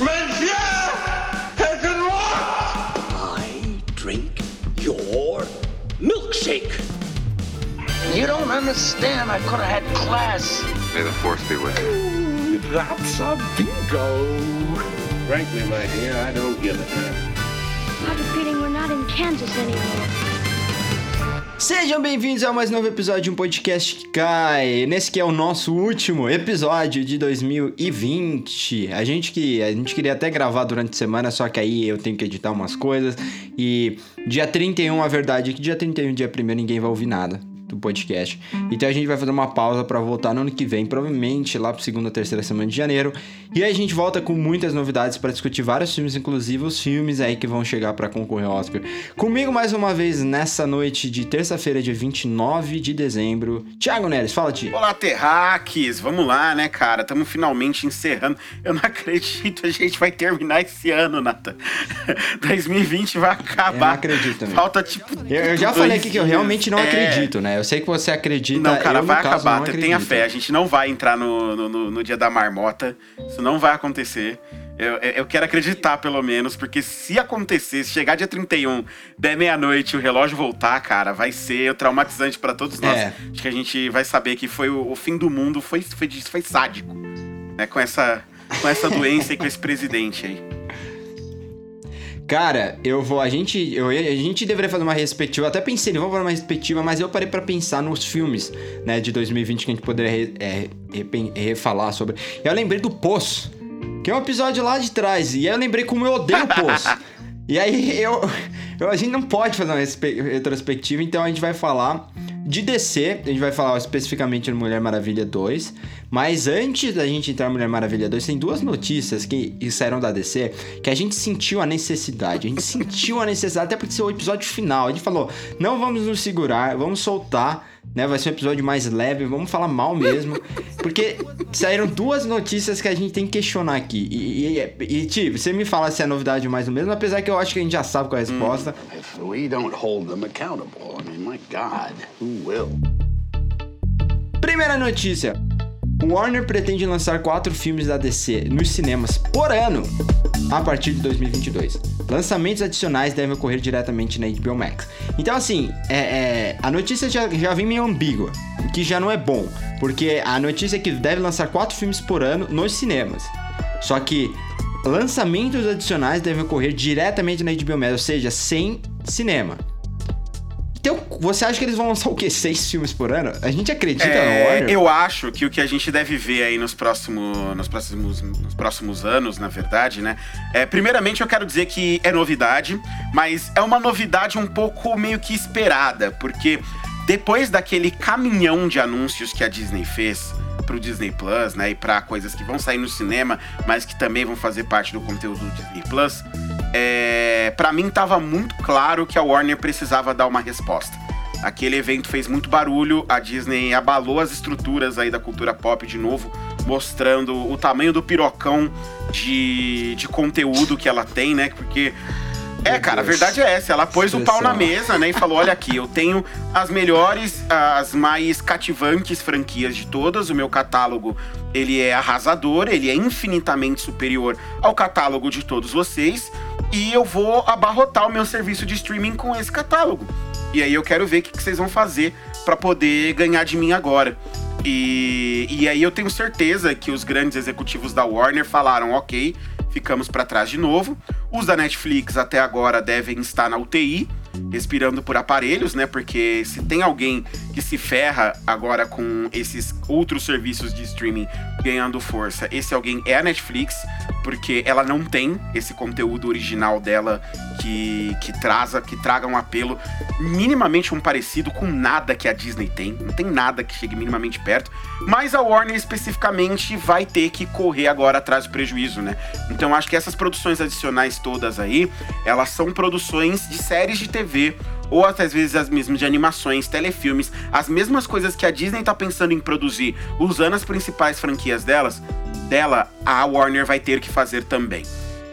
Monsieur has been lost! I drink your milkshake. You don't understand. I could have had class. May the force be with you. That's a bingo. Frankly, my dear, I don't give a damn. I have a feeling we're not in Kansas anymore. Sejam bem-vindos a mais novo episódio de um podcast que cai. Nesse que é o nosso último episódio de 2020. A gente que a gente queria até gravar durante a semana, só que aí eu tenho que editar umas coisas e dia 31, a verdade é que dia 31, dia 1 ninguém vai ouvir nada do podcast. Então a gente vai fazer uma pausa para voltar no ano que vem, provavelmente lá para segunda, terceira semana de janeiro. E aí a gente volta com muitas novidades para discutir vários filmes, inclusive os filmes aí que vão chegar para concorrer ao Oscar. Comigo mais uma vez nessa noite de terça-feira, dia 29 de dezembro. Thiago Neres, fala Ti. Olá, Terraques! Vamos lá, né, cara? Estamos finalmente encerrando. Eu não acredito, a gente vai terminar esse ano, Nathan. 2020 vai acabar. Eu não acredito. Falta, tipo. Eu, eu já falei aqui que eu dias. realmente não É. acredito, né? Eu sei que você acredita. Não, cara, eu, vai caso, acabar. não Tenha fé. A gente não vai entrar no, no, no- dia da marmota. Isso não vai acontecer. Eu, eu- quero acreditar, pelo menos, porque se acontecer, se chegar dia 31, der meia-noite e o relógio voltar, cara, vai ser traumatizante pra todos nós. É. Acho que a gente vai saber que foi o, o fim do mundo, foi, foi, foi sádico. Né? Com, essa, com essa doença e com esse presidente aí. Cara, eu vou. A gente, eu, a gente deveria fazer uma respectiva. eu Até pensei, vamos fazer uma respectiva, mas eu parei pra pensar nos filmes, né, de 2020 que a gente poderia re- é, repen- refalar sobre. Eu lembrei do Poço, que é um episódio lá de trás. E aí eu lembrei como eu odeio o Poço. e aí eu, eu- A gente não pode fazer uma retrospectiva, então a gente vai falar de DC. A gente vai falar especificamente no Mulher Maravilha 2. Mas antes da gente entrar no Mulher Maravilha 2, tem duas notícias que saíram da DC que a gente sentiu a necessidade. A gente sentiu a necessidade, até porque esse é o episódio final. A gente falou: não vamos nos segurar, vamos soltar. Né, vai ser um episódio mais leve, vamos falar mal mesmo. Porque saíram duas notícias que a gente tem que questionar aqui. E, e, e Ti, você me fala se é novidade mais ou menos, apesar que eu acho que a gente já sabe qual é a resposta. If we don't hold them accountable, I mean, my God, who will? Primeira notícia: Warner pretende lançar quatro filmes da DC nos cinemas por ano a partir de 2022. Lançamentos adicionais devem ocorrer diretamente na HBO Max. Então, assim, é, é, a notícia já, já vem meio ambígua, que já não é bom, porque a notícia é que deve lançar quatro filmes por ano nos cinemas. Só que lançamentos adicionais devem ocorrer diretamente na HBO Max, ou seja, sem cinema. Então, você acha que eles vão lançar o quê? Seis filmes por ano? A gente acredita É, Warner? eu acho que o que a gente deve ver aí nos próximos, nos próximos, nos próximos anos, na verdade, né? É, primeiramente, eu quero dizer que é novidade, mas é uma novidade um pouco meio que esperada, porque depois daquele caminhão de anúncios que a Disney fez pro Disney Plus, né? E pra coisas que vão sair no cinema, mas que também vão fazer parte do conteúdo do Disney Plus, é, para mim tava muito claro que a Warner precisava dar uma resposta. Aquele evento fez muito barulho, a Disney abalou as estruturas aí da cultura pop de novo, mostrando o tamanho do pirocão de, de conteúdo que ela tem, né? Porque. É, cara, a verdade é essa. Ela pôs o pau na mesa, né? E falou: olha aqui, eu tenho as melhores, as mais cativantes franquias de todas. O meu catálogo, ele é arrasador, ele é infinitamente superior ao catálogo de todos vocês. E eu vou abarrotar o meu serviço de streaming com esse catálogo. E aí eu quero ver o que, vocês vão fazer pra poder ganhar de mim agora. E, e aí eu tenho certeza que os grandes executivos da Warner falaram, ok, ficamos pra trás de novo. Os da Netflix até agora devem estar na UTI, respirando por aparelhos, né? Porque se tem alguém que se ferra agora com esses outros serviços de streaming ganhando força, esse alguém é a Netflix, porque ela não tem esse conteúdo original dela que, que, traza, que traga um apelo minimamente um parecido com nada que a Disney tem. Não tem nada que chegue minimamente perto. Mas a Warner especificamente vai ter que correr agora atrás do prejuízo, né? Então acho que essas produções adicionais todas aí, elas são produções de séries de TV ou até às vezes as mesmas de animações, telefilmes, as mesmas coisas que a Disney tá pensando em produzir, usando as principais franquias delas, dela, a Warner vai ter que fazer também.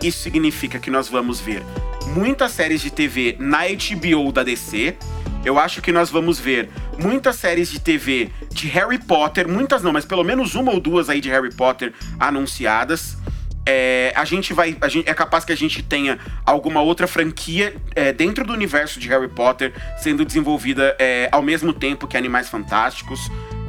Isso significa que nós vamos ver muitas séries de TV na HBO da DC. Eu acho que nós vamos ver muitas séries de TV de Harry Potter, muitas não, mas pelo menos uma ou duas aí de Harry Potter anunciadas. É, a gente vai. A gente, é capaz que a gente tenha alguma outra franquia é, dentro do universo de Harry Potter sendo desenvolvida é, ao mesmo tempo que Animais Fantásticos.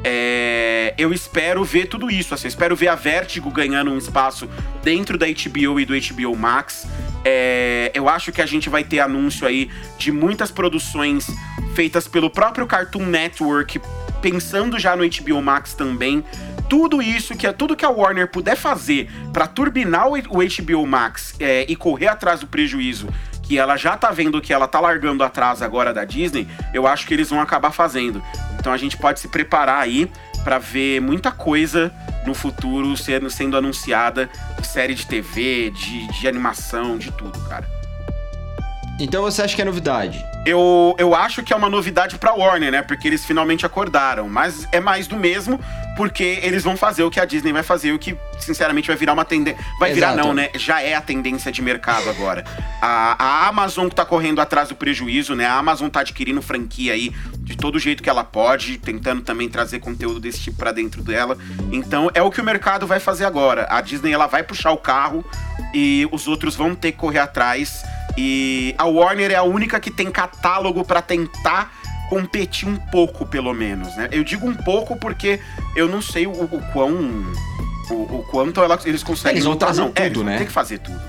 É, eu espero ver tudo isso. Assim, espero ver a Vertigo ganhando um espaço dentro da HBO e do HBO Max. É, eu acho que a gente vai ter anúncio aí de muitas produções feitas pelo próprio Cartoon Network, pensando já no HBO Max também. Tudo isso que é tudo que a Warner puder fazer para turbinar o, HBO Max é, e correr atrás do prejuízo que ela já tá vendo que ela tá largando atrás agora da Disney, eu acho que eles vão acabar fazendo. Então a gente pode se preparar aí para ver muita coisa no futuro sendo, sendo anunciada série de TV, de, de animação, de tudo, cara. Então você acha que é novidade? Eu, eu acho que é uma novidade pra Warner, né? Porque eles finalmente acordaram. Mas é mais do mesmo, porque eles vão fazer o que a Disney vai fazer, o que, sinceramente, vai virar uma tendência. Vai Exato. virar, não, né? Já é a tendência de mercado agora. A, a Amazon tá correndo atrás do prejuízo, né? A Amazon tá adquirindo franquia aí de todo jeito que ela pode, tentando também trazer conteúdo desse tipo pra dentro dela. Então é o que o mercado vai fazer agora. A Disney ela vai puxar o carro e os outros vão ter que correr atrás. E a Warner é a única que tem catálogo pra tentar competir um pouco, pelo menos, né? Eu digo um pouco porque eu não sei o, o quão. O, o quanto ela- eles conseguem. Eles vão trazer tudo, É, eles né? Tem que fazer tudo.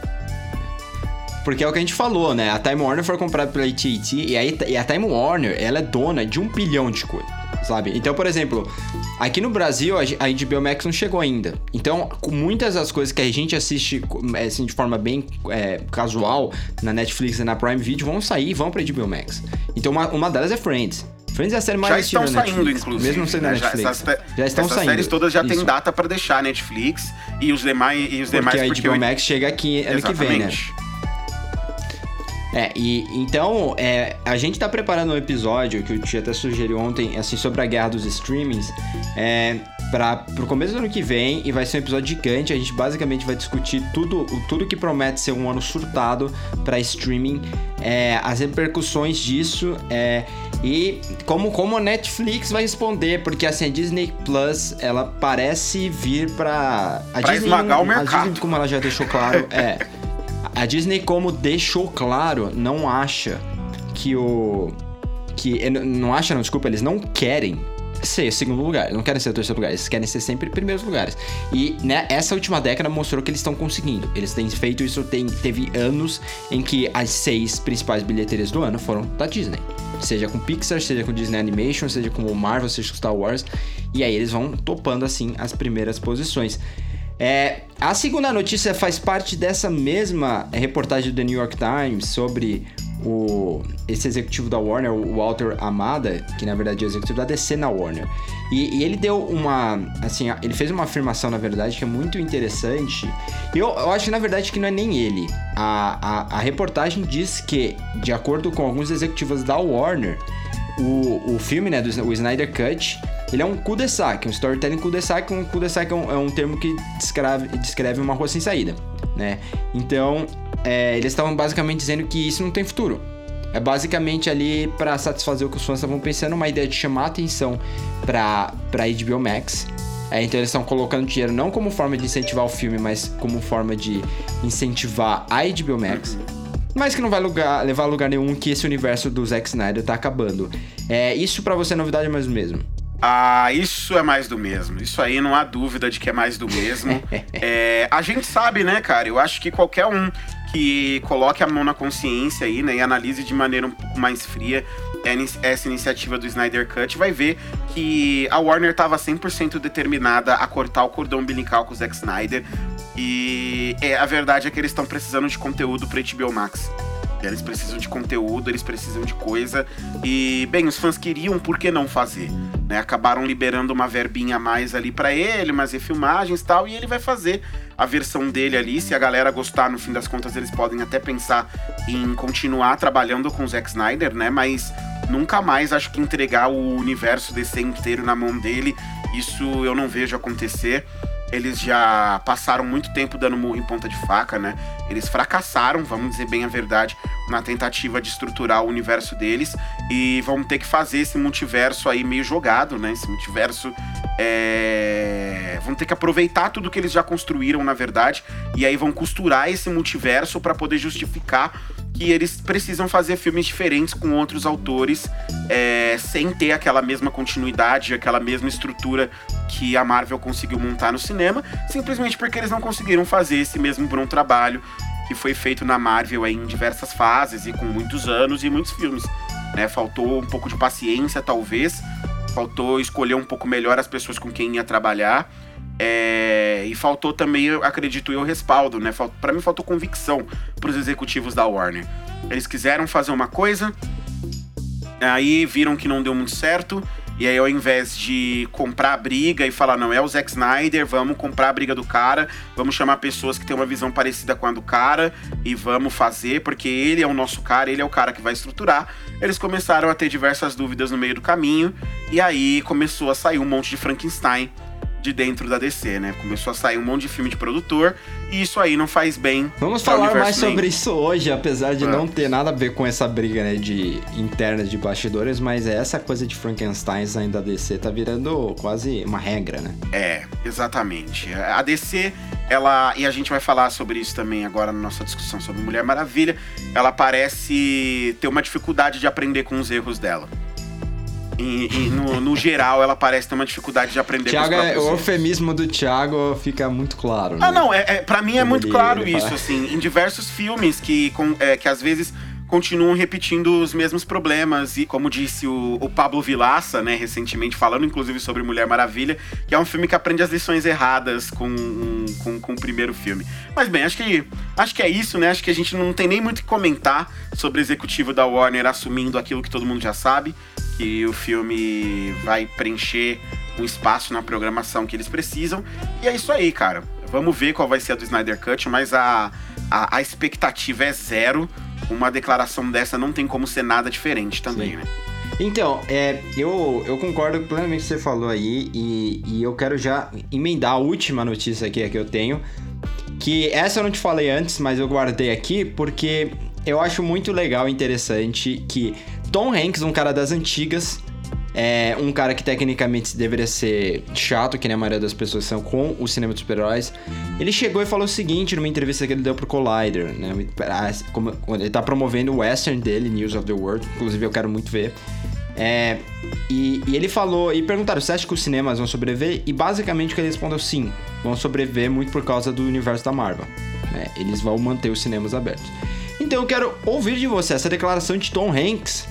Porque é o que a gente falou, né? A Time Warner foi comprada pela AT&T e, aí, e a Time Warner, ela é dona de um bilhão de coisas, sabe? Então, por exemplo, aqui no Brasil, a HBO Max não chegou ainda. Então, com muitas das coisas que a gente assiste é, assim, de forma bem é, casual na Netflix e na Prime Video vão sair e vão pra HBO Max. Então, uma, uma delas é Friends. Friends é a série mais Já estão saindo, Netflix, inclusive. Mesmo sendo né? Já, Netflix. essas, já estão essas saindo. séries todas já têm Isso. data pra deixar a Netflix e os demais. E os Porque demais a HBO o- Max chega aqui ano que vem, né? É, e então é, a gente tá preparando um episódio que o Tia até sugeriu ontem, assim, sobre a guerra dos streamings, é, para pro começo do ano que vem, e vai ser um episódio gigante. A gente basicamente vai discutir tudo, o- tudo que promete ser um ano surtado para streaming, é, as repercussões disso, é, e como, como a Netflix vai responder, porque assim, a Disney Plus, ela parece vir pra. A Pra esmagar o A mercado. Disney, como ela já deixou claro, é. A Disney, como deixou claro, não acha que o. Que. Não acha, não, desculpa, eles não querem ser segundo lugar, não querem ser terceiro lugar, eles querem ser sempre primeiros lugares. E né, essa última década mostrou que eles estão conseguindo. Eles têm feito isso, tem, teve anos em que as seis principais bilheterias do ano foram da Disney. Seja com Pixar, seja com Disney Animation, seja com Marvel, seja com Star Wars. E aí eles vão topando assim as primeiras posições. É, a segunda notícia faz parte dessa mesma reportagem do New York Times sobre o, esse executivo da Warner, o Walter Amada, que na verdade é o executivo da DC na Warner. E, e ele deu uma. Assim, ele fez uma afirmação, na verdade, que é muito interessante. Eu, eu acho, na verdade, que não é nem ele. A, a, a reportagem diz que, de acordo com alguns executivos da Warner, o, o filme, né, do, o Snyder Cut, ele é um cul-de-sac, um storytelling cul-de-sac. Um cul-de-sac é um, é um termo que descreve, descreve uma rua sem saída, né? Então, é, eles estavam basicamente dizendo que isso não tem futuro. É basicamente ali pra satisfazer o que os fãs estavam pensando, uma ideia de chamar atenção pra, pra HBO Max. É, então eles estão colocando dinheiro não como forma de incentivar o filme, mas como forma de incentivar a HBO Max. Mas que não vai lugar, levar a lugar nenhum que esse universo do Zack Snyder tá acabando. É, isso pra você é novidade mais mesmo. Ah, isso é mais do mesmo. Isso aí não há dúvida de que é mais do mesmo. É, a gente sabe, né, cara? Eu acho que qualquer um que coloque a mão na consciência aí, né, e analise de maneira um pouco mais fria é essa iniciativa do Snyder Cut, vai ver que a Warner tava 100% determinada a cortar o cordão umbilical com o Zack Snyder. E é, a verdade é que eles estão precisando de conteúdo para HBO Max. Eles precisam de conteúdo, eles precisam de coisa. E, bem, os fãs queriam, por que não fazer? Né? Acabaram liberando uma verbinha a mais ali pra ele, umas refilmagens e tal, e ele vai fazer a versão dele ali. Se a galera gostar, no fim das contas, eles podem até pensar em continuar trabalhando com o Zack Snyder, né? Mas nunca mais acho que entregar o universo DC inteiro na mão dele, isso eu não vejo acontecer. Eles já passaram muito tempo dando murro em ponta de faca, né? Eles fracassaram, vamos dizer bem a verdade, na tentativa de estruturar o universo deles e vão ter que fazer esse multiverso aí meio jogado, né? Esse multiverso é... vão ter que aproveitar tudo que eles já construíram, na verdade, e aí vão costurar esse multiverso para poder justificar que eles precisam fazer filmes diferentes com outros autores, é, sem ter aquela mesma continuidade, aquela mesma estrutura que a Marvel conseguiu montar no cinema, simplesmente porque eles não conseguiram fazer esse mesmo bom trabalho que foi feito na Marvel em diversas fases e com muitos anos e muitos filmes. Né? Faltou um pouco de paciência, talvez, faltou escolher um pouco melhor as pessoas com quem ia trabalhar. É, e faltou também, eu acredito eu, respaldo, né? Para mim faltou convicção para os executivos da Warner. Eles quiseram fazer uma coisa, aí viram que não deu muito certo, e aí ao invés de comprar a briga e falar, não, é o Zack Snyder, vamos comprar a briga do cara, vamos chamar pessoas que têm uma visão parecida com a do cara e vamos fazer, porque ele é o nosso cara, ele é o cara que vai estruturar. Eles começaram a ter diversas dúvidas no meio do caminho, e aí começou a sair um monte de Frankenstein de dentro da DC, né? Começou a sair um monte de filme de produtor e isso aí não faz bem. Vamos falar mais sobre isso hoje, apesar de não ter nada a ver com essa briga, né, de interna de bastidores, mas é essa coisa de Frankenstein ainda da DC tá virando quase uma regra, né? É, exatamente. A DC, ela e a gente vai falar sobre isso também agora na nossa discussão sobre Mulher Maravilha, ela parece ter uma dificuldade de aprender com os erros dela. E, e no, no, geral, ela parece ter uma dificuldade de aprender Thiago, é, O eufemismo do Thiago fica muito claro. Ah, né? não, é, é, pra mim é muito claro isso, fala. assim. Em diversos filmes que, com, é, que às vezes continuam repetindo os mesmos problemas. E como disse o, o, Pablo Vilaça, né, recentemente, falando inclusive sobre Mulher Maravilha, que é um filme que aprende as lições erradas com, com, com, o primeiro filme. Mas bem, acho que, acho que é isso, né? Acho que a gente não tem nem muito o que comentar sobre o executivo da Warner assumindo aquilo que todo mundo já sabe que o filme vai preencher um espaço na programação que eles precisam. E é isso aí, cara. Vamos ver qual vai ser a do Snyder Cut, mas a, a, a expectativa é zero. Uma declaração dessa não tem como ser nada diferente também, Sim. né? Então, é, eu, eu concordo plenamente com o que você falou aí e, e eu quero já emendar a última notícia aqui que eu tenho. Que essa eu não te falei antes, mas eu guardei aqui porque eu acho muito legal e interessante que Tom Hanks, um cara das antigas, é um cara que tecnicamente deveria ser chato, que nem a maioria das pessoas são com o cinema de super-heróis. Ele chegou e falou o seguinte numa entrevista que ele deu pro Collider, né? Ele tá promovendo o western dele, News of the World, inclusive eu quero muito ver. É, e, e, ele falou, e perguntaram, você acha que os cinemas vão sobreviver? E basicamente o que ele respondeu, sim, vão sobreviver muito por causa do universo da Marvel. Né? Eles vão manter os cinemas abertos. Então eu quero ouvir de você essa declaração de Tom Hanks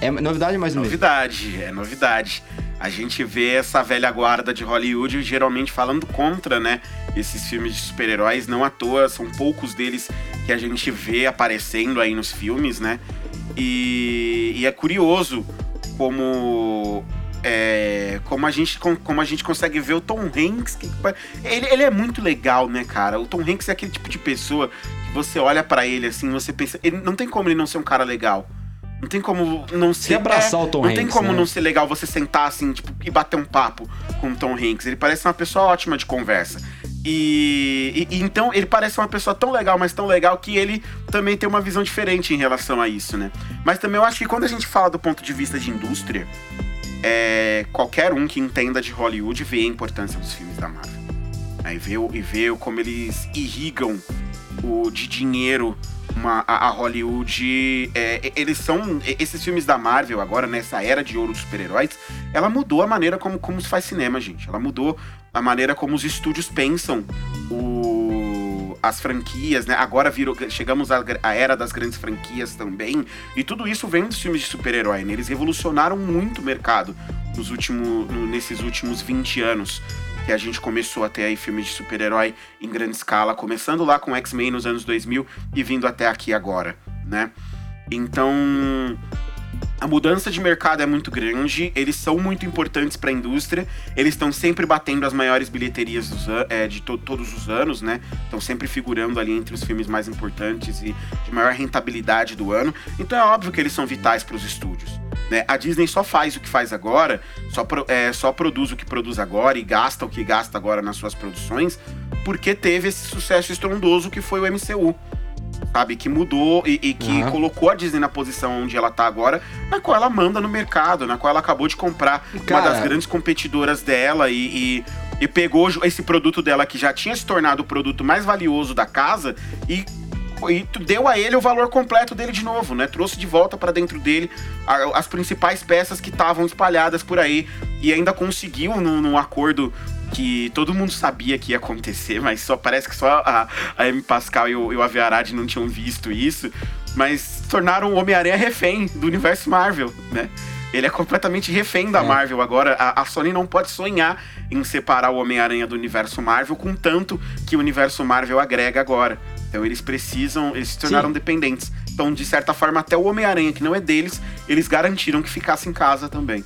é novidade mais Novidade, é novidade. A gente vê essa velha guarda de Hollywood geralmente falando contra, né? Esses filmes de super-heróis, não à toa, são poucos deles que a gente vê aparecendo aí nos filmes, né? E, e é curioso como é, como, a gente, como a gente consegue ver o Tom Hanks. Que, ele, ele é muito legal, né, cara? O Tom Hanks é aquele tipo de pessoa que você olha para ele assim, você pensa. Ele, não tem como ele não ser um cara legal. Não tem como não ser. Se abraçar é, o Tom não Hanks. Tem como né? não ser legal você sentar assim, tipo, e bater um papo com o Tom Hanks. Ele parece uma pessoa ótima de conversa. E, e, e, então ele parece uma pessoa tão legal, mas tão legal que ele também tem uma visão diferente em relação a isso, né? Mas também eu acho que quando a gente fala do ponto de vista de indústria, é, qualquer um que entenda de Hollywood vê a importância dos filmes da Marvel. Aí vê, e vê como eles irrigam o de dinheiro uma, a, a Hollywood. É, eles são. Esses filmes da Marvel, agora, nessa era de ouro dos super-heróis, ela mudou a maneira como, como se faz cinema, gente. Ela mudou a maneira como os estúdios pensam o, as franquias, né? Agora virou, chegamos à, à, era das grandes franquias também. E tudo isso vem dos filmes de super-herói, né? Eles revolucionaram muito o mercado nos últimos, nesses últimos 20 anos que a gente começou a ter aí filmes de super-herói em grande escala, começando lá com X-Men nos anos 2000 e vindo até aqui agora, né? Então, a mudança de mercado é muito grande, eles são muito importantes para a indústria, eles estão sempre batendo as maiores bilheterias é, de to todos os anos, né? Estão sempre figurando ali entre os filmes mais importantes e de maior rentabilidade do ano. Então é óbvio que eles são vitais para os estúdios. Né? A Disney só faz o que faz agora, só, pro, é, só produz o que produz agora e gasta o que gasta agora nas suas produções, porque teve esse sucesso estrondoso que foi o MCU. Sabe, que mudou e, e que Uhum. colocou a Disney na posição onde ela tá agora, na qual ela manda no mercado, na qual ela acabou de comprar uma Cara- das grandes competidoras dela e, e, e pegou esse produto dela que já tinha se tornado o produto mais valioso da casa e e deu a ele o valor completo dele de novo, né? Trouxe de volta pra dentro dele a- as principais peças que estavam espalhadas por aí e ainda conseguiu num, num acordo que todo mundo sabia que ia acontecer, mas só parece que só a, a M. Pascal e o, e o Avi Arad não tinham visto isso, mas tornaram o Homem-Aranha refém do universo Marvel, né? Ele é completamente refém da É. Marvel agora. A, a Sony não pode sonhar em separar o Homem-Aranha do universo Marvel com tanto que o universo Marvel agrega agora. Então eles precisam, eles se tornaram Sim. dependentes. Então, de certa forma, até o Homem-Aranha, que não é deles, eles garantiram que ficasse em casa também.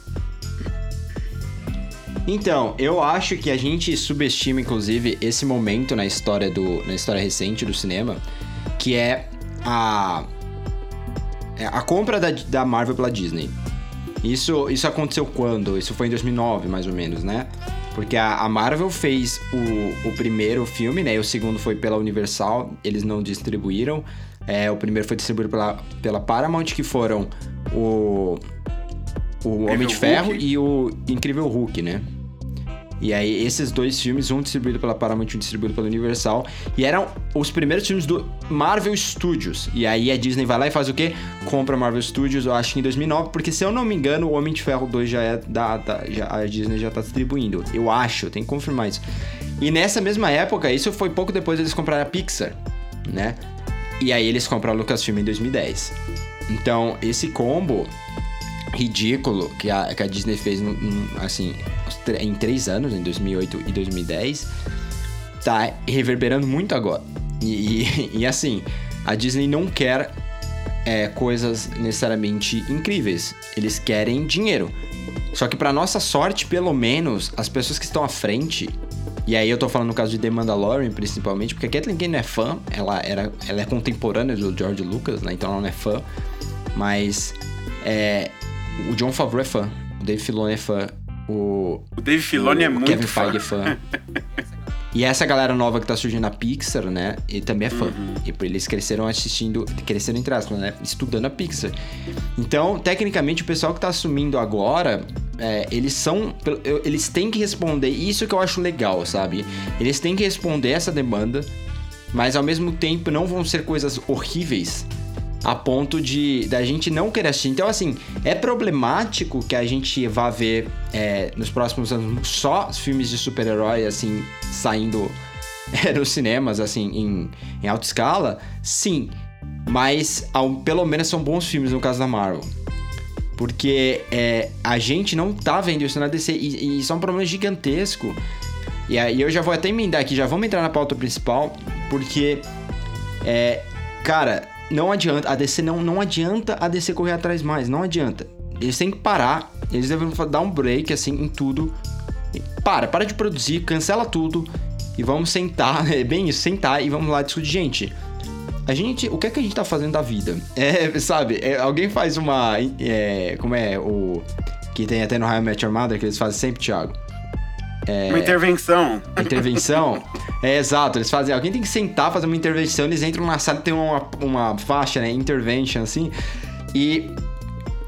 Então, eu acho que a gente subestima, inclusive, esse momento na história do. na história recente do cinema, que é a. é a compra da, da Marvel pela Disney. Isso, isso aconteceu quando? Isso foi em 2009, mais ou menos, né? Porque a, a Marvel fez o, o primeiro filme, né? E o segundo foi pela Universal, eles não distribuíram. É, o primeiro foi distribuído pela, pela Paramount, que foram o. O Homem de Ferro Hulk. e o Incrível Hulk, né? E aí, esses dois filmes, um distribuído pela Paramount e um distribuído pela Universal, e eram os primeiros filmes do Marvel Studios. E aí a Disney vai lá e faz o quê? Compra Marvel Studios, eu acho que em 2009, porque se eu não me engano, o Homem de Ferro 2 já é da. da- já, a Disney já tá distribuindo. Eu acho, eu tenho que confirmar isso. E nessa mesma época, isso foi pouco depois eles compraram a Pixar, né? E aí eles compraram a Lucasfilm em 2010. Então, esse combo ridículo que a, que a Disney fez assim, em três anos, em 2008 e 2010, tá reverberando muito agora. E, e- e, assim, a Disney não quer é, coisas necessariamente incríveis. Eles querem dinheiro. Só que pra nossa sorte, pelo menos, as pessoas que estão à frente, e aí eu tô falando no caso de The Mandalorian, principalmente, porque a Kathleen Kane não é fã, ela, era, ela é contemporânea do George Lucas, né? Então ela não é fã. Mas é, o John Favreau é fã, o Dave Filoni é fã, o, O Dave Filoni é o muito Kevin fã. Feige é fã. E essa galera nova que tá surgindo na Pixar, né? Ele também é fã. Uhum. E eles cresceram assistindo, cresceram entre aspas, né? Estudando a Pixar. Então, tecnicamente, o pessoal que tá assumindo agora, é, eles são. Eles têm que responder. Isso que eu acho legal, sabe? Eles têm que responder essa demanda, mas ao mesmo tempo não vão ser coisas horríveis a ponto de da gente não querer assistir. Então, assim, é problemático que a gente vá ver é, nos próximos anos só filmes de super-herói, assim, saindo é, nos cinemas, assim, em, em alta escala. Sim, mas ao- pelo menos são bons filmes no caso da Marvel. Porque é, a gente não tá vendo isso na DC e, e isso é um problema gigantesco. E aí eu já vou até emendar aqui, já vamos entrar na pauta principal, porque é, cara, não adianta, a DC não, não adianta a DC correr atrás mais, não adianta. Eles têm que parar, eles devem dar um break assim em tudo. Para, para de produzir, cancela tudo e vamos sentar, é bem isso, sentar e vamos lá discutir, gente. A gente, o que é que a gente tá fazendo da vida? É, sabe, é, alguém faz uma, é, como é o que tem até no Met Your Mother que eles fazem sempre, Thiago. Uma intervenção. intervenção. é exato, eles fazem. Alguém tem que sentar, fazer uma intervenção, eles entram na sala tem uma, uma faixa, né? Intervention, assim. E,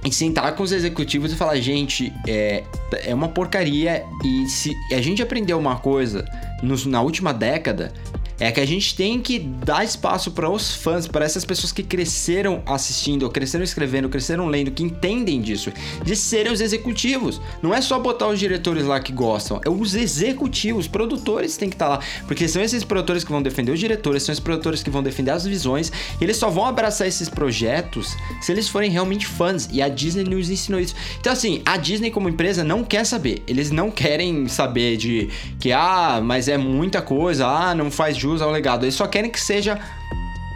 e sentar com os executivos e falar, gente, é, é uma porcaria. E se a gente aprendeu uma coisa nos- na última década. É que a gente tem que dar espaço para os fãs, para essas pessoas que cresceram assistindo, cresceram escrevendo, cresceram lendo, que entendem disso, de serem os executivos. Não é só botar os diretores lá que gostam, é os executivos, os produtores têm que estar lá, porque são esses produtores que vão defender os diretores, são esses produtores que vão defender as visões, eles só vão abraçar esses projetos se eles forem realmente fãs, e a Disney nos ensinou isso. Então assim, a Disney como empresa não quer saber, eles não querem saber de que ah, mas é muita coisa, ah, não faz jus ao legado, eles só querem que seja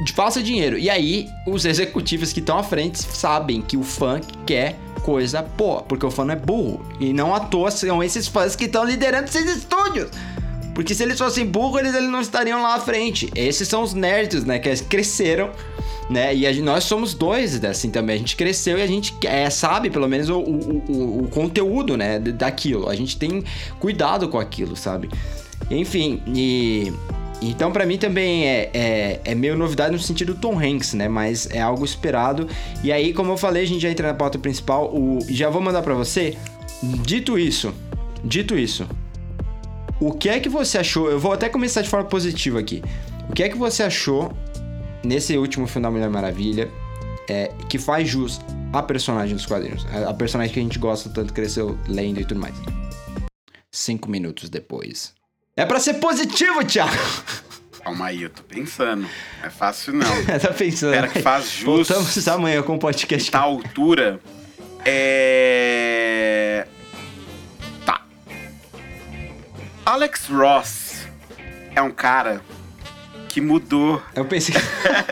de faça dinheiro. E aí, os executivos que estão à frente sabem que o fã quer coisa boa, porque o fã não é burro. E não à toa são esses fãs que estão liderando esses estúdios. Porque se eles fossem burros, eles, eles não estariam lá à frente. Esses são os nerds, né? Que cresceram, né? E nós somos dois, assim, também. A gente cresceu e a gente é, sabe, pelo menos, o, o, o- o conteúdo, né? Daquilo. A gente tem cuidado com aquilo, sabe? Enfim, e... Então, pra mim também é, é, é meio novidade no sentido do Tom Hanks, né? Mas é algo esperado. E aí, como eu falei, a gente já entra na pauta principal. O, já vou mandar pra você. Dito isso, dito isso, o que é que você achou? Eu vou até começar de forma positiva aqui. O que é que você achou nesse último filme da Mulher Maravilha é, que faz jus à personagem dos quadrinhos? A personagem que a gente gosta tanto, cresceu lendo e tudo mais. Cinco minutos depois. É pra ser positivo, Thiago! Calma aí, eu tô pensando. Não é fácil, não. tá pensando. Espera que faz jus. Voltamos amanhã com o podcast. tá altura. É. Tá. Alex Ross é um cara que mudou. Eu pensei.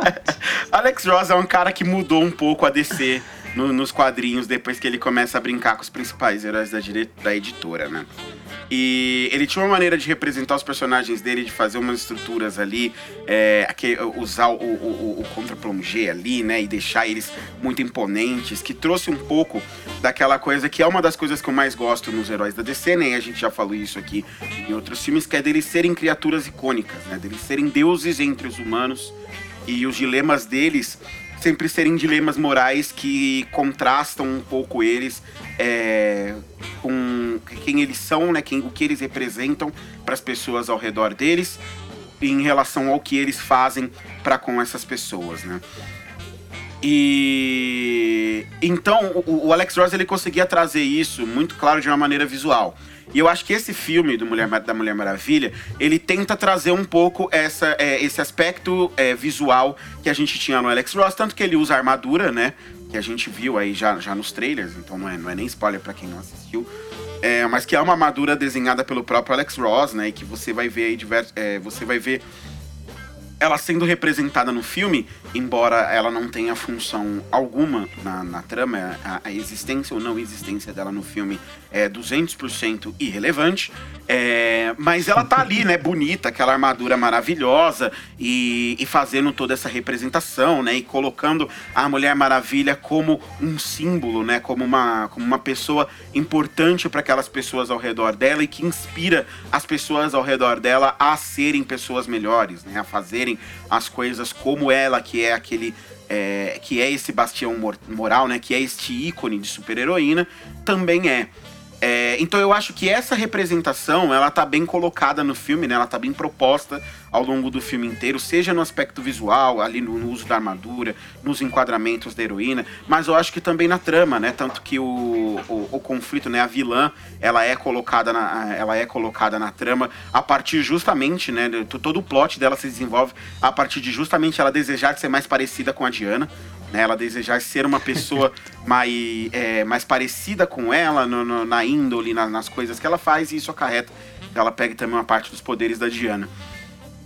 Alex Ross é um cara que mudou um pouco a DC no- nos quadrinhos depois que ele começa a brincar com os principais heróis da, dire- da editora, né? E ele tinha uma maneira de representar os personagens dele, de fazer umas estruturas ali, é, aque- usar o, o, o, o contra-plongé ali, né? E deixar eles muito imponentes, que trouxe um pouco daquela coisa que é uma das coisas que eu mais gosto nos heróis da DC, né? E a gente já falou isso aqui em outros filmes, que é deles serem criaturas icônicas, né? Deles serem deuses entre os humanos e os dilemas deles sempre serem dilemas morais que contrastam um pouco eles é, com quem eles são, né? Quem, o que eles representam para as pessoas ao redor deles em relação ao que eles fazem para com essas pessoas, né? E então o, o Alex Ross ele conseguia trazer isso muito claro de uma maneira visual. E eu acho que esse filme do Mulher, da Mulher Maravilha, ele tenta trazer um pouco essa, é, esse aspecto é, visual que a gente tinha no Alex Ross, tanto que ele usa armadura, né? Que a gente viu aí já, já nos trailers, então não é, não é nem spoiler para quem não assistiu. É, mas que é uma armadura desenhada pelo próprio Alex Ross, né? E que você vai ver aí divers, é, você vai ver ela sendo representada no filme, embora ela não tenha função alguma na, na trama, a, a existência ou não existência dela no filme é 200% irrelevante, é, mas ela tá ali, né, bonita, aquela armadura maravilhosa e, e fazendo toda essa representação, né, e colocando a Mulher Maravilha como um símbolo, né, como uma, como uma pessoa importante para aquelas pessoas ao redor dela e que inspira as pessoas ao redor dela a serem pessoas melhores, né, a fazerem as coisas como ela, que é aquele é, que é esse bastião mor- moral, né, que é este ícone de super-heroína, também é. É, então eu acho que essa representação, ela tá bem colocada no filme, né? Ela tá bem proposta ao longo do filme inteiro, seja no aspecto visual, ali no, no uso da armadura, nos enquadramentos da heroína, mas eu acho que também na trama, né? Tanto que o, o, o conflito, né? A vilã, ela é colocada na, ela é colocada na trama a partir justamente, né? Todo o plot dela se desenvolve a partir de justamente ela desejar ser mais parecida com a Diana, né, ela desejar ser uma pessoa mais, é, mais parecida com ela no- no- na índole, na- nas coisas que ela faz, e isso acarreta que ela pegue também uma parte dos poderes da Diana.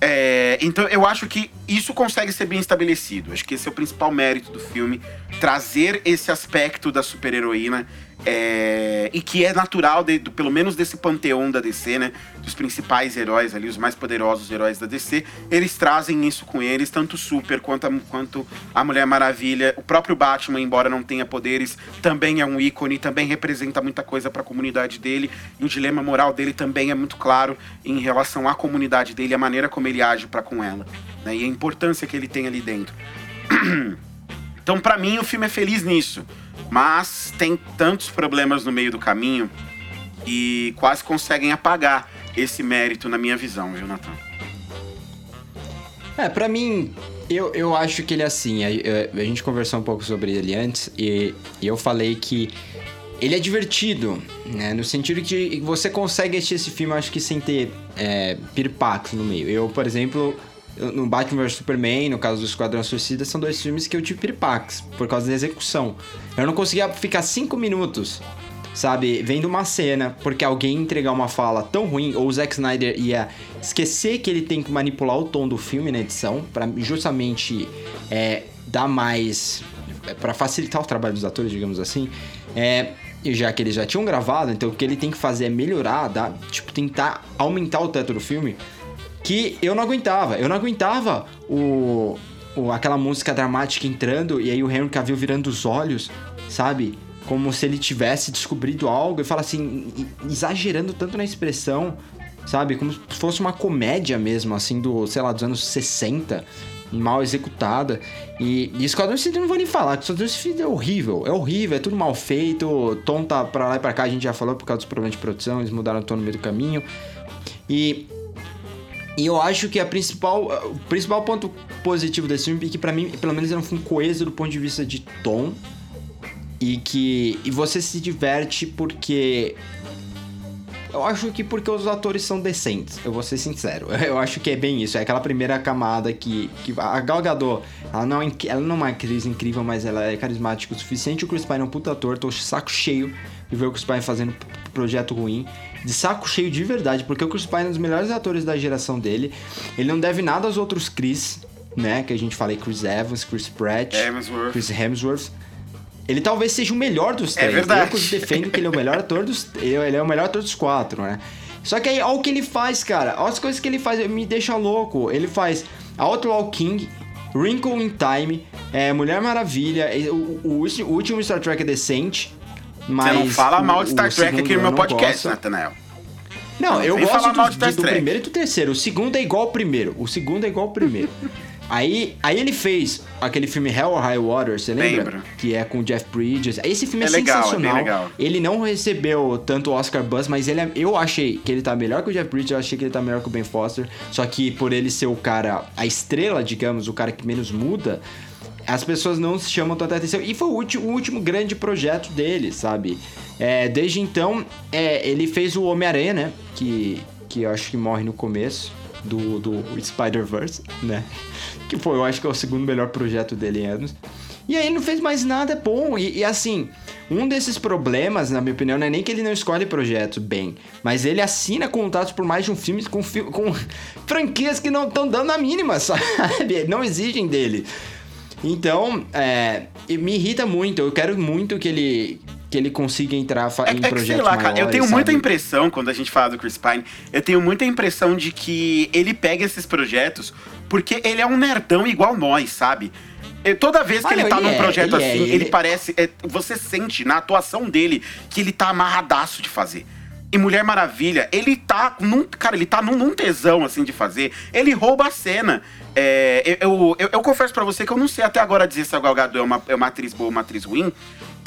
É, então eu acho que isso consegue ser bem estabelecido. Acho que esse é o principal mérito do filme, trazer esse aspecto da super-heroína é, e que é natural, de- do- pelo menos desse panteão da DC, né? Dos principais heróis ali, os mais poderosos heróis da DC, eles trazem isso com eles, tanto o Super quanto a, quanto a Mulher Maravilha. O próprio Batman, embora não tenha poderes, também é um ícone, também representa muita coisa para a comunidade dele. E o dilema moral dele também é muito claro em relação à comunidade dele, a maneira como ele age para com ela, né? E a importância que ele tem ali dentro. Então, pra mim, o filme é feliz nisso. Mas tem tantos problemas no meio do caminho e quase conseguem apagar esse mérito na minha visão, viu, Natan? É, pra mim, eu, eu acho que ele é assim. A, a- a gente conversou um pouco sobre ele antes e, e eu falei que ele é divertido, né? No sentido que você consegue assistir esse filme, acho que sem ter é, pirpax no meio. Eu, por exemplo, no Batman vs Superman, no caso do Esquadrão Suicida, são dois filmes que eu tive pirpax por causa da execução. Eu não conseguia ficar cinco minutos sabe, vendo uma cena porque alguém entregar uma fala tão ruim, ou o Zack Snyder ia esquecer que ele tem que manipular o tom do filme na edição, pra justamente é, dar mais. para facilitar o trabalho dos atores, digamos assim. É, já que eles já tinham gravado, então o que ele tem que fazer é melhorar, dar, tipo, tentar aumentar o teto do filme, que eu não aguentava. Eu não aguentava o, o aquela música dramática entrando e aí o Henry Cavill virando os olhos, sabe? Como se ele tivesse descobrido algo e fala assim, exagerando tanto na expressão, sabe? Como se fosse uma comédia mesmo, assim, do, sei lá, dos anos 60 mal executada. E, e Esquadrão Suicida não vou nem falar, Esquadrão Suicida é horrível, é horrível, é tudo mal feito, tom tá pra lá e pra cá, a gente já falou por causa dos problemas de produção, eles mudaram o tom no meio do caminho. E e eu acho que a principal, o principal ponto positivo desse filme é que para mim, pelo menos, é um filme coeso do ponto de vista de tom e que e você se diverte porque eu acho que porque os atores são decentes, eu vou ser sincero. Eu acho que é bem isso. É aquela primeira camada que. que a Gal Gadot, ela não, é, ela não é uma atriz incrível, mas ela é carismática o suficiente. O Chris Pine é um puta ator, tô saco cheio de ver o Chris Pine fazendo projeto ruim. De saco cheio de verdade, porque o Chris Pine é um dos melhores atores da geração dele. Ele não deve nada aos outros Chris, né? Que a gente fala aí, Chris Evans, Chris Pratt, Hemsworth. Chris Hemsworth. Ele talvez seja o melhor dos É três. verdade. Eu defendo que ele é o melhor ator dos. Ele é o melhor ator dos quatro, né? Só que aí, olha o que ele faz, cara. Olha as coisas que ele faz, me deixa louco. Ele faz Outlaw King, Wrinkle in Time, é, Mulher Maravilha. O, o, o último Star Trek é decente. Mas Você não fala mal de Star Trek aqui no eu meu podcast. Nathanael. Não, Não, eu gosto do, de do, primeiro e do terceiro. O segundo é igual ao primeiro. O segundo é igual ao primeiro. aí, aí ele fez aquele filme Hell or High Water, você lembra? Lembro. Que é com o Jeff Bridges. Esse filme é, É legal, é sensacional. legal. Ele não recebeu tanto Oscar Buzz, mas ele é- eu achei que ele tá melhor que o Jeff Bridges, eu achei que ele tá melhor que o Ben Foster. Só que por ele ser o cara, a estrela, digamos, o cara que menos muda, as pessoas não se chamam tanta atenção. E foi o último, o último grande projeto dele, sabe? É, desde então, é, ele fez o Homem-Aranha, né? Que, que eu acho que morre no começo do, do Spider-Verse, né? Que foi, eu acho que é o segundo melhor projeto dele em anos. E aí ele não fez mais nada bom. E, e, assim, um desses problemas, na minha opinião, não é nem que ele não escolhe projetos bem, mas ele assina contratos por mais de um filme com, com franquias que não estão dando a mínima, sabe? Não exigem dele. Então, é, me irrita muito. Eu quero muito que ele que ele consiga entrar É, em é que projetos sei lá, cara, eu maiores, tenho muita sabe? impressão, quando a gente fala do Chris Pine, eu tenho muita impressão de que ele pega esses projetos porque ele é um nerdão igual nós, sabe? E toda vez que Ah, ele tá ele num é, projeto ele é, assim, ele, ele- parece. é, você sente na atuação dele que ele tá amarradaço de fazer. E Mulher Maravilha, ele tá num. Cara, ele tá num, num tesão, assim, de fazer. Ele rouba a cena. É, eu, eu, eu- eu confesso pra você que eu não sei até agora dizer se a Gal Gadot é uma, é uma atriz boa ou uma atriz ruim.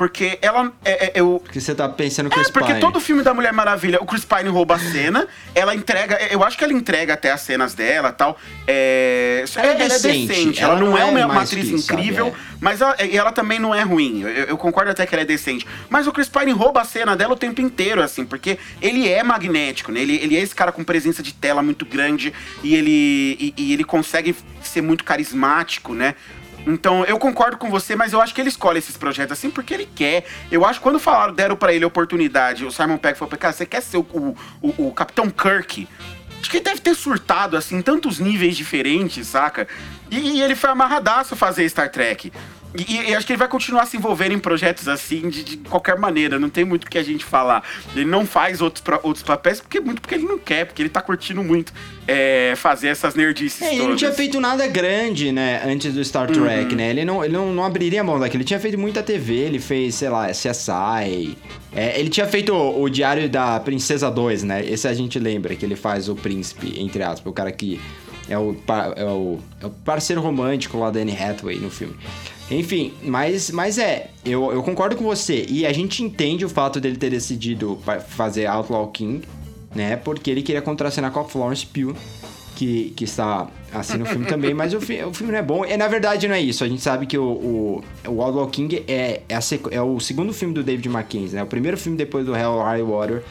Porque ela. É, é- eu, Porque você tá pensando é, Chris porque Pine. todo filme da Mulher Maravilha, o Chris Pine rouba a cena, ela entrega, eu acho que ela entrega até as cenas dela e tal. É, Ela é ela decente, ela, ela não, não é é uma, uma atriz que isso, sabe? incrível, É. mas ela, ela também não é ruim. Eu, eu concordo até que ela é decente. Mas o Chris Pine rouba a cena dela o tempo inteiro, assim, porque ele é magnético, né? Ele, ele é esse cara com presença de tela muito grande e ele, e, e ele consegue ser muito carismático, né? Então, eu concordo com você, mas eu acho que ele escolhe esses projetos assim porque ele quer. Eu acho que quando falaram, deram pra ele a oportunidade, o Simon Pegg falou, cara, você quer ser o, o, o- o Capitão Kirk? Acho que ele deve ter surtado, assim, tantos níveis diferentes, saca? E, e ele foi amarradaço fazer Star Trek. E, e acho que ele vai continuar se envolvendo em projetos assim de, de qualquer maneira, não tem muito o que a gente falar. Ele não faz outros, pra- outros papéis, porque muito porque ele não quer, porque ele tá curtindo muito é, fazer essas nerdices É, ele todas. não tinha feito nada grande, né, antes do Star Trek, Uhum. né? Ele não, ele não, não abriria mão daquilo. Ele tinha feito muita TV, ele fez, sei lá, CSI. É, ele tinha feito o, o Diário da Princesa 2, né? Esse a gente lembra, que ele faz o príncipe, entre aspas, o cara que é o, é o, é o parceiro romântico lá da Anne Hathaway no filme. Enfim, mas, mas é, eu, eu concordo com você. E a gente entende o fato dele ter decidido fazer Outlaw King, né? Porque ele queria contracenar com a Florence Pugh que, que está assim no filme também, mas o, fi- o filme não é bom. E na verdade não é isso. A gente sabe que o, o, o Outlaw King é, é, é o segundo filme do David Mackenzie, né? O primeiro filme depois do Hell High Water,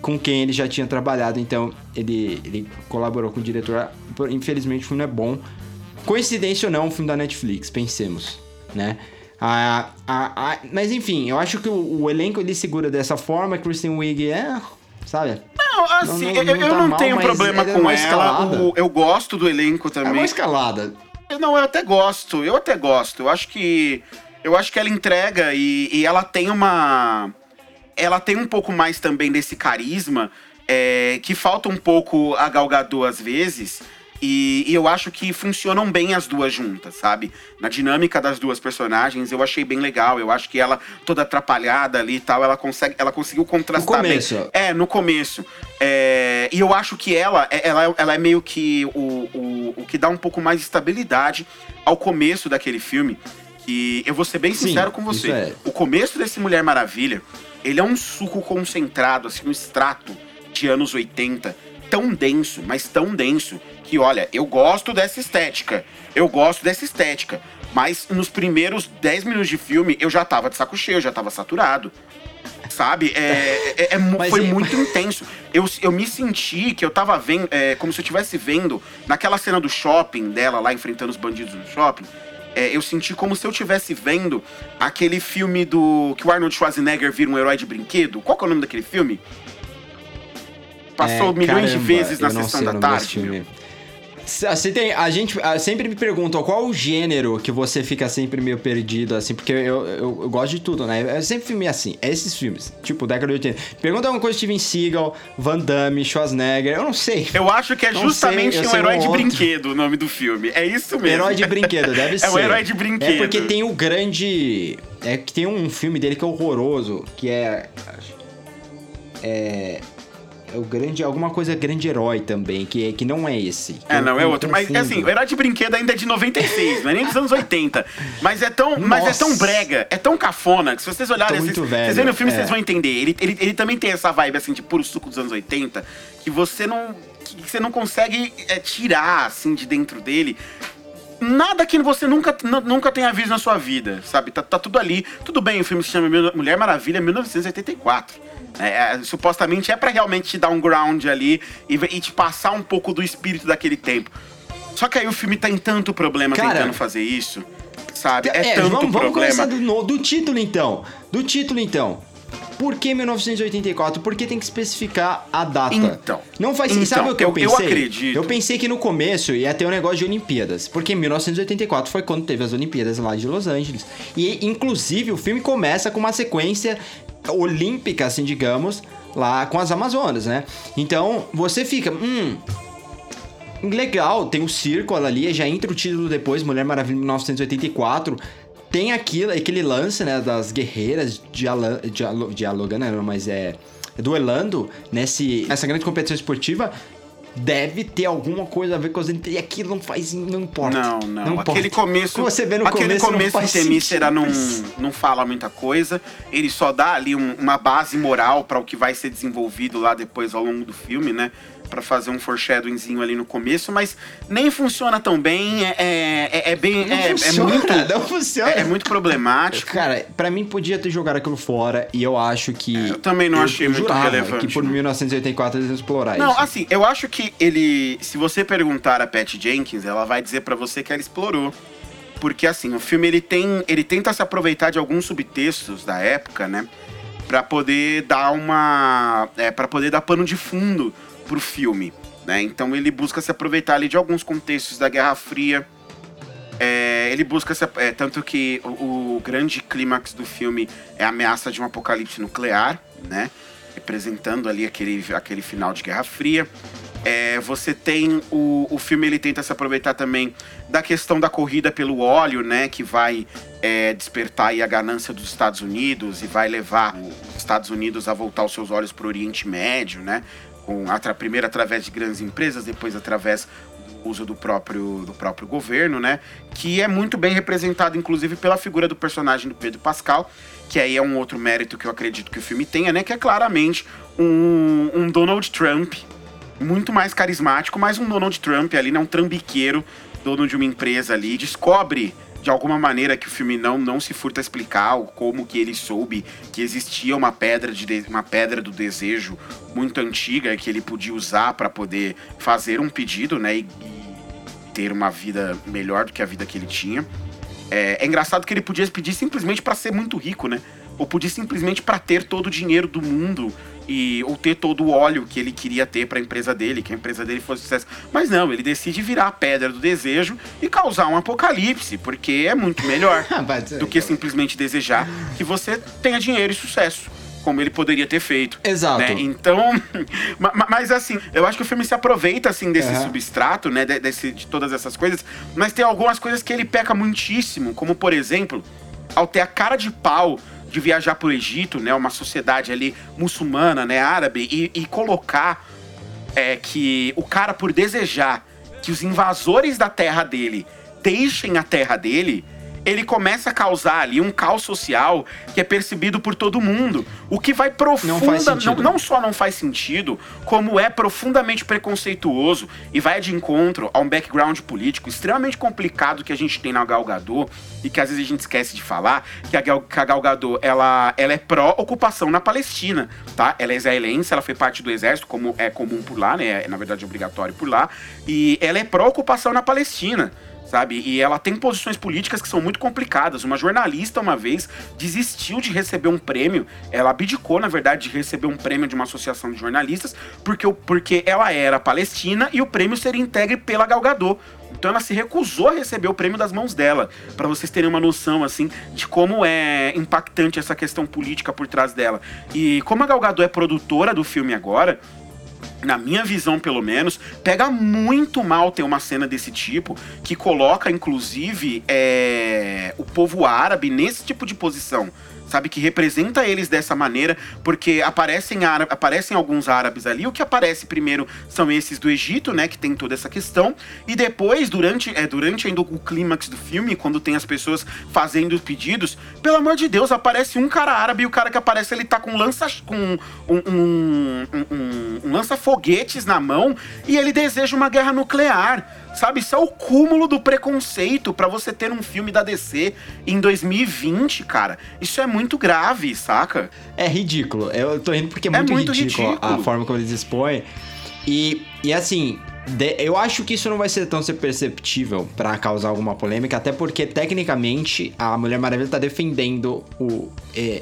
com quem ele já tinha trabalhado. Então ele, ele colaborou com o diretor. Infelizmente o filme não é bom. Coincidência ou não, um filme da Netflix, pensemos, né? Ah, ah, ah, mas enfim, eu acho que o, o elenco ele segura dessa forma. Kristen Wiig é, sabe? Não, assim, Não, não- eu, não eu tá não mal, tenho problema é com ela. o- eu gosto do elenco É também. uma escalada. Eu- Não, eu até gosto. Eu até gosto. Eu acho que. Eu acho que ela entrega e, e ela tem uma. ela tem um pouco mais também desse carisma, é, que falta um pouco a Gal Gadot às vezes. E, e eu acho que funcionam bem as duas juntas, sabe? Na dinâmica das duas personagens, eu achei bem legal. Eu acho que ela, toda atrapalhada ali e tal, ela, consegue, ela conseguiu contrastar No começo. bem. É, no começo. É, e eu acho que ela, é- ela, ela é meio que o, o, o que dá um pouco mais de estabilidade ao começo daquele filme. Que eu vou ser bem Sim, sincero com você. é. O começo desse Mulher Maravilha, ele é um suco concentrado, assim, um extrato de anos 80, tão denso, mas tão denso, que olha, eu gosto dessa estética. Eu gosto dessa estética. Mas nos primeiros 10 minutos de filme, eu já tava de saco cheio, eu já tava saturado. Sabe? É, é- é mu- Mas foi muito intenso. Eu, eu me senti que eu tava vendo, é, como se eu estivesse vendo, naquela cena do shopping dela, lá enfrentando os bandidos no shopping. é, eu senti como se eu estivesse vendo aquele filme do. que o Arnold Schwarzenegger vira um herói de brinquedo. Qual que é o nome daquele filme? Passou É, milhões de caramba, vezes na sessão da tarde. meu. Você tem, a gente ah, sempre me pergunta qual o gênero que você fica sempre meio perdido, assim, porque eu, eu, eu gosto de tudo, né? É sempre filme assim, é esses filmes, tipo década de 80. Pergunta alguma coisa de Steven Seagal, Van Damme, Schwarzenegger, eu não sei. Eu acho que é Não justamente sei, um herói um de outro. brinquedo o nome do filme. É isso mesmo. Herói de brinquedo, deve ser. É um herói de brinquedo. É porque tem o grande. É que tem um filme dele que é horroroso, que é. É. É o grande. Alguma coisa grande herói também, que, que não é esse. É, não, é outro. Mas, confundo. assim, o Herói de Brinquedo ainda é de 96, não é nem dos anos 80. Mas é tão, mas é tão Nossa. brega, é tão cafona, que se vocês olharem, vocês, velho, vocês verem o filme, é. vocês vão entender. Ele, ele, ele também tem essa vibe, assim, de puro suco dos anos 80, que você não, que você não consegue é, tirar, assim, de dentro dele. Nada que você nunca, nu- nunca tenha visto na sua vida, sabe? Tá, tá tudo ali. Tudo bem, o filme se chama Mulher Maravilha 1984. É, é, supostamente é pra realmente te dar um ground ali e, e te passar um pouco do espírito daquele tempo. Só que aí o filme tem tanto problema Cara, tentando fazer isso, sabe? É, É, tanto vamos, vamos problema. começar do, do título então. Do título então. Por que 1984? Por que tem que especificar a data? Então. Não faz Então, Sabe o que eu, eu- eu pensei? acredito. Eu pensei que no começo ia ter um negócio de Olimpíadas. Porque 1984 foi quando teve as Olimpíadas lá de Los Angeles. E, inclusive, o filme começa com uma sequência olímpica, assim, digamos, lá com as Amazonas, né? Então, você fica. Hum, Legal, tem o Círculo ali, já entra o título depois, Mulher Maravilha 1984. Tem aquilo, aquele lance, né, das guerreiras diala- dialo- dialogando, não, mas é duelando nesse, nessa grande competição esportiva. Deve ter alguma coisa a ver com as. E aquilo não faz. Não importa. Não, não. importa. aquele começo. Você vê no aquele começo, começo não em Temícera não, não fala muita coisa. Ele só dá ali um- uma base moral para o que vai ser desenvolvido lá depois ao longo do filme, né? Pra fazer um foreshadowingzinho ali no começo, mas nem funciona tão bem. É, é, é bem. Não é, é funciona, muito. não funciona. É, é muito problemático. Cara, pra mim podia ter jogado aquilo fora e eu acho que. É, eu também não achei muito relevante, Que por não. 1984 eles iam explorar Não, isso. assim, eu acho que ele. Se você perguntar a Pat Jenkins, ela vai dizer pra você que ela explorou. Porque, assim, o filme ele tem. Ele tenta se aproveitar de alguns subtextos da época, né? Pra poder dar uma. É, para poder dar pano de fundo pro filme. Né? Então ele busca se aproveitar ali de alguns contextos da Guerra Fria. É, ele busca se, é, tanto que o, o grande clímax do filme é a ameaça de um apocalipse nuclear, né? Representando ali aquele, aquele final de Guerra Fria. É, você tem o, o filme ele tenta se aproveitar também da questão da corrida pelo óleo, né? Que vai é, despertar a ganância dos Estados Unidos e vai levar os Estados Unidos a voltar os seus olhos para o Oriente Médio, né? Com, atra, primeiro através de grandes empresas, depois através do uso do próprio, do próprio governo, né? Que é muito bem representado, inclusive, pela figura do personagem do Pedro Pascal, que aí é um outro mérito que eu acredito que o filme tenha, né? Que é claramente um, um Donald Trump muito mais carismático, mas um Donald Trump ali, né? Um trambiqueiro, dono de uma empresa ali, descobre de alguma maneira que o filme não, não se furta a explicar como que ele soube que existia uma pedra de- uma pedra do desejo muito antiga que ele podia usar para poder fazer um pedido, né, e, e ter uma vida melhor do que a vida que ele tinha. É, é engraçado que ele podia pedir simplesmente para ser muito rico, né? Ou podia simplesmente para ter todo o dinheiro do mundo e ou ter todo o óleo que ele queria ter para a empresa dele, que a empresa dele fosse sucesso. Mas não, ele decide virar a pedra do desejo e causar um apocalipse, porque é muito melhor Ah, do que simplesmente desejar que você tenha dinheiro e sucesso. como ele poderia ter feito. Exato. né? Então, ma- ma- mas assim, eu acho que o filme se aproveita assim desse Aham. substrato, né, de, desse- de todas essas coisas, mas tem algumas coisas que ele peca muitíssimo, como por exemplo, ao ter a cara de pau de viajar pro Egito, né, uma sociedade ali muçulmana, né, árabe, e, e colocar é que o cara, por desejar que os invasores da terra dele deixem a terra dele, ele começa a causar ali um caos social que é percebido por todo mundo. O que vai profunda, não, sentido. não só não faz sentido, como é profundamente preconceituoso e vai de encontro a um background político extremamente complicado que a gente tem na Gal Gadot e que às vezes a gente esquece de falar, que a Gal, que a Gal Gadot, ela, ela é pró-ocupação na Palestina, tá? Ela é israelense, ela foi parte do exército, como é comum por lá, né? É, na verdade, obrigatório por lá. E ela é pró-ocupação na Palestina sabe? E ela tem posições políticas que são muito complicadas. Uma jornalista, uma vez, desistiu de receber um prêmio. Ela abdicou, na verdade, de receber um prêmio de uma associação de jornalistas, porque, porque ela era palestina e o prêmio seria entregue pela Gal Gadot. Então ela se recusou a receber o prêmio das mãos dela, Pra vocês terem uma noção assim de como é impactante essa questão política por trás dela. E como a Gal Gadot é produtora do filme agora, na minha visão, pelo menos, pega muito mal ter uma cena desse tipo, que coloca, inclusive, é, o povo árabe nesse tipo de posição. Sabe, que representa eles dessa maneira, porque aparecem, aparecem alguns árabes ali. O que aparece primeiro são esses do Egito, né? Que tem toda essa questão. E depois, durante, é, durante ainda o clímax do filme, quando tem as pessoas fazendo os pedidos, pelo amor de Deus, aparece um cara árabe e o cara que aparece ele tá com lança. com um, um- um- um lança-foguetes na mão e ele deseja uma guerra nuclear. Sabe, isso é o cúmulo do preconceito pra você ter um filme da DC em 2020, cara. Isso é muito grave, saca? É ridículo. Eu tô rindo porque é É muito, muito ridículo, a ridículo. forma como eles expõem. E, e assim, de- eu acho que isso não vai ser tão ser perceptível pra causar alguma polêmica, até porque tecnicamente a Mulher Maravilha tá defendendo o,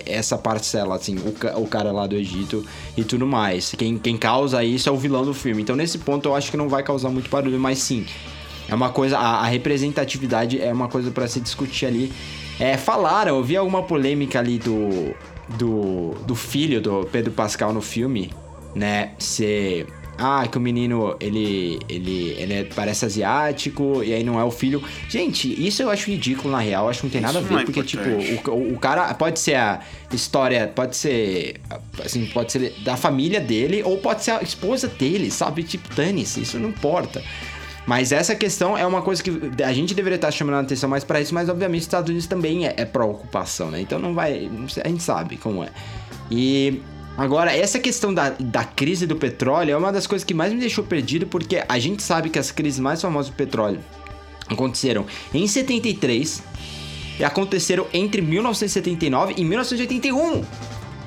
essa parcela, assim, o, o cara lá do Egito e tudo mais. Quem, quem causa isso é o vilão do filme. Então nesse ponto eu acho que não vai causar muito barulho, mas sim. É uma coisa, a, a representatividade é uma coisa pra se discutir ali. É, falaram, eu vi alguma polêmica ali do, do, do filho do Pedro Pascal no filme, né? Ser. Ah, que o menino, ele, ele, ele é- parece asiático e aí não é o filho. Gente, isso eu acho ridículo na real, acho que não tem nada a Isso ver, não é porque, importante. tipo, o, o, cara pode ser a história, pode ser, assim, pode ser da família dele ou pode ser a esposa dele, sabe? Tipo, dane-se, isso não importa. Mas essa questão é uma coisa que a gente deveria estar chamando a atenção mais pra isso, mas obviamente os Estados Unidos também é, é pró-ocupação, né? Então não vai. A gente sabe como é. E agora, essa questão da, da crise do petróleo é uma das coisas que mais me deixou perdido, porque a gente sabe que as crises mais famosas do petróleo aconteceram em 73 e aconteceram entre 1979 e 1981.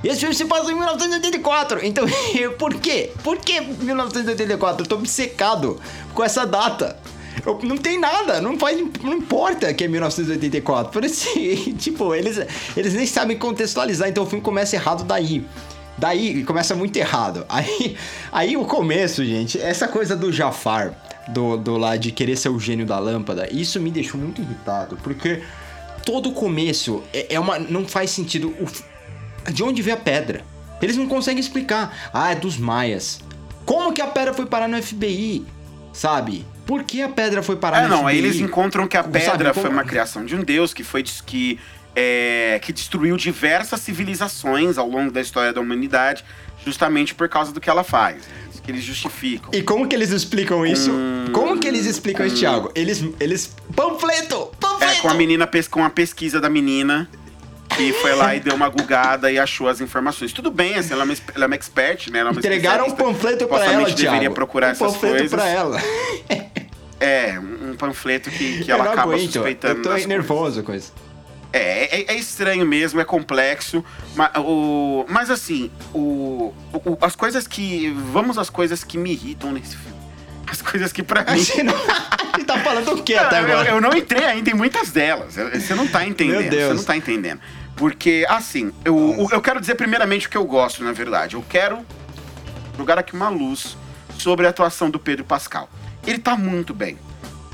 E esse filme se passa em 1984. Então, por quê? Por que 1984? Eu tô obcecado com essa data. Eu- não tem nada, não faz, não importa que é 1984. Por isso, tipo, eles, eles nem sabem contextualizar, então o filme começa errado daí. Daí começa muito errado. Aí, aí o começo, gente, essa coisa do Jafar, do, do lá de querer ser o gênio da lâmpada, isso me deixou muito irritado, porque todo o começo é, é uma. não faz sentido. O- de onde veio a pedra? Eles não conseguem explicar. Ah, é dos maias. Como que a pedra foi parar no FBI? Sabe? Por que a pedra foi parar É, no não, FBI? aí eles encontram que a Sabe, pedra como- foi uma criação de um deus que foi que, é, que destruiu diversas civilizações ao longo da história da humanidade, justamente por causa do que ela faz. Isso que eles justificam. E como que eles explicam isso? Hum, como que eles explicam isso, Thiago? Eles. Eles. Panfleto! Panfleto! É, com a menina com a pesquisa da menina. Que foi lá e deu uma gugada e achou as informações. Tudo bem, assim, ela é uma, ela é uma expert, né? Ela é uma Entregaram um panfleto pra ela, Thiago. deveria procurar um essas panfleto coisas. pra ela. É, um panfleto que, que ela acaba aguento. suspeitando. Eu tô das coisas. nervoso com isso. É, é, é estranho mesmo, é complexo. Mas, o, mas assim, o, o- as coisas que. Vamos às coisas que me irritam nesse filme. As coisas que pra mim. gente, não... a gente tá falando o que Não, até eu, agora? eu não entrei ainda em muitas delas. Eu- Você não tá entendendo. Meu Deus. Você não tá entendendo. Porque, assim, eu, eu quero dizer primeiramente o que eu gosto, na verdade. Eu quero jogar aqui uma luz sobre a atuação do Pedro Pascal. Ele tá muito bem.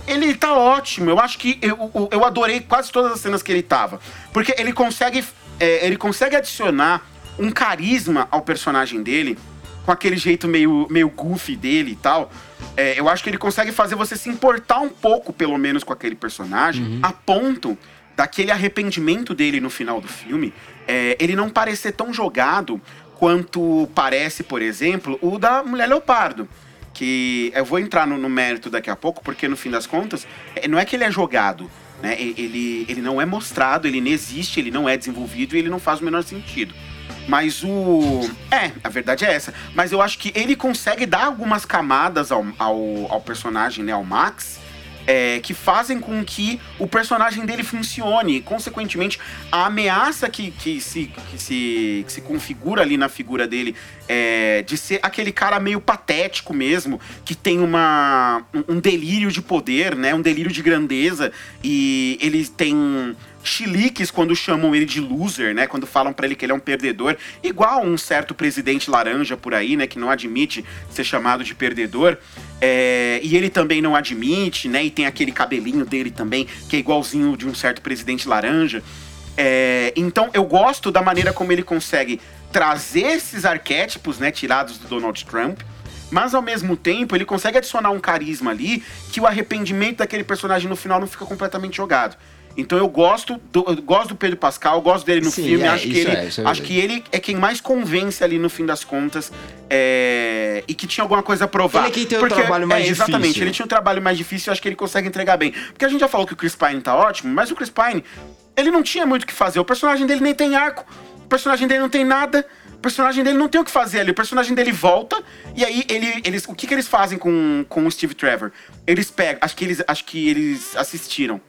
Ele tá ótimo. Eu acho que eu, eu- adorei quase todas as cenas que ele tava. Porque ele consegue, é, ele consegue adicionar um carisma ao personagem dele, com aquele jeito meio, meio goofy dele e tal. É, eu acho que ele consegue fazer você se importar um pouco, pelo menos, com aquele personagem, a ponto daquele arrependimento dele no final do filme, é, ele não parecer tão jogado quanto parece, por exemplo, o da Mulher Leopardo. Que eu vou entrar no, no mérito daqui a pouco, porque no fim das contas, é, não é que ele é jogado, né? Ele, ele não é mostrado, ele não existe, ele não é desenvolvido e ele não faz o menor sentido. Mas o. É, a verdade é essa. Mas eu acho que ele consegue dar algumas camadas ao, ao, ao personagem, né? Ao Max. É, que fazem com que o personagem dele funcione. Consequentemente, a ameaça que, que, se, que, se, que se configura ali na figura dele é, de ser aquele cara meio patético mesmo, que tem uma, um- um delírio de poder, né? Um delírio de grandeza. E ele tem chiliques quando chamam ele de loser, né? Quando falam pra ele que ele é um perdedor, igual um certo presidente laranja por aí, né? Que não admite ser chamado de perdedor. É, e ele também não admite, né? E tem aquele cabelinho dele também, que é igualzinho de um certo presidente laranja. É, então eu gosto da maneira como ele consegue trazer esses arquétipos, né? Tirados do Donald Trump. Mas ao mesmo tempo, ele consegue adicionar um carisma ali que o arrependimento daquele personagem no final não fica completamente jogado. Então eu gosto do, eu gosto do Pedro Pascal, gosto dele no Sim, filme, é, acho, que ele, é, é acho que ele é quem mais convence ali no fim das contas é, e que tinha alguma coisa a provar. Ele é quem tem o trabalho mais é, Exatamente, difícil. ele tinha um trabalho mais difícil e acho que ele consegue entregar bem. Porque a gente já falou que o Chris Pine tá ótimo, mas o Chris Pine, ele não tinha muito o que fazer. O personagem dele nem tem arco, o personagem dele não tem nada. O personagem dele não tem o que fazer ali. O personagem dele volta e aí ele, eles, o que, que eles fazem com, com o Steve Trevor? Eles pegam, acho que eles, acho que eles assistiram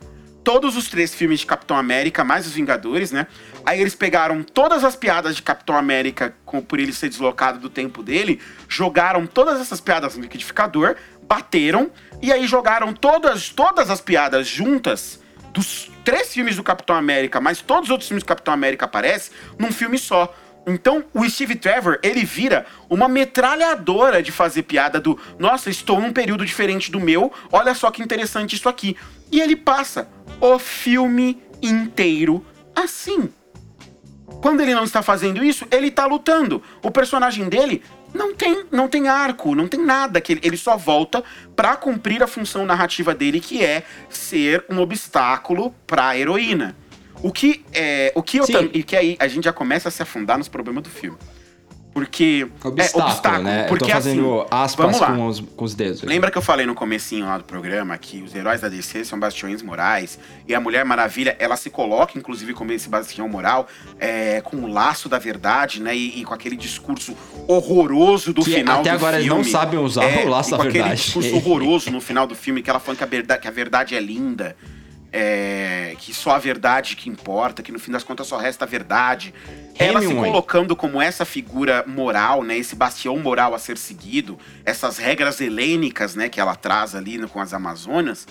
todos os três filmes de Capitão América, mais os Vingadores, né? Aí eles pegaram todas as piadas de Capitão América, com- por ele ser deslocado do tempo dele, jogaram todas essas piadas no liquidificador, bateram, e aí jogaram todas, todas as piadas juntas dos três filmes do Capitão América, mas todos os outros filmes do Capitão América aparecem num filme só. Então, o Steve Trevor, ele vira uma metralhadora de fazer piada do Nossa, estou num período diferente do meu, olha só que interessante isso aqui. E ele passa o filme inteiro assim. Quando ele não está fazendo isso, ele está lutando. O personagem dele não tem, não tem arco, não tem nada. que Ele, ele só volta pra cumprir a função narrativa dele, que é ser um obstáculo pra heroína. O que é. O que eu Sim. tam- E que aí a gente já começa a se afundar nos problemas do filme. Porque. Obstáculo, né? Eu Porque tô fazendo assim, aspas com os, com os dedos. Lembra que eu falei no comecinho lá do programa que os heróis da DC são bastiões morais e a Mulher Maravilha, ela se coloca, inclusive, como esse bastião moral, é, com o laço da verdade, né? E, e com aquele discurso horroroso do Que final até do agora eles não sabem usar É, o laço da com aquele verdade. discurso horroroso no final do filme, que ela falando que a verdade, que a verdade é linda. É, que só a verdade que importa, que no fim das contas só resta a verdade. Ela se colocando como essa figura moral, né, esse bastião moral a ser seguido, essas regras helênicas, né, que ela traz ali no- com as Amazonas.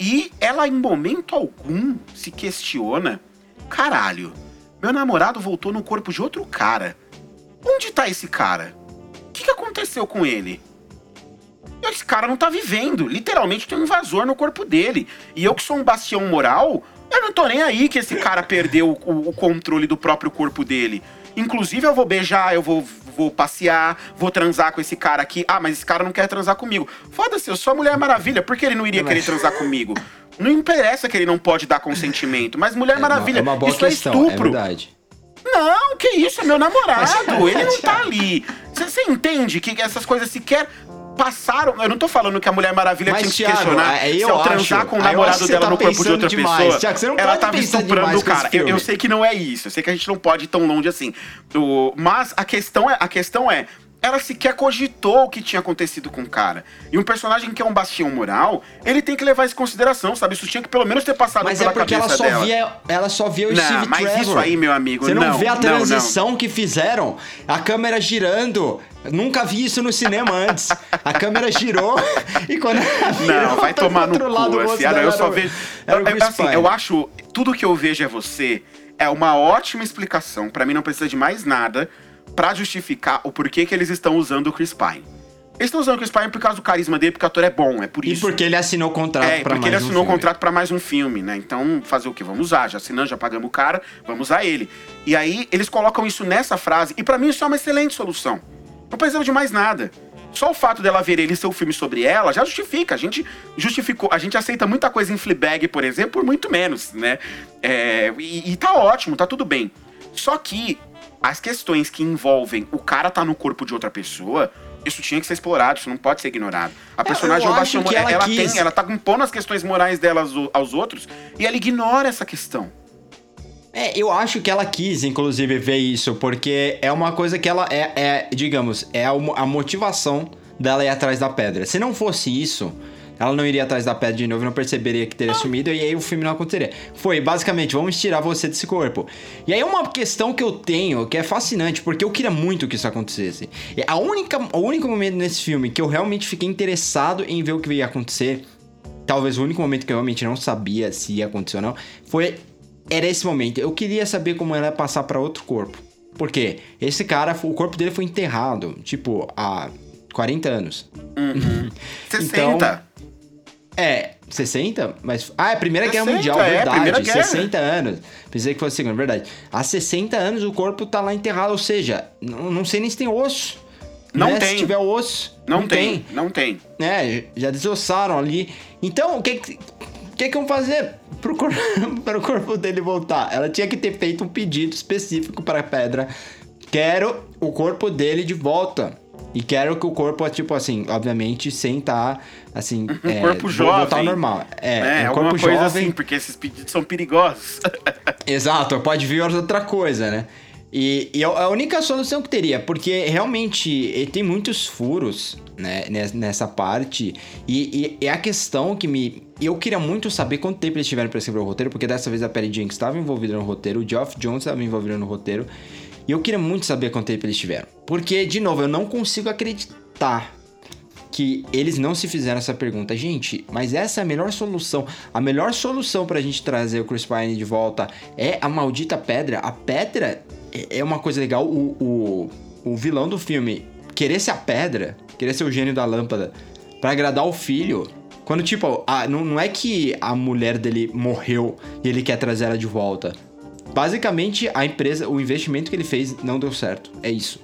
E ela em momento algum se questiona, caralho, meu namorado voltou no corpo de outro cara. Onde tá esse cara? O que, que aconteceu com ele? Esse cara não tá vivendo. Literalmente tem um invasor no corpo dele. E eu que sou um bastião moral, eu não tô nem aí que esse cara perdeu o, o controle do próprio corpo dele. Inclusive, eu vou beijar, eu vou, vou passear, vou transar com esse cara aqui. Ah, mas esse cara não quer transar comigo. Foda-se, eu sou a Mulher Maravilha. Por que ele não iria Não, querer mas- transar comigo? Não interessa que ele não pode dar consentimento. Mas Mulher Maravilha, É uma isso questão, é é estupro. verdade. Não, que isso, é meu namorado. Mas- Ele não tá ali. Você entende que essas coisas sequer passaram. Eu não tô falando que a Mulher Maravilha Mas, tinha que Thiago, questionar é, se eu transar acho- com o namorado dela tá no corpo de outra demais. pessoa. Thiago, você não ela tava estuprando o cara. Eu, eu sei que não é isso. Eu sei que a gente não pode ir tão longe assim. O- mas a questão é. A questão é ela sequer cogitou o que tinha acontecido com o cara. E um personagem que é um bastião moral, ele tem que levar isso em consideração, sabe? Isso tinha que pelo menos ter passado Mas pela é porque ela cabeça só, dela. via, ela só via o Não, Steve mas Trevor. isso aí, meu amigo, Você não, não, vê a não, transição que fizeram. A câmera girando. Nunca vi isso no cinema antes. A câmera girou e quando ela virou Não, vai pro tomar no outro lado, Assim, ah, não, eu só vejo. era o eu, Chris assim, eu acho. Tudo que eu vejo é você. É uma ótima explicação. Pra mim, não precisa de mais nada pra justificar o porquê que eles estão usando o Chris Pine. Eles estão usando o Chris Pine por causa do carisma dele, porque o ator é bom, é por E isso. porque ele assinou o contrato É, porque mais ele um assinou o filme. contrato pra mais um filme, né? Então, fazer o quê? Vamos usar. Já assinamos, já pagamos o cara, vamos usar ele. E aí, eles colocam isso nessa frase, e pra mim isso é uma excelente solução. Não precisa de mais nada. Só o fato dela ver ele ser um filme sobre ela já justifica. A gente justificou, a gente aceita muita coisa em Fleabag, por exemplo, por muito menos, né? É, e, e tá ótimo, tá tudo bem. Só que as questões que envolvem o cara tá no corpo de outra pessoa, isso tinha que ser explorado, isso não pode ser ignorado. A personagem eu é acho bastante- que ela ela, quis- tem, ela tá impondo as questões morais dela aos, aos outros e ela ignora essa questão. É, eu acho que ela quis, inclusive, ver isso, porque é uma coisa que ela é, é, digamos, é a, a motivação dela ir atrás da pedra. Se não fosse isso, ela não iria atrás da pedra de novo, não perceberia que teria sumido e aí o filme não aconteceria. Foi, basicamente, vamos tirar você desse corpo. E aí uma questão que eu tenho, que é fascinante, porque eu queria muito que isso acontecesse. E a única, o único momento nesse filme que eu realmente fiquei interessado em ver o que ia acontecer talvez o único momento que eu realmente não sabia se ia acontecer ou não, foi era esse momento. Eu queria saber como ela ia passar pra outro corpo. Por quê? Esse cara, o corpo dele foi enterrado, tipo, há 40 anos. 60. É, 60? Mas. Ah, é a Primeira Guerra 60, Mundial, é, verdade. Guerra. 60 anos. Pensei que fosse a segunda, verdade. Há 60 anos o corpo tá lá enterrado, ou seja, não, não sei nem se tem osso. Não né? tem. Se tiver osso. não, tem, não tem. né? Já desossaram ali. Então, o que que, o que, que vão fazer pro, cor... para o corpo dele voltar? Ela tinha que ter feito um pedido específico para a pedra. Quero o corpo dele de volta. E quero que o corpo, tipo assim, obviamente, sem estar, assim, Um é, corpo jovem. voltar ao normal. É, É, um corpo coisa jovem. assim, porque esses pedidos são perigosos. Exato, pode vir outra coisa, né? E, e a única solução que teria, porque realmente ele tem muitos furos né, nes- nessa parte, e, e é a questão que me. Eu queria muito saber quanto tempo eles tiveram para escrever o roteiro, porque dessa vez a Perry Jenkins estava envolvida no roteiro, o Geoff Jones estava envolvido no roteiro, e eu queria muito saber quanto tempo eles tiveram. Porque, de novo, eu não consigo acreditar que eles não se fizeram essa pergunta. Gente, mas essa é a melhor solução. A melhor solução pra gente trazer o Chris Pine de volta é a maldita pedra. A pedra é- é uma coisa legal. O, o, o vilão do filme querer ser a pedra, querer ser o gênio da lâmpada, pra agradar o filho. Quando, tipo, a- não, não é que a mulher dele morreu e ele quer trazer ela de volta. Basicamente, a empresa, o investimento que ele fez não deu certo. É isso.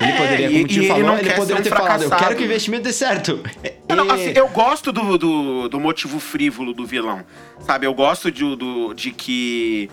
Ele É, poderia, e- como o e tio ele falou, não ele poderia ter um falado, eu quero fracassado. que o investimento dê certo. Não, não, E- assim, eu gosto do, do, do motivo frívolo do vilão, sabe? Eu gosto de, do, de que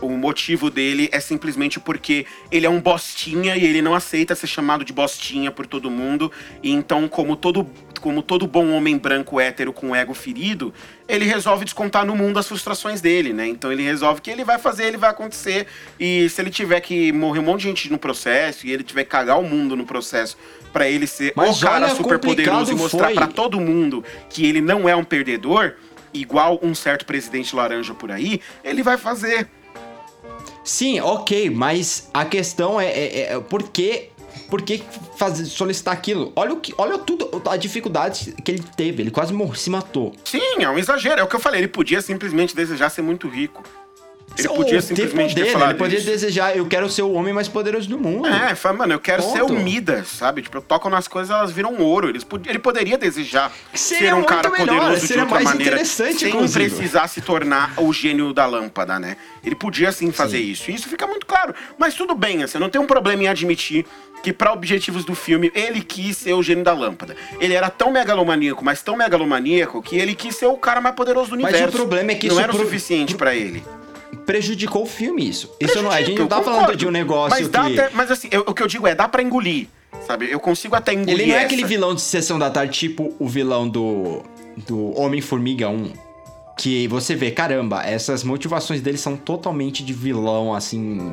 o motivo dele é simplesmente porque ele é um bostinha e ele não aceita ser chamado de bostinha por todo mundo. E então, como todo, como todo bom homem branco hétero com ego ferido, ele resolve descontar no mundo as frustrações dele, né? Então ele resolve que ele vai fazer, ele vai acontecer. E se ele tiver que morrer um monte de gente no processo e ele tiver que cagar o mundo no processo pra ele ser Mas o cara super poderoso e mostrar pra todo mundo que ele não é um perdedor, igual um certo presidente laranja por aí, ele vai fazer. Sim, ok, mas a questão é, é, é por que, por que fazer, solicitar aquilo? Olha, o que, olha tudo, a dificuldade que ele teve, ele quase se matou. Sim, é um exagero. É o que eu falei. Ele podia simplesmente desejar ser muito rico. Ele podia ter simplesmente poder, ter né? falado Ele podia isso. desejar, eu quero ser o homem mais poderoso do mundo. É, fala, mano, eu quero ser o Ponto. Midas, sabe? Tipo, eu toco nas coisas, elas viram ouro. Eles pod- Ele poderia desejar Seria ser um cara melhor, poderoso de outra mais maneira, interessante, sem inclusive. precisar se tornar o gênio da lâmpada, né? Ele podia sim fazer Sim. isso. E isso fica muito claro. Mas tudo bem, assim, não tenho um problema em admitir que para objetivos do filme ele quis ser o gênio da lâmpada. Ele era tão megalomaníaco, mas tão megalomaníaco que ele quis ser o cara mais poderoso do Mas o universo. problema é que não isso era o pro- suficiente pra ele. Prejudicou o filme isso. Isso não é, a gente não tá eu falando concordo. de um negócio mas dá que... até- mas assim, eu- o que eu digo é, dá pra engolir, sabe? Eu consigo até engolir Ele não é essa. aquele vilão de Sessão da Tarde, tipo o vilão do, do Homem-Formiga 1. Que você vê, caramba, essas motivações dele são totalmente de vilão, assim,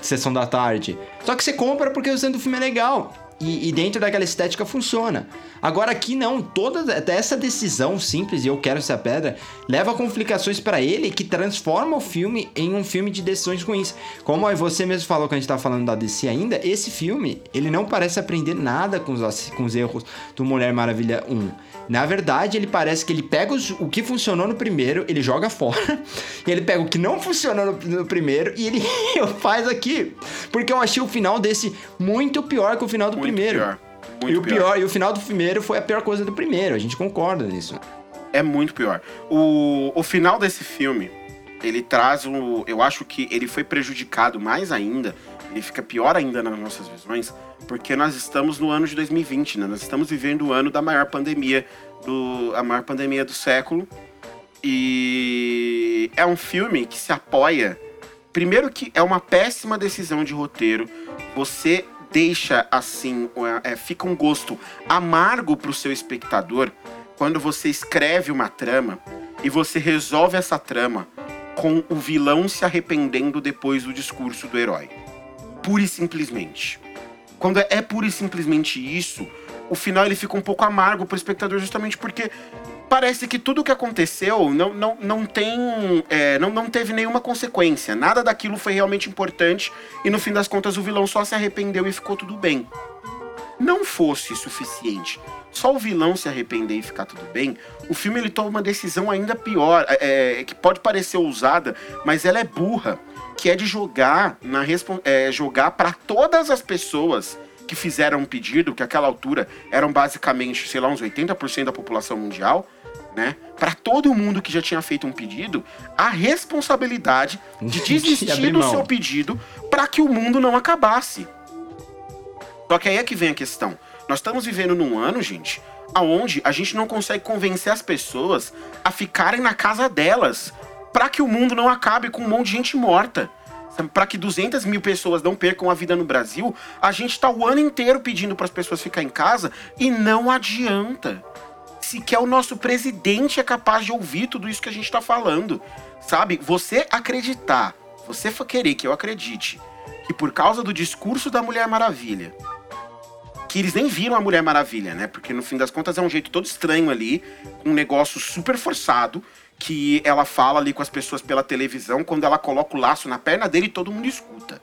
de Sessão da Tarde. Só que você compra porque o do filme é legal. E, e dentro daquela estética funciona. Agora aqui não, toda essa decisão simples, e eu quero ser a pedra, leva a complicações pra ele que transforma o filme em um filme de decisões ruins. Como você mesmo falou que a gente tá falando da DC ainda, esse filme, ele não parece aprender nada com os, com os erros do Mulher Maravilha 1. Na verdade, ele parece que ele pega os- o que funcionou no primeiro, ele joga fora, e ele pega o que não funcionou no, no primeiro e ele faz aqui. Porque eu achei o final desse muito pior que o final do Muito primeiro. pior. muito e o pior. e o final do primeiro foi a pior coisa do primeiro, a gente concorda nisso. É muito pior. O, o final desse filme, ele traz o. Eu acho que ele foi prejudicado mais ainda, ele fica pior ainda nas nossas visões, porque nós estamos no ano de 2020, né? Nós estamos vivendo o ano da maior pandemia, do, a maior pandemia do século. E é um filme que se apoia. Primeiro que é uma péssima decisão de roteiro. Você deixa assim, é, fica um gosto amargo pro seu espectador quando você escreve uma trama e você resolve essa trama com o vilão se arrependendo depois do discurso do herói. Pura e simplesmente. Quando é, pura e simplesmente isso, o final ele fica um pouco amargo pro espectador justamente porque parece que tudo o que aconteceu não, não, não tem. É, não, não teve nenhuma consequência. Nada daquilo foi realmente importante. E no fim das contas o vilão só se arrependeu e ficou tudo bem. Não fosse suficiente só o vilão se arrepender e ficar tudo bem, o filme ele toma uma decisão ainda pior, é, é que pode parecer ousada, mas ela é burra, que é de jogar na é, jogar para todas as pessoas que fizeram um pedido, que àquela altura eram basicamente, sei lá, uns 80% da população mundial, né? Para todo mundo que já tinha feito um pedido, a responsabilidade de desistir do seu pedido para que o mundo não acabasse. Só que aí é que vem a questão. Nós estamos vivendo num ano, gente, aonde a gente não consegue convencer as pessoas a ficarem na casa delas para que o mundo não acabe com um monte de gente morta. Para que 200 mil pessoas não percam a vida no Brasil, a gente está o ano inteiro pedindo para as pessoas ficar em casa e não adianta. Sequer o nosso presidente é capaz de ouvir tudo isso que a gente está falando. Sabe? Você acreditar, você querer que eu acredite, que por causa do discurso da Mulher Maravilha, que eles nem viram a Mulher Maravilha, né? Porque no fim das contas é um jeito todo estranho ali, um negócio super forçado, que ela fala ali com as pessoas pela televisão, quando ela coloca o laço na perna dele todo mundo escuta.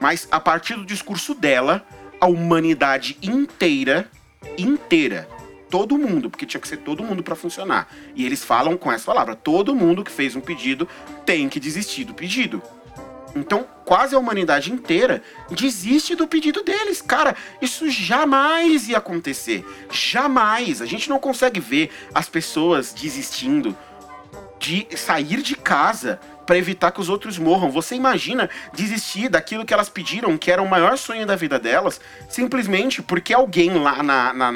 Mas a partir do discurso dela, a humanidade inteira, inteira, todo mundo, porque tinha que ser todo mundo para funcionar. E eles falam com essa palavra: todo mundo que fez um pedido tem que desistir do pedido. Então, quase a humanidade inteira desiste do pedido deles. Cara, isso jamais ia acontecer. Jamais. A gente não consegue ver as pessoas desistindo de sair de casa para evitar que os outros morram. Você imagina desistir daquilo que elas pediram, que era o maior sonho da vida delas, simplesmente porque alguém lá, na, na,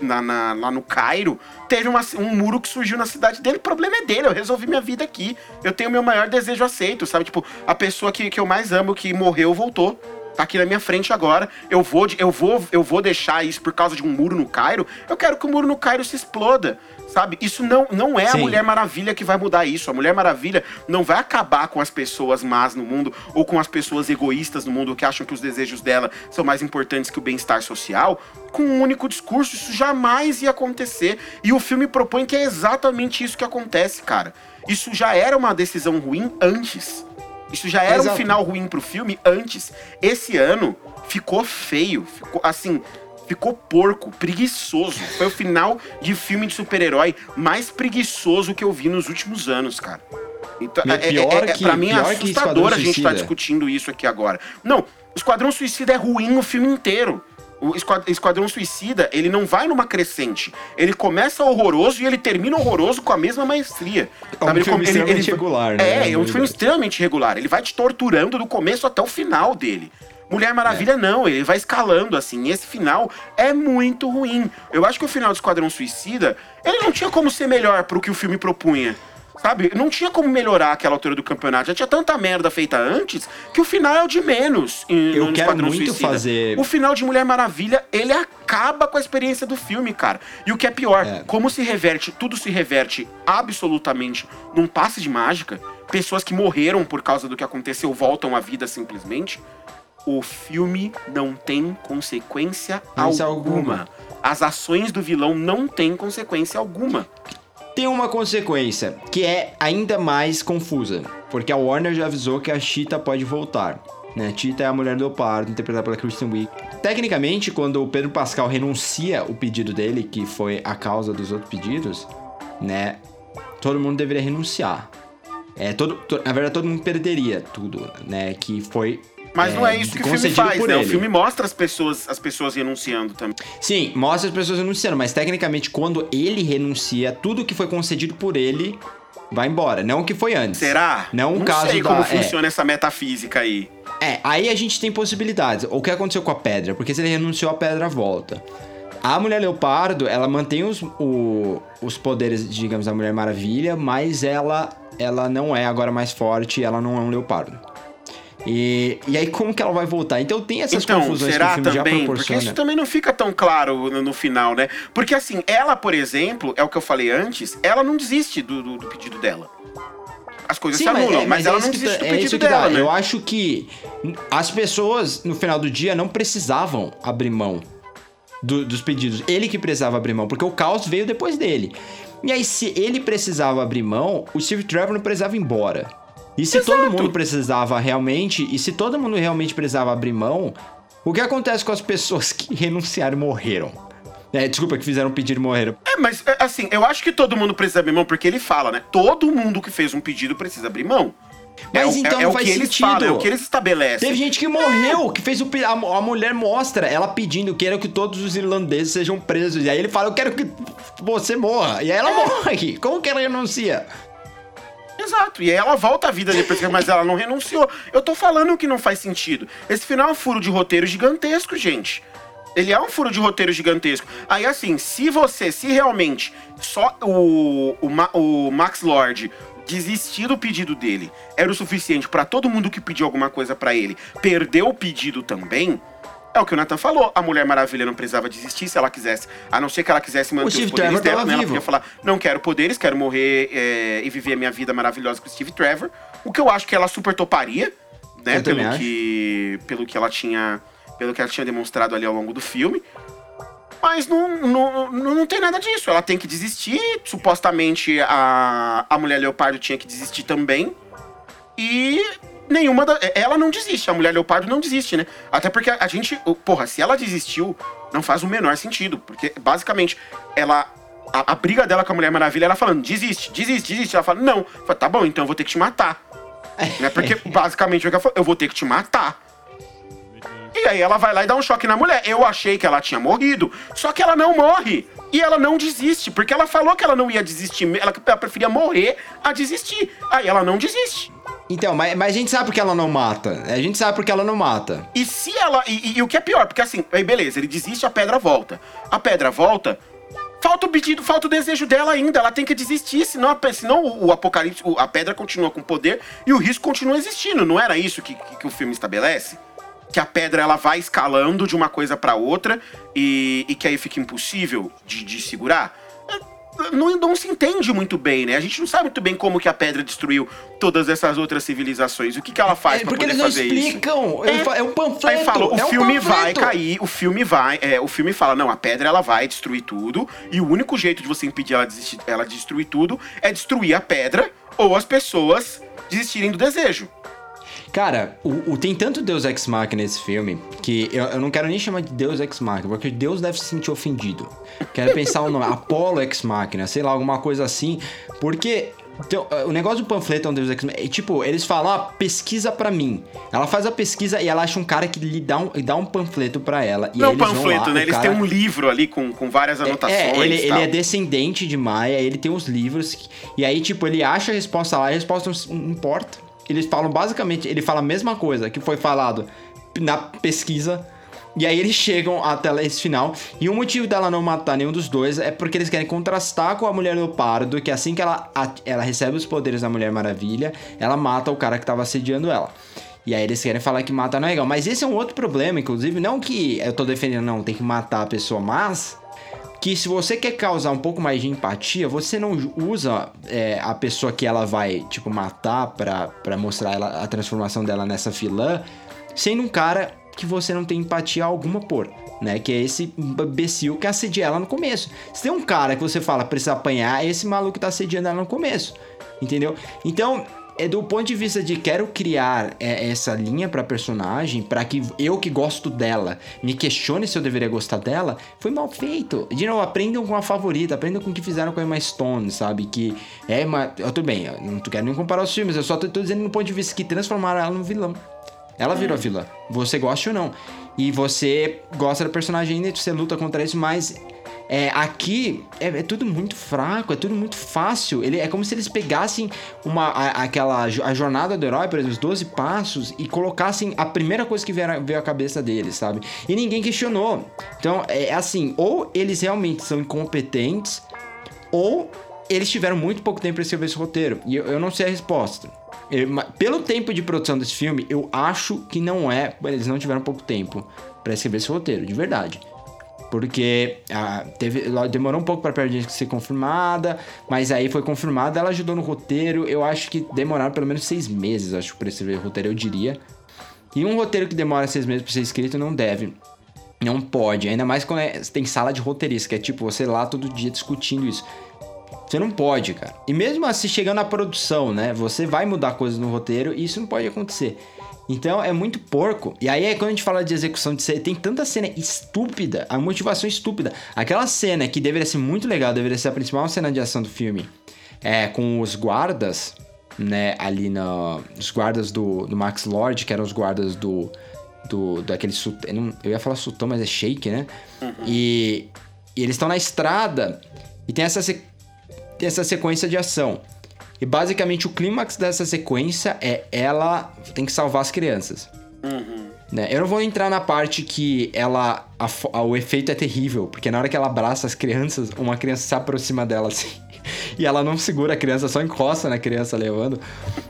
na, na lá no Cairo teve uma, um muro que surgiu na cidade dele. O problema é dele, eu resolvi minha vida aqui. Eu tenho meu maior desejo aceito, sabe? Tipo, a pessoa que, que eu mais amo, que morreu, voltou tá aqui na minha frente agora. Eu vou, eu vou, eu vou deixar isso por causa de um muro no Cairo. Eu quero que o muro no Cairo se exploda. Sabe? Isso não, não é Sim. a Mulher Maravilha que vai mudar isso. A Mulher Maravilha não vai acabar com as pessoas más no mundo ou com as pessoas egoístas no mundo que acham que os desejos dela são mais importantes que o bem-estar social com um único discurso. Isso jamais ia acontecer. E o filme propõe que é exatamente isso que acontece, cara. Isso já era uma decisão ruim antes. Isso já era Exato. um final ruim pro filme antes. Esse ano ficou feio. Ficou assim ficou porco, preguiçoso. Foi o final de filme de super-herói mais preguiçoso que eu vi nos últimos anos, cara. Então, é, é, é, é, pra mim é assustador a gente estar tá discutindo isso aqui agora. Não, Esquadrão Suicida é ruim o filme inteiro. O Esquadrão Suicida, ele não vai numa crescente. Ele começa horroroso e ele termina horroroso com a mesma maestria. É um sabe? filme ele, extremamente ele, regular, né? É, é um filme extremamente regular. Ele vai te torturando do começo até o final dele. Mulher Maravilha é. não, ele vai escalando assim. E esse final é muito ruim. Eu acho que o final do Esquadrão Suicida, ele não tinha como ser melhor pro que o filme propunha. Sabe? Não tinha como melhorar aquela altura do campeonato. Já tinha tanta merda feita antes que o final é o de menos. Em, Eu quero muito Suicida. fazer. O final de Mulher Maravilha, ele acaba com a experiência do filme, cara. E o que é pior, é. como se reverte, tudo se reverte absolutamente num passe de mágica. Pessoas que morreram por causa do que aconteceu voltam à vida simplesmente o filme não tem consequência alguma. alguma. As ações do vilão não têm consequência alguma. Tem uma consequência que é ainda mais confusa, porque a Warner já avisou que a Cheetah pode voltar. Né? Cheetah é a mulher do leopardo, interpretada pela Kristen Wiig. Tecnicamente, quando o Pedro Pascal renuncia o pedido dele, que foi a causa dos outros pedidos, né? Todo mundo deveria renunciar. É, todo, to, na verdade, todo mundo perderia tudo, né? Que foi Mas não é isso que o filme faz, né? O ele. filme mostra as pessoas, as pessoas renunciando também. Sim, mostra as pessoas renunciando, mas tecnicamente quando ele renuncia, tudo que foi concedido por ele vai embora, não o que foi antes. Será? Não o não caso sei da- como é. funciona essa metafísica aí. É, aí a gente tem possibilidades. O que aconteceu com a pedra? Porque se ele renunciou, a pedra volta. A Mulher Leopardo, ela mantém os, o- os poderes, digamos, da Mulher Maravilha, mas ela, ela não é agora mais forte, ela não é um leopardo. E, e aí, como que ela vai voltar? Então tem essas Então, confusões que o será filme já também? Porque proporciona. isso também não fica tão claro no, no final, né? Porque assim, ela, por exemplo, é o que eu falei antes, ela não desiste do, do- do pedido dela. As coisas Sim, se anulam, é- mas, é ela isso não que desiste tá- do é pedido que dela, né? Eu acho que as pessoas, no final do dia, não precisavam abrir mão do- dos pedidos. Ele que precisava abrir mão, porque o caos veio depois dele. E aí, se ele precisava abrir mão, o Steve Trevor não precisava ir embora. E se todo Exato. mundo precisava realmente, e se todo mundo realmente precisava abrir mão, o que acontece com as pessoas que renunciaram e morreram? É, desculpa, que fizeram um pedido e morreram. É, mas é, assim, eu acho que todo mundo precisa abrir mão, porque ele fala, né? Todo mundo que fez um pedido precisa abrir mão. é, Mas o- então é, é o faz que sentido. falam, é o que eles estabelecem. Teve gente que morreu, que fez o. A, a mulher mostra ela pedindo, quero que todos os irlandeses sejam presos. E aí ele fala, eu quero que você morra. E aí ela morre. Como que ela renuncia? Exato. E aí ela volta à vida depois, mas ela não renunciou. Eu tô falando que não faz sentido. Esse final é um furo de roteiro gigantesco, gente. Ele é um furo de roteiro gigantesco. Aí, assim, se você, se realmente só o, o, o Max Lord desistir do pedido dele era o suficiente pra todo mundo que pediu alguma coisa pra ele perder o pedido também, é o que o Nathan falou. A Mulher Maravilha não precisava desistir se ela quisesse. A não ser que ela quisesse manter os Steve poderes Trevor dela, né? Ela podia falar, não quero poderes, quero morrer é, e viver a minha vida maravilhosa com o Steve Trevor. O que eu acho que ela super toparia, né? Eu Pelo também acho. que, pelo que ela tinha. Pelo que ela tinha demonstrado ali ao longo do filme. Mas não, não, não, não tem nada disso. Ela tem que desistir. Supostamente a, a mulher leopardo tinha que desistir também. E nenhuma da, ela não desiste, a mulher leopardo não desiste, né? Até porque a gente, o- porra, se ela desistiu, não faz o menor sentido, porque basicamente ela a, a briga dela com a Mulher Maravilha, ela falando, desiste, desiste, desiste. Ela fala, não. Fala, tá bom, então eu vou ter que te matar. né? Porque basicamente o que ela falou, eu vou ter que te matar. E aí ela vai lá e dá um choque na mulher. Eu achei que ela tinha morrido, só que ela não morre. E ela não desiste, porque ela falou que ela não ia desistir, ela, ela preferia morrer a desistir. Aí ela não desiste. Então, mas, mas a gente sabe porque ela não mata. A gente sabe porque ela não mata. E se ela. E, e- e o que é pior, porque assim, aí beleza, ele desiste, a pedra volta. A pedra volta, falta o pedido, falta o desejo dela ainda. Ela tem que desistir, senão, senão o, o apocalipse, o- a pedra continua com poder e o risco continua existindo. Não era isso que, que, que o filme estabelece? Que a pedra ela vai escalando de uma coisa pra outra e, e que aí fica impossível de, de segurar? É, Não, não se entende muito bem, né? A gente não sabe muito bem como que a pedra destruiu todas essas outras civilizações. O que, que ela faz É, pra poder eles não fazer isso? explicam. Ele fa- É um panfleto. Aí fala, o é um filme panfleto. vai cair, o filme vai, é, o filme fala, não, a pedra ela vai destruir tudo, e o único jeito de você impedir ela, desistir, ela de destruir tudo é destruir a pedra ou as pessoas desistirem do desejo. Cara, o, o- tem tanto Deus Ex Machina nesse filme que eu, eu não quero nem chamar de Deus Ex Machina, porque Deus deve se sentir ofendido. Quero pensar o nome, Apolo Ex Machina, sei lá, alguma coisa assim, porque então, o negócio do panfleto é um Deus Ex Machina. é tipo, eles falam, ah, pesquisa pra mim. Ela faz a pesquisa e ela acha um cara que lhe dá um, dá um panfleto pra ela. E não eles vão panfleto, lá, né? o Eles cara- têm um livro ali com, com várias anotações é, ele, e ele tal. é descendente de Maia, ele tem os livros. E aí, tipo, ele acha a resposta lá, a resposta não importa. Eles falam basicamente, ele fala a mesma coisa que foi falado na pesquisa. E aí eles chegam até esse final. E o motivo dela não matar nenhum dos dois é porque eles querem contrastar com a Mulher Leopardo, que assim que ela, ela recebe os poderes da Mulher Maravilha, ela mata o cara que tava assediando ela. E aí eles querem falar que matar não é legal. Mas esse é um outro problema, inclusive, não que eu tô defendendo, não, tem que matar a pessoa, mas que se você quer causar um pouco mais de empatia, você não usa é, a pessoa que ela vai, tipo, matar pra, mostrar ela, a transformação dela nessa vilã, sendo um cara que você não tem empatia alguma por, né? Que é esse imbecil que assedia ela no começo. Se tem um cara que você fala precisa apanhar, é esse maluco que tá assediando ela no começo, entendeu? Então, é do ponto de vista de quero criar é, essa linha pra personagem, pra que eu que gosto dela me questione se eu deveria gostar dela, foi mal feito. De novo, aprendam com a favorita, aprendam com o que fizeram com a Emma Stone, sabe? Que é uma. eu, Tudo bem, eu não quero nem comparar os filmes, eu só tô, tô dizendo no ponto de vista que transformaram ela num vilão. Ela virou a vilã. Você gosta ou não. E você gosta da personagem ainda, você luta contra isso, mas é, aqui é, é, tudo muito fraco, é tudo muito fácil. Ele, é como se eles pegassem uma, a, aquela a jornada do herói, por exemplo, os 12 passos, e colocassem a primeira coisa que veio, veio à cabeça deles, sabe? E ninguém questionou. Então, é assim, ou eles realmente são incompetentes, ou eles tiveram muito pouco tempo para escrever esse roteiro. E eu, eu não sei a resposta. Eu, pelo tempo de produção desse filme, eu acho que não é. Eles não tiveram pouco tempo para escrever esse roteiro, de verdade. Porque ah, teve, demorou um pouco para a ser confirmada, mas aí foi confirmada, ela ajudou no roteiro. Eu acho que demoraram pelo menos seis meses, acho, para escrever o roteiro, eu diria. E um roteiro que demora seis meses para ser escrito não deve. Não pode, ainda mais quando é, tem sala de roteirista, que é tipo você lá todo dia discutindo isso. Você não pode, cara. E mesmo assim, chegando à produção, né? Você vai mudar coisas no roteiro e isso não pode acontecer. Então é muito porco. E aí, quando a gente fala de execução de cena, tem tanta cena estúpida, a motivação estúpida. Aquela cena que deveria ser muito legal, deveria ser a principal cena de ação do filme, é com os guardas, né? Ali no. Os guardas do, do Max Lord, que eram os guardas do. do daquele. Eu ia falar sultão, mas é shake, né? Uhum. E, e eles estão na estrada e tem essa, tem essa sequência de ação. E basicamente o clímax dessa sequência é ela tem que salvar as crianças. Uhum. Né? Eu não vou entrar na parte que ela. A, a, o efeito é terrível, porque na hora que ela abraça as crianças, uma criança se aproxima dela assim. e ela não segura a criança, só encosta na criança levando.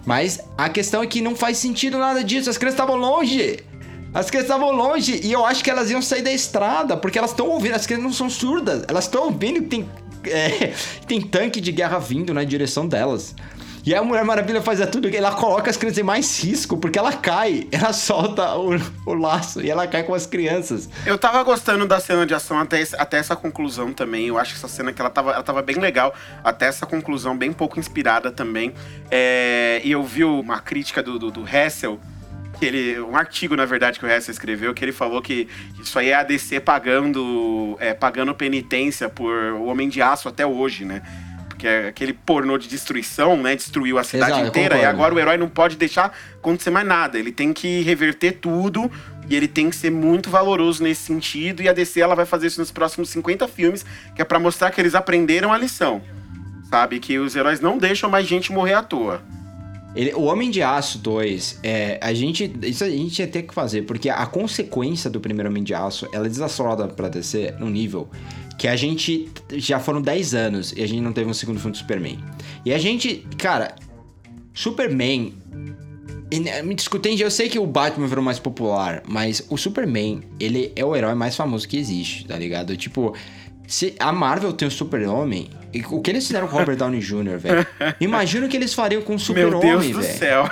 Mas a questão é que não faz sentido nada disso, as crianças estavam longe! As crianças estavam longe e eu acho que elas iam sair da estrada, porque elas estão ouvindo, as crianças não são surdas, elas estão ouvindo que tem é, tem tanque de guerra vindo na direção delas. E a Mulher Maravilha faz tudo, ela coloca as crianças em mais risco, porque ela cai, ela solta o, o, laço e ela cai com as crianças. Eu tava gostando da cena de ação até, até essa conclusão também. Eu acho que essa cena que ela tava, ela tava bem legal, até essa conclusão bem pouco inspirada também. É, e eu vi uma crítica do, do, do Hessel que ele. Um artigo, na verdade, que o Hess escreveu, que ele falou que isso aí é a DC pagando, é, pagando penitência por o Homem de Aço até hoje, né? Porque é aquele pornô de destruição, né? Destruiu a cidade Exato, inteira e agora o herói não pode deixar acontecer mais nada. Ele tem que reverter tudo e ele tem que ser muito valoroso nesse sentido. E a DC ela vai fazer isso nos próximos 50 filmes, que é para mostrar que eles aprenderam a lição. Sabe? Que os heróis não deixam mais gente morrer à toa. Ele, o Homem de Aço 2, é, a gente, isso a gente ia ter que fazer, porque a consequência do primeiro Homem de Aço, ela é desastrosa pra descer num nível que a gente já foram 10 anos e a gente não teve um segundo filme de Superman. E a gente, cara, Superman né, me discutendo, eu sei que o Batman virou mais popular, mas o Superman, ele é o herói mais famoso que existe, tá ligado? Tipo, se a Marvel tem o Super-Homem, o que eles fizeram com o Robert Downey Jr., velho? Imagina o que eles fariam com o Super-Homem, velho. Meu Deus do céu.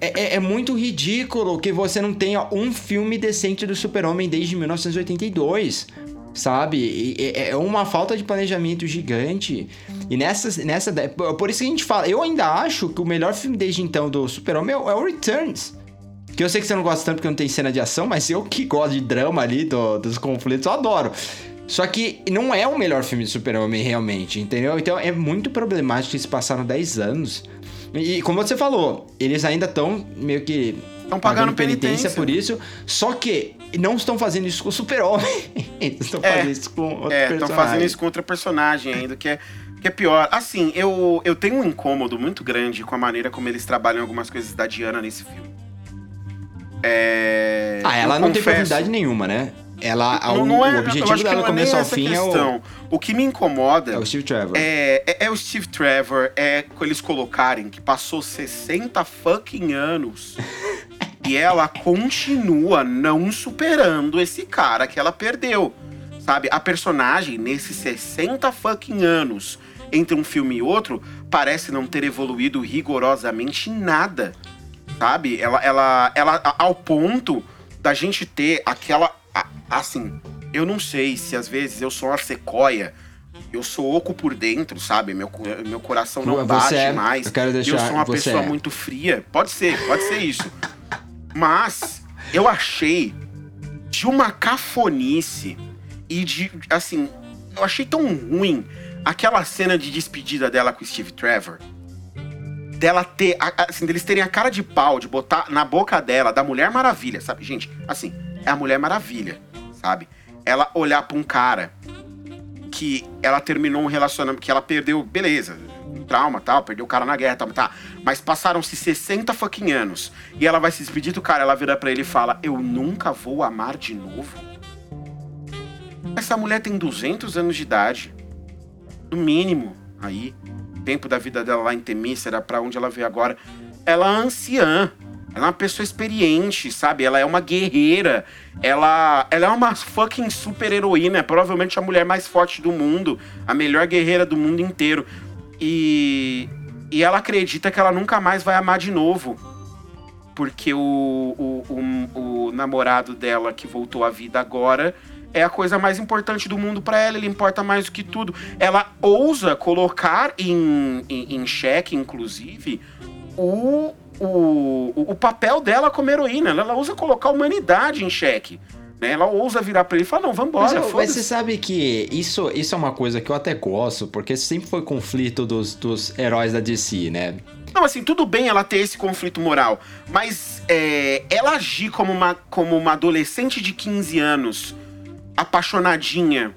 é, é, é, muito ridículo que você não tenha um filme decente do Super-Homem desde 1982 sabe? É, é uma falta de planejamento gigante. E nessa, nessa. Por isso que a gente fala. Eu ainda acho que o melhor filme desde então do Super-Homem é o Returns. Que eu sei que você não gosta tanto porque não tem cena de ação, mas eu que gosto de drama ali, do, dos conflitos, eu adoro. Só que não é o melhor filme de Super-Homem realmente, entendeu? Então é muito problemático se passaram 10 anos. E como você falou, eles ainda estão meio que estão pagando, penitência, penitência por isso. Só que não estão fazendo isso com o Super-Homem. estão é, fazendo isso com outro é, personagem. Estão fazendo isso com outra personagem ainda, que é, que é pior. Assim, eu, eu tenho um incômodo muito grande com a maneira como eles trabalham algumas coisas da Diana nesse filme. É, ah, ela não confesso, tem profundidade nenhuma, né? Ela, não, não é, o objetivo dela do começo ao fim questão. é o... O que me incomoda... É o Steve Trevor. É, é, é, o Steve Trevor, é eles colocarem que passou 60 fucking anos e ela continua não superando esse cara que ela perdeu. Sabe? A personagem, nesses 60 fucking anos, entre um filme e outro, parece não ter evoluído rigorosamente nada. Sabe? Ela, ela, ela ao ponto da gente ter aquela assim, eu não sei se às vezes eu sou uma sequoia, eu sou oco por dentro, sabe? Meu, meu coração não você bate é, mais. Eu, quero deixar, eu sou uma pessoa é. muito fria. Pode ser, pode ser isso. Mas eu achei de uma cafonice e de, assim, eu achei tão ruim aquela cena de despedida dela com o Steve Trevor. dela ter, assim, deles terem a cara de pau, de botar na boca dela, da Mulher Maravilha, sabe? Gente, assim, é a Mulher Maravilha, sabe? Ela olhar pra um cara que ela terminou um relacionamento, que ela perdeu, beleza, um trauma tal, perdeu o cara na guerra, tal, tá. Mas passaram-se 60 fucking anos. E ela vai se despedir do cara, ela vira pra ele e fala: Eu nunca vou amar de novo. Essa mulher tem 200 anos de idade. No mínimo, aí. Tempo da vida dela lá em Temícera, pra onde ela veio agora. Ela é anciã. Ela é uma pessoa experiente, sabe? Ela é uma guerreira. Ela, ela é uma fucking super heroína. É provavelmente a mulher mais forte do mundo. A melhor guerreira do mundo inteiro. E, e ela acredita que ela nunca mais vai amar de novo. Porque o, o, o, o namorado dela que voltou à vida agora é a coisa mais importante do mundo pra ela. Ele importa mais do que tudo. Ela ousa colocar em, em, em xeque, inclusive, o, o, o papel dela como heroína. Ela, ela ousa colocar a humanidade em xeque. Né? Ela ousa virar pra ele e falar: Não, Mas, vambora, eu- mas foda-se. você sabe que isso, isso é uma coisa que eu até gosto, porque sempre foi conflito dos, dos heróis da DC, né? Não, assim, tudo bem ela ter esse conflito moral, mas é, ela agir como uma, como uma adolescente de 15 anos, apaixonadinha,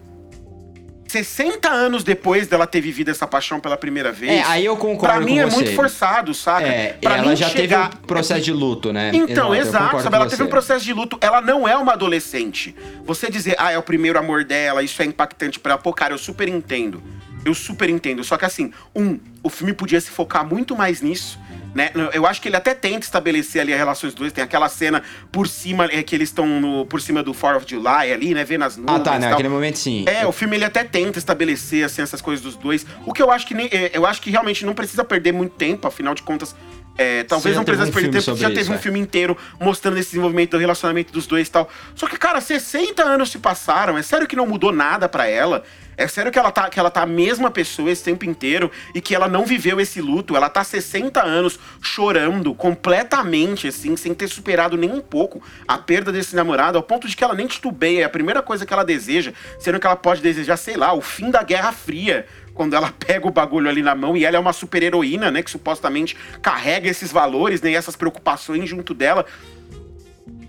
60 anos depois dela ter vivido essa paixão pela primeira vez. É, aí eu concordo Pra mim com é você. muito forçado, saca? É, pra ela mim já chegar- teve um processo de luto, né? Então, eu exato, sabe? Ela teve um processo de luto. Ela não é uma adolescente. Você dizer, ah, é o primeiro amor dela, isso é impactante pra ela. Pô, cara, eu super entendo. Eu super entendo. Só que assim, um, o filme podia se focar muito mais nisso. Né? Eu acho que ele até tenta estabelecer ali as relações dos dois. Tem aquela cena por cima, é, que eles estão por cima do 4 of July ali, né? Vendo as nuvens Ah, tá. Naquele momento sim. É, o filme ele até tenta estabelecer assim, essas coisas dos dois. O que eu acho que nem, é, eu acho que realmente não precisa perder muito tempo, afinal de contas. é, talvez não precise um perder tempo, já isso, teve um é. filme inteiro mostrando esse desenvolvimento do relacionamento dos dois e tal. Só que, cara, 60 anos se passaram, é sério que não mudou nada pra ela? É sério que ela, tá, que ela tá a mesma pessoa esse tempo inteiro e que ela não viveu esse luto? Ela tá 60 anos chorando completamente, assim, sem ter superado nem um pouco a perda desse namorado, ao ponto de que ela nem titubeia. É a primeira coisa que ela deseja, sendo que ela pode desejar, sei lá, o fim da Guerra Fria quando ela pega o bagulho ali na mão e ela é uma super heroína, né? Que supostamente carrega esses valores, né? E essas preocupações junto dela.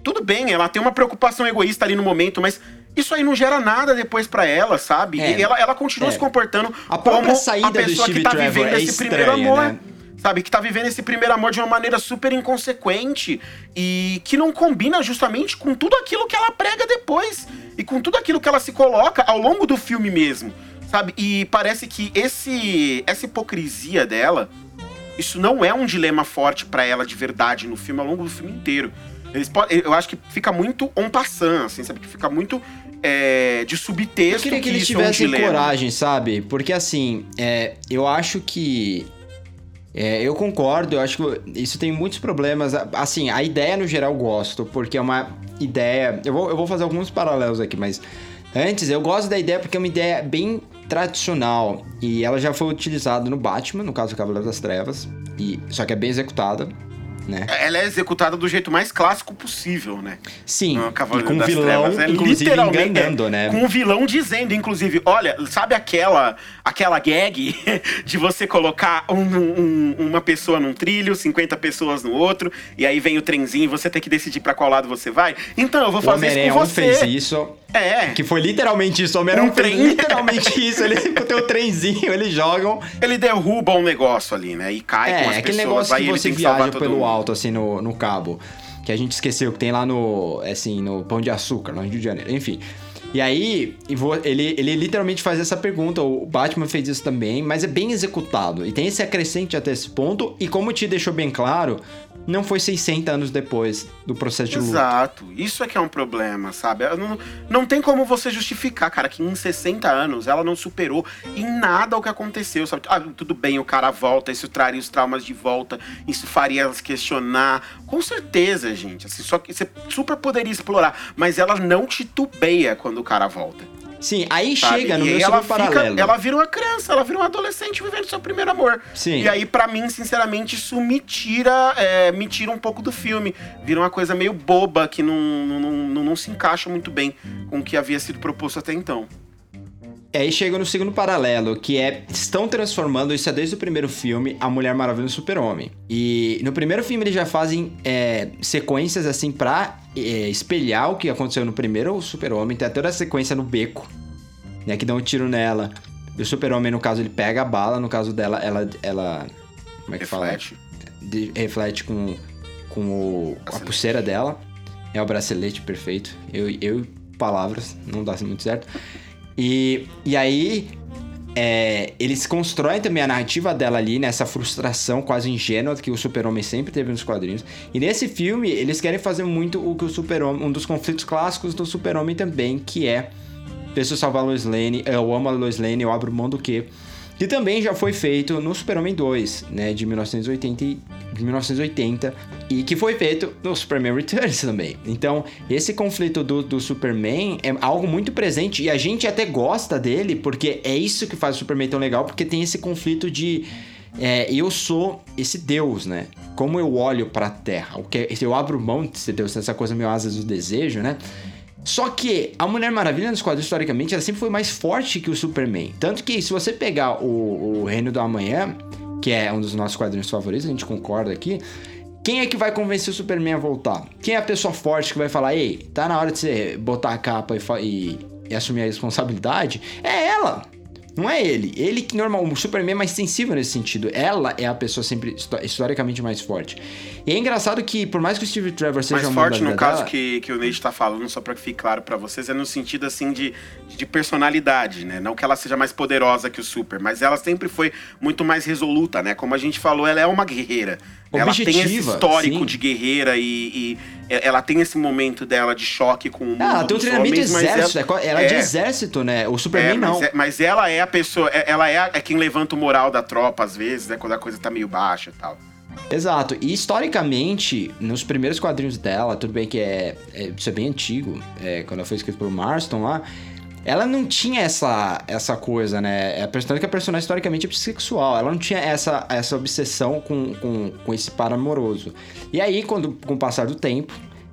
Tudo bem, ela tem uma preocupação egoísta ali no momento, mas isso aí não gera nada depois pra ela, sabe? É. e ela, ela continua É. se comportando A como a pessoa que tá Trevor vivendo é esse primeiro estranha, amor. né? Sabe, que tá vivendo esse primeiro amor de uma maneira super inconsequente e que não combina justamente com tudo aquilo que ela prega depois e com tudo aquilo que ela se coloca ao longo do filme mesmo, sabe? E parece que esse essa hipocrisia dela, isso não é um dilema forte pra ela de verdade no filme ao longo do filme inteiro. Eles podem, eu acho que fica muito on passant, assim, sabe? Que fica muito é, de Eu subtexto queria que eles isso é um tivessem coragem, sabe? Porque assim, é, eu acho que. é, eu concordo, eu acho que isso tem muitos problemas. Assim, a ideia no geral eu gosto, porque é uma ideia. Eu vou, eu vou fazer alguns paralelos aqui, mas antes eu gosto da ideia porque é uma ideia bem tradicional. E ela já foi utilizada no Batman, no caso do Cavaleiro das Trevas. E, só que é bem executada, né? Ela é executada do jeito mais clássico possível, né? Sim, no e com o das vilão, Trevas. É inclusive, literalmente, enganando, é, né? Com o vilão dizendo, inclusive, olha, sabe aquela aquela gag de você colocar um- um- uma pessoa num trilho, 50 pessoas no outro, e aí vem o trenzinho e você tem que decidir pra qual lado você vai? Então, eu vou fazer isso com 1 você. fez isso. É. Que foi literalmente isso. O Homem-Aranha Um trem. literalmente isso. Ele com o teu trenzinho, eles jogam. Ele derruba um negócio ali, né? E cai com É, as aquele pessoas. negócio aí que você que viaja pelo mundo. alto, assim, no, no cabo. Que a gente esqueceu, que tem lá no. Assim, no Pão de Açúcar, no Rio de Janeiro. Enfim. E aí, ele, ele literalmente faz essa pergunta. O Batman fez isso também, mas é bem executado. E tem esse acrescente até esse ponto. E como te deixou bem claro, não foi 60 anos depois do processo de luto. Exato. Isso é que é um problema, sabe? Não, não tem como você justificar, cara, que em 60 anos ela não superou em nada o que aconteceu, sabe? Ah, tudo bem, o cara volta, isso traria os traumas de volta, isso faria elas questionar. Com certeza, gente. Assim, só que você super poderia explorar, mas ela não titubeia quando o cara volta. Sim, aí sabe? chega no e meu ela fica, paralelo. ela vira uma criança, ela vira um adolescente vivendo seu primeiro amor. Sim. E aí, pra mim, sinceramente, isso me tira, é, me tira um pouco do filme. Vira uma coisa meio boba que não, não, não- não se encaixa muito bem com o que havia sido proposto até então. Aí chega no segundo paralelo, que é estão transformando, isso é desde o primeiro filme, a Mulher Maravilha no Super-Homem. E no primeiro filme eles já fazem é, sequências assim pra é, espelhar o que aconteceu no primeiro Super-Homem. Tem toda a sequência no beco, né? Que dá um tiro nela. E o Super-Homem, no caso, ele pega a bala, no caso dela, ela. ela como é que Reflete. fala? De- reflete com, com o- a pulseira dela. É o bracelete perfeito. Eu, eu palavras, não dá muito certo. E, e aí, é, eles constroem também a narrativa dela ali, nessa frustração quase ingênua que o Super-Homem sempre teve nos quadrinhos. E nesse filme, eles querem fazer muito o que o Super-Homem, um dos conflitos clássicos do Super-Homem também, que é preciso salvar a Lois Lane, eu amo a Lois Lane, eu abro mão do quê? Que também já foi feito no Super-Homem 2, né, de 1980, e- de 1980, e que foi feito no Superman Returns também. Então, esse conflito do, do Superman é algo muito presente e a gente até gosta dele, porque é isso que faz o Superman tão legal, porque tem esse conflito de é, eu sou esse Deus, né? Como eu olho pra Terra, o que eu abro mão de ser Deus, essa coisa meio asas do desejo, né? Só que a Mulher Maravilha nos quadrinhos, historicamente, ela sempre foi mais forte que o Superman. Tanto que, se você pegar o, o Reino do Amanhã, que é um dos nossos quadrinhos favoritos, a gente concorda aqui. Quem é que vai convencer o Superman a voltar? Quem é a pessoa forte que vai falar: Ei, tá na hora de você botar a capa e, e- e assumir a responsabilidade? É ela! Não é ele. Ele que normal, o Superman é mais sensível nesse sentido. Ela é a pessoa sempre histo- historicamente mais forte. E é engraçado que, por mais que o Steve Trevor seja Mais forte, no caso dela- que, que o Nate tá falando, só pra que fique claro pra vocês, é no sentido assim de, de personalidade, né? Não que ela seja mais poderosa que o Super, mas ela sempre foi muito mais resoluta, né? Como a gente falou, ela é uma guerreira. Ela tem esse histórico sim. de guerreira e, e ela tem esse momento dela de choque com o mundo Ah, ela tem um treinamento de homens, mas exército. ela- é- Ela é de é, exército, né? O Superman é, mas, não. é- mas ela é a pessoa, é- ela é, a- é quem levanta o moral da tropa, às vezes, né? Quando a coisa tá meio baixa e tal. Exato. E historicamente, nos primeiros quadrinhos dela, tudo bem que é, é- isso é bem antigo, é, quando ela foi escrita por Marston lá, ela não tinha essa, essa coisa, né? É personagem que a personagem historicamente é bissexual. Ela não tinha essa, essa obsessão com, com, com esse par amoroso. E aí, quando, com o passar do tempo,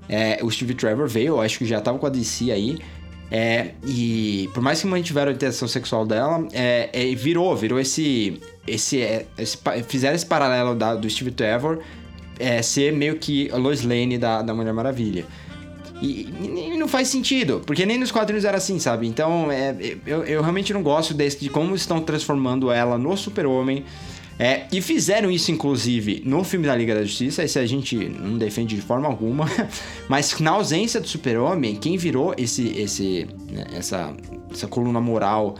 é, o Steve Trevor veio, acho que já tava com a DC aí. É, e por mais que mantiveram a intenção sexual dela, é, é, virou, virou esse. esse, é, esse fizeram esse paralelo da- do Steve Trevor é, ser meio que a Lois Lane da, da Mulher Maravilha. E, e- não faz sentido, porque nem nos quadrinhos era assim, sabe? Então, é, eu, eu realmente não gosto desse, de como estão transformando ela no Super-Homem. É, e fizeram isso, inclusive, no filme da Liga da Justiça. Esse a gente não defende de forma alguma. Mas na ausência do Super-Homem, quem virou esse, esse, né, essa, essa coluna moral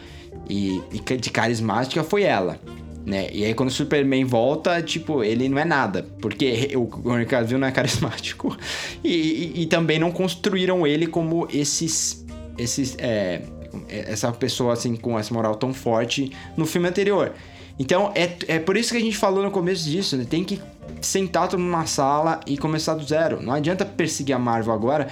e, e de carismática foi ela. Né? E aí quando o Superman volta, tipo, ele não é nada. Porque o Henry Cavill não é carismático. E, e- e também não construíram ele como esses. esses é, essa pessoa assim com essa moral tão forte no filme anterior. Então é, é por isso que a gente falou no começo disso, né? Tem que sentar mundo na sala e começar do zero. Não adianta perseguir a Marvel agora,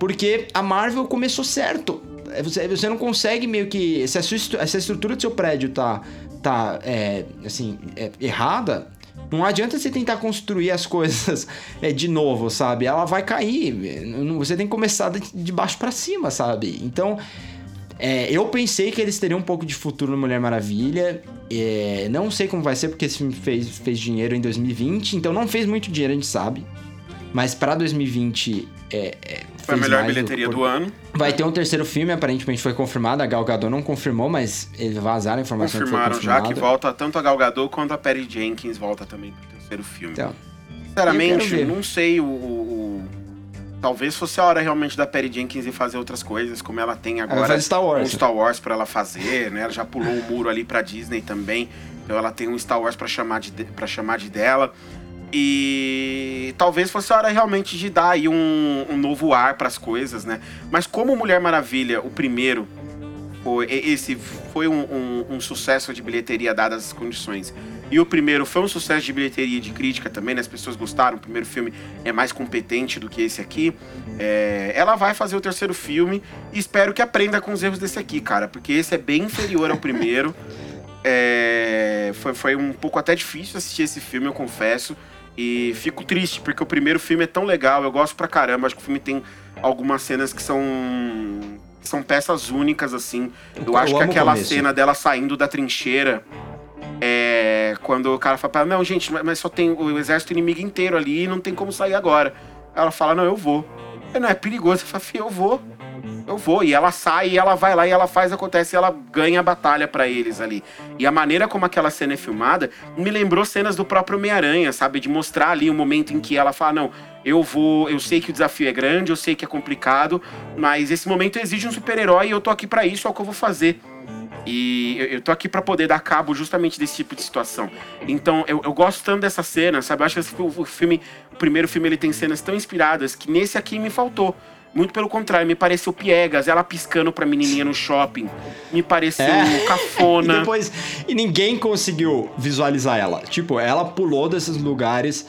porque a Marvel começou certo. É, Você, você não consegue meio que. Se a, sua, se a estrutura do seu prédio tá, tá é, assim, é, errada, não adianta você tentar construir as coisas é, de novo, sabe? Ela vai cair. Não- Você tem que começar de, baixo pra cima, sabe? Então. É, eu pensei que eles teriam um pouco de futuro no Mulher Maravilha. É, não sei como vai ser, porque esse filme fez, fez dinheiro em 2020, então não fez muito dinheiro, a gente sabe. Mas pra 2020 é, é, Foi a melhor mais bilheteria por- do ano. Vai ter um terceiro filme, aparentemente foi confirmado. A Gal Gadot não confirmou, mas eles vazaram a informação Confirmaram que foi já que volta tanto a Gal Gadot quanto a Perry Jenkins volta também pro terceiro filme. Então, Sinceramente, não sei o, o- o- Talvez fosse a hora realmente da Perry Jenkins ir fazer outras coisas, como ela tem agora fazer Star Wars. um Star Wars pra ela fazer, né? Ela já pulou o muro ali pra Disney também. Então ela tem um Star Wars pra chamar de, para chamar de dela. E talvez fosse a hora realmente de dar aí um, um novo ar pras coisas, né? Mas como Mulher Maravilha, o primeiro, foi, esse foi um, um- um sucesso de bilheteria dadas as condições. E o primeiro foi um sucesso de bilheteria e de crítica também, né? As pessoas gostaram. O primeiro filme é mais competente do que esse aqui. É, ela vai fazer o terceiro filme e espero que aprenda com os erros desse aqui, cara. Porque esse é bem inferior ao primeiro. É, foi, foi um pouco até difícil assistir esse filme, eu confesso. E fico triste, porque o primeiro filme é tão legal, eu gosto pra caramba. Acho que o filme tem algumas cenas que são são peças únicas, assim. Eu, Eu acho que aquela cena dela saindo da trincheira. É. Quando o cara fala pra ela, não, gente, mas- só tem o exército inimigo inteiro ali e não tem como sair agora. Ela fala, não, eu vou. Eu, não, é perigoso. Eu falo, "Fih, eu vou. Eu vou. E ela sai, e ela vai lá, e ela faz, acontece, e ela ganha a batalha pra eles ali. E a maneira como aquela cena é filmada me lembrou cenas do próprio Homem-Aranha, sabe? De mostrar ali o momento em que ela fala, não, eu vou, eu sei que o desafio é grande, eu sei que é complicado, mas esse momento exige um super-herói e eu tô aqui pra isso, é o que eu vou fazer. E eu, tô aqui pra poder dar cabo justamente desse tipo de situação. Então, eu, eu gosto tanto dessa cena, sabe? Eu acho que o, o filme, o primeiro filme, ele tem cenas tão inspiradas que nesse aqui me faltou. Muito pelo contrário, me pareceu piegas, ela piscando pra menininha no shopping. Me pareceu É. cafona. E depois. E ninguém conseguiu visualizar ela. Tipo, ela pulou desses lugares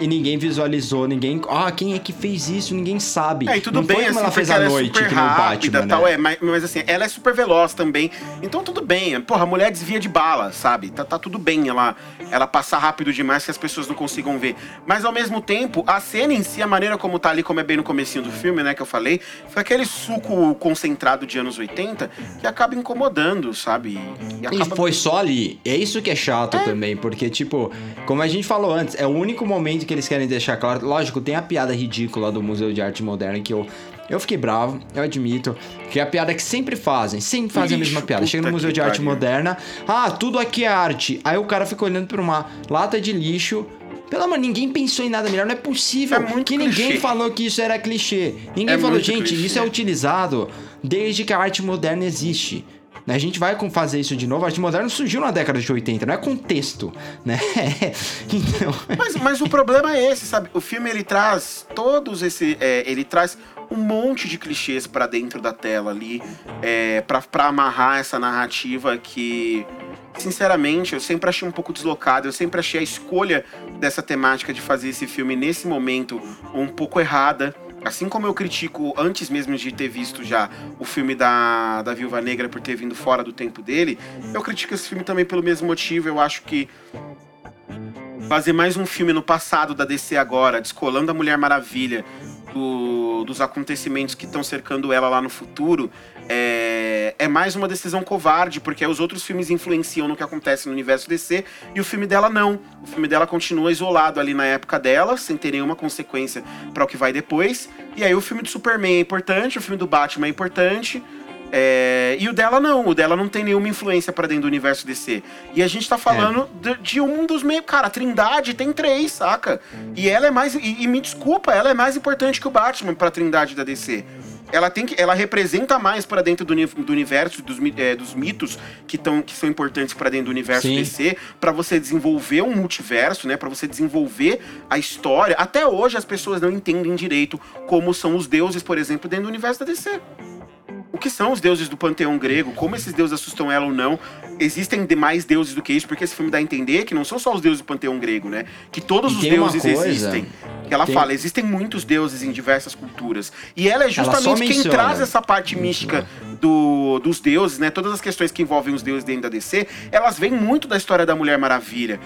e ninguém visualizou, ninguém. Ah, quem é que fez isso? Ninguém sabe. É, e tudo Não bem, foi como assim, ela fez à ela noite, é super que no rápida Batman, tal, né? é, mas, mas assim, ela é super veloz também, então tudo bem. Porra, a mulher desvia de bala, sabe? Tá, tá tudo bem ela, ela passar rápido demais que as pessoas não consigam ver. Mas ao mesmo tempo, a cena em si, a maneira como tá ali, como é bem no comecinho do filme, né, que eu falei, foi aquele suco concentrado de anos 80 que acaba incomodando, sabe? E E acaba... foi só ali. É isso que é chato também, porque, tipo, como a gente falou antes, é o único momento que eles querem deixar claro. Lógico, tem a piada ridícula do Museu de Arte Moderna que eu. Eu fiquei bravo, eu admito. Que é a piada que sempre fazem, sempre fazem a Lixo, mesma piada. Chega no Museu de Arte pariu. Moderna, ah, tudo aqui é arte. Aí o cara fica olhando pra uma lata de lixo. Pelo amor, ninguém pensou em nada melhor. Não é possível É que ninguém clichê. falou que isso era clichê. Ninguém É falou, gente, clichê. isso é utilizado desde que a arte moderna existe. A gente vai fazer isso de novo. A arte moderna surgiu na década de 80, não é contexto, né? Então, Mas, mas o problema é esse, sabe? O filme ele traz todos esse, é, ele traz um monte de clichês pra dentro da tela ali, é, para para amarrar essa narrativa que, sinceramente, eu sempre achei um pouco deslocado. Eu sempre achei a escolha dessa temática de fazer esse filme nesse momento um pouco errada. Assim como eu critico, antes mesmo de ter visto já o filme da, da Viúva Negra por ter vindo fora do tempo dele, eu critico esse filme também pelo mesmo motivo. Eu acho que fazer mais um filme no passado da DC agora, descolando a Mulher Maravilha do- dos acontecimentos que estão cercando ela lá no futuro, é, é mais uma decisão covarde, porque os outros filmes influenciam no que acontece no universo DC e o filme dela não. O filme dela continua isolado ali na época dela, sem ter nenhuma consequência para o que vai depois. E aí o filme do Superman é importante, o filme do Batman é importante. É, e o dela não, o dela não tem nenhuma influência pra dentro do universo DC. E a gente tá falando de, de um dos meio. Cara, a Trindade tem três, saca? E ela é mais. E, e me desculpa, ela é mais importante que o Batman pra Trindade da DC. Ela tem que, ela representa mais pra dentro do, do universo, dos, é, dos mitos que, tão, que são importantes pra dentro do universo Sim. DC, pra você desenvolver um multiverso, né? Pra você desenvolver a história. Até hoje as pessoas não entendem direito como são os deuses, por exemplo, dentro do universo da DC que são os deuses do panteão grego, como esses deuses assustam ela ou não. Existem demais deuses do que isso, porque esse filme dá a entender que não são só os deuses do panteão grego, né? Que todos E os deuses coisa- existem. Que ela tem- fala, existem muitos deuses em diversas culturas. E ela é justamente quem menciona. traz essa parte mística do, dos deuses, né? Todas as questões que envolvem os deuses dentro da DC, elas vêm muito da história da Mulher Maravilha.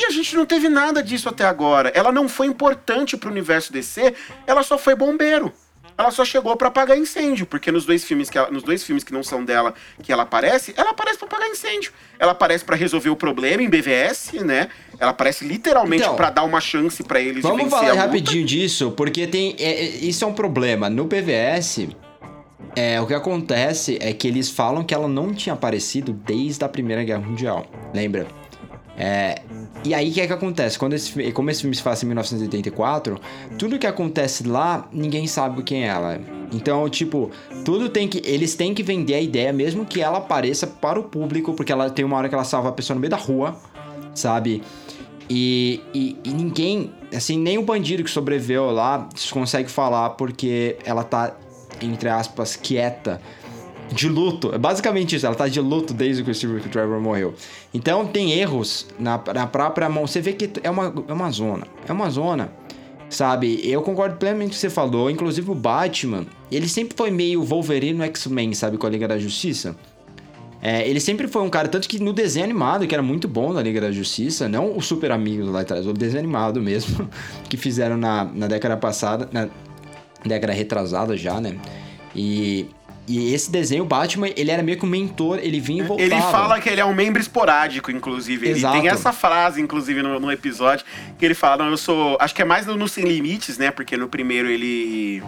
E a gente não teve nada disso até agora. Ela não foi importante pro universo DC, ela só foi bombeiro. Ela só chegou pra apagar incêndio, porque nos dois filmes que ela- nos dois filmes que não são dela, que ela aparece, ela aparece pra apagar incêndio. Ela aparece pra resolver o problema em BVS, né? Ela aparece literalmente Então, pra dar uma chance pra eles vamos falar rapidinho disso, porque tem. é- é- isso é um problema. No PVS, é, o que acontece é que eles falam que ela não tinha aparecido desde a Primeira Guerra Mundial. Lembra? É, e aí o que é que acontece? Quando esse, como esse filme se faz em 1984, tudo que acontece lá, ninguém sabe quem ela é. Então, tipo, tudo tem que. Eles têm que vender a ideia, mesmo que ela apareça para o público, porque ela tem uma hora que ela salva a pessoa no meio da rua, sabe? E, e, e ninguém, assim, nem o bandido que sobreviveu lá consegue falar porque ela tá, entre aspas, quieta de luto. É basicamente isso, ela tá de luto desde que o Steve Trevor morreu. Então tem erros na, na própria mão. Você vê que é uma, é uma zona. É uma zona. Sabe? Eu concordo plenamente com o que você falou. Inclusive o Batman, ele sempre foi meio Wolverine no X-Men, sabe? Com a Liga da Justiça. É, ele sempre foi um cara, tanto que no desenho animado, que era muito bom na Liga da Justiça, não o Super Amigos lá atrás, o desenho animado mesmo, que fizeram na, na década passada, na década retrasada já, né? E E esse desenho, o Batman, ele era meio que um mentor, ele vinha e voltava. Ele fala que ele é um membro esporádico, inclusive. Ele Exato. tem essa frase, inclusive, no, no episódio, que ele fala, não, eu sou. Acho que é mais no, no Sem Limites, né? Porque no primeiro ele.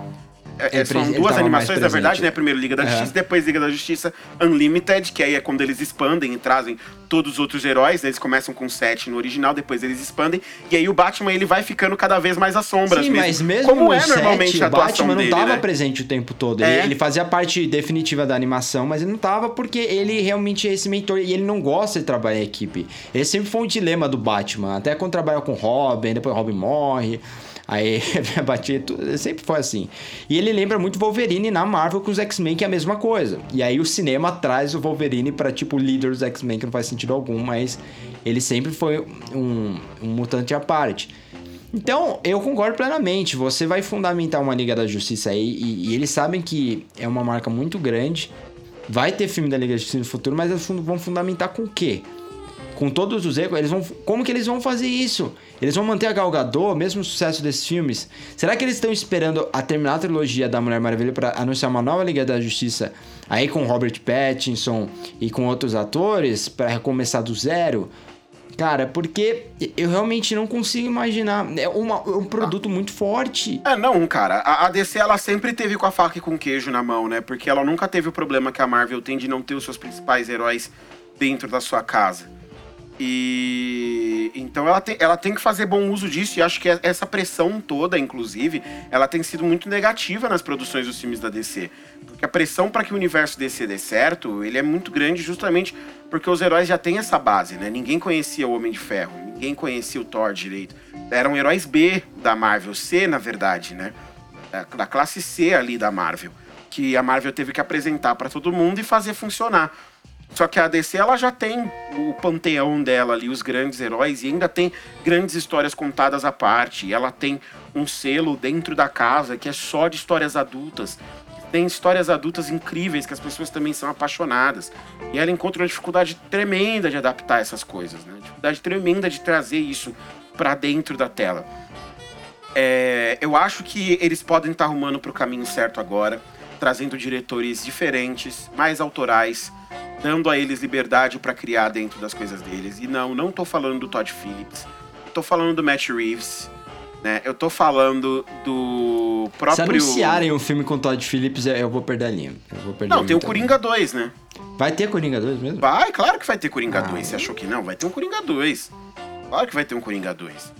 É- Ele são ele duas animações, na verdade, né? Primeiro Liga da É. Justiça, depois Liga da Justiça Unlimited, que aí é quando eles expandem e trazem todos os outros heróis. né? Eles começam com sete no original, depois eles expandem. E aí o Batman ele vai ficando cada vez mais às sombras Sim, mesmo. mas mesmo Como é 7, normalmente a o atuação Batman não dele, tava né? presente o tempo todo. É. Ele, ele fazia parte definitiva da animação, mas ele não tava porque ele realmente é esse mentor e ele não gosta de trabalhar em equipe. Esse sempre foi um dilema do Batman. Até quando trabalha com Robin, depois Robin morre. Aí batia tudo, sempre foi assim. E ele lembra muito Wolverine na Marvel com os X-Men, que é a mesma coisa. E aí o cinema traz o Wolverine pra tipo líder dos X-Men, que não faz sentido algum, mas ele sempre foi um, um mutante à parte. Então, eu concordo plenamente. Você vai fundamentar uma Liga da Justiça aí, e, e eles sabem que é uma marca muito grande. Vai ter filme da Liga da Justiça no futuro, mas eles vão fundamentar com o quê? Com todos os erros, eles vão. Como que eles vão fazer isso? Eles vão manter a Gal Gadot, mesmo o sucesso desses filmes? Será que eles estão esperando a terminar a trilogia da Mulher Maravilha para anunciar uma nova Liga da Justiça aí com Robert Pattinson e com outros atores para recomeçar do zero? Cara, porque eu realmente não consigo imaginar. É uma- é um produto muito forte. É, não, cara. A, a DC, ela sempre teve com a faca e com o queijo na mão, né? Porque ela nunca teve o problema que a Marvel tem de não ter os seus principais heróis dentro da sua casa. E então ela tem, ela tem que fazer bom uso disso, e acho que essa pressão toda, inclusive, ela tem sido muito negativa nas produções dos filmes da DC. Porque a pressão para que o universo DC dê certo, ele é muito grande justamente porque os heróis já têm essa base, né? Ninguém conhecia o Homem de Ferro, ninguém conhecia o Thor direito. Eram heróis B da Marvel, C, na verdade, né? Da- Da classe C ali da Marvel. Que a Marvel teve que apresentar para todo mundo e fazer funcionar. Só que a DC ela já tem o panteão dela ali, os grandes heróis, e ainda tem grandes histórias contadas à parte. Ela tem um selo dentro da casa que é só de histórias adultas. Tem histórias adultas incríveis que as pessoas também são apaixonadas. E ela encontra uma dificuldade tremenda de adaptar essas coisas, né? Dificuldade tremenda de trazer isso pra dentro da tela. É, eu acho que eles podem estar arrumando pro caminho certo agora, trazendo diretores diferentes, mais autorais, dando a eles liberdade pra criar dentro das coisas deles. E não, não tô falando do Todd Phillips, tô falando do Matt Reeves, né? Eu tô falando do Se próprio anunciarem um filme com Todd Phillips, eu eu vou perder a linha. Eu vou perder Não, tem o muito a linha. Coringa 2, né? Vai ter Coringa 2 mesmo? Vai, claro que vai ter Coringa Ah, 2. Você achou que não? Vai ter um Coringa 2. Claro que vai ter um Coringa 2.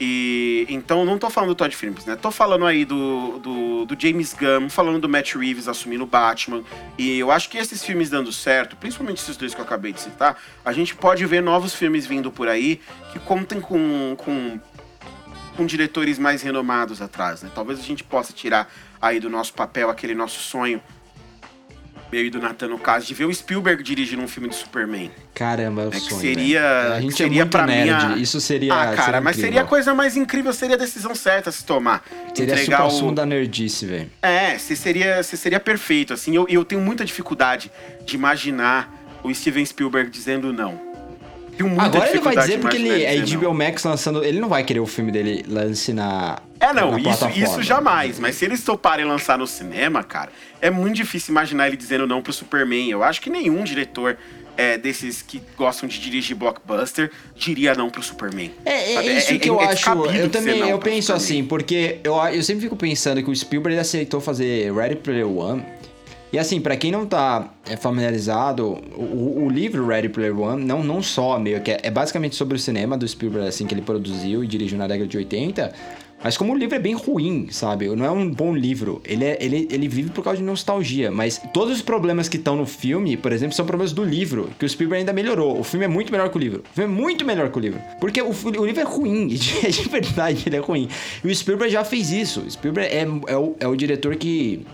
E então não tô falando do Todd Phillips, né? Tô falando aí do, do, do James Gunn, falando do Matt Reeves assumindo o Batman. E eu acho que esses filmes dando certo, principalmente esses dois que eu acabei de citar, a gente pode ver novos filmes vindo por aí que contem com, com, com diretores mais renomados atrás, né? Talvez a gente possa tirar aí do nosso papel aquele nosso sonho meu e do Nathan no caso, de ver o Spielberg dirigindo um filme de Superman. Caramba, é o É que sonho. seria. velho. A gente seria é muito pra nerd. mim a- Isso seria. Ah, cara, seria mas incrível. seria a coisa mais incrível, seria a decisão certa a se tomar. Seria Entregar sumo o. da nerdice, velho. É, você seria, você seria perfeito, assim. Eu, eu tenho muita dificuldade de imaginar o Steven Spielberg dizendo não. Agora ele vai dizer porque ele é dizer não. HBO Max lançando. Ele não vai querer o filme dele lance na. É, não, na isso, isso jamais. Mas se eles toparem lançar no cinema, cara, é muito difícil imaginar ele dizendo não pro Superman. Eu acho que nenhum diretor é, desses que gostam de dirigir blockbuster diria não pro Superman. É, é Sabe? isso que eu acho. Eu também não eu penso Superman. assim, porque eu, eu sempre fico pensando que o Spielberg ele aceitou fazer Ready Player One. E assim, pra quem não tá é, familiarizado, o, o livro Ready Player One não, não só meio que é, é basicamente sobre o cinema do Spielberg, assim, que ele produziu e dirigiu na década de 80. Mas como o livro é bem ruim, sabe? Não é um bom livro. Ele, é, ele, ele vive por causa de nostalgia. Mas todos os problemas que estão no filme, por exemplo, são problemas do livro, que o Spielberg ainda melhorou. O filme é muito melhor que o livro. O filme é muito melhor que o livro. Porque o, o livro é ruim. De, de verdade, ele é ruim. E o Spielberg já fez isso. O Spielberg é, é, o, é o diretor que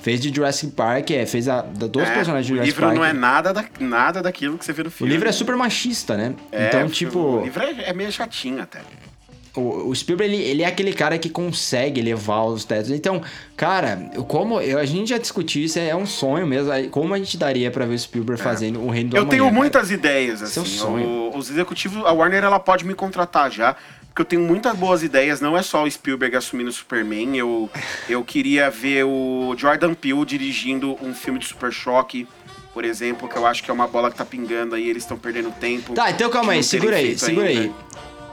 fez de Jurassic Park, é, fez a, da, dois É, personagens de o Jurassic livro Park. não é nada, da, nada daquilo que você vê no O filme. livro é super machista, né? É, então, o tipo. O livro é, é meio chatinho até. O, o Spielberg, ele, ele é aquele cara que consegue elevar os tetos. Então, cara, como eu- a gente já discutiu isso, é um sonho mesmo. Como a gente daria pra ver o Spielberg fazendo o Reino do É. Eu Amanhã, tenho cara? muitas ideias, é assim. sonho. O- os executivos, a Warner, ela pode me contratar já porque eu tenho muitas boas ideias. Não é só o Spielberg assumindo o Superman. Eu, eu queria ver o Jordan Peele dirigindo um filme de Super Choque, por exemplo, que eu acho que é uma bola que tá pingando aí, eles estão perdendo tempo. Tá, então calma aí, segura aí, segura ainda. aí.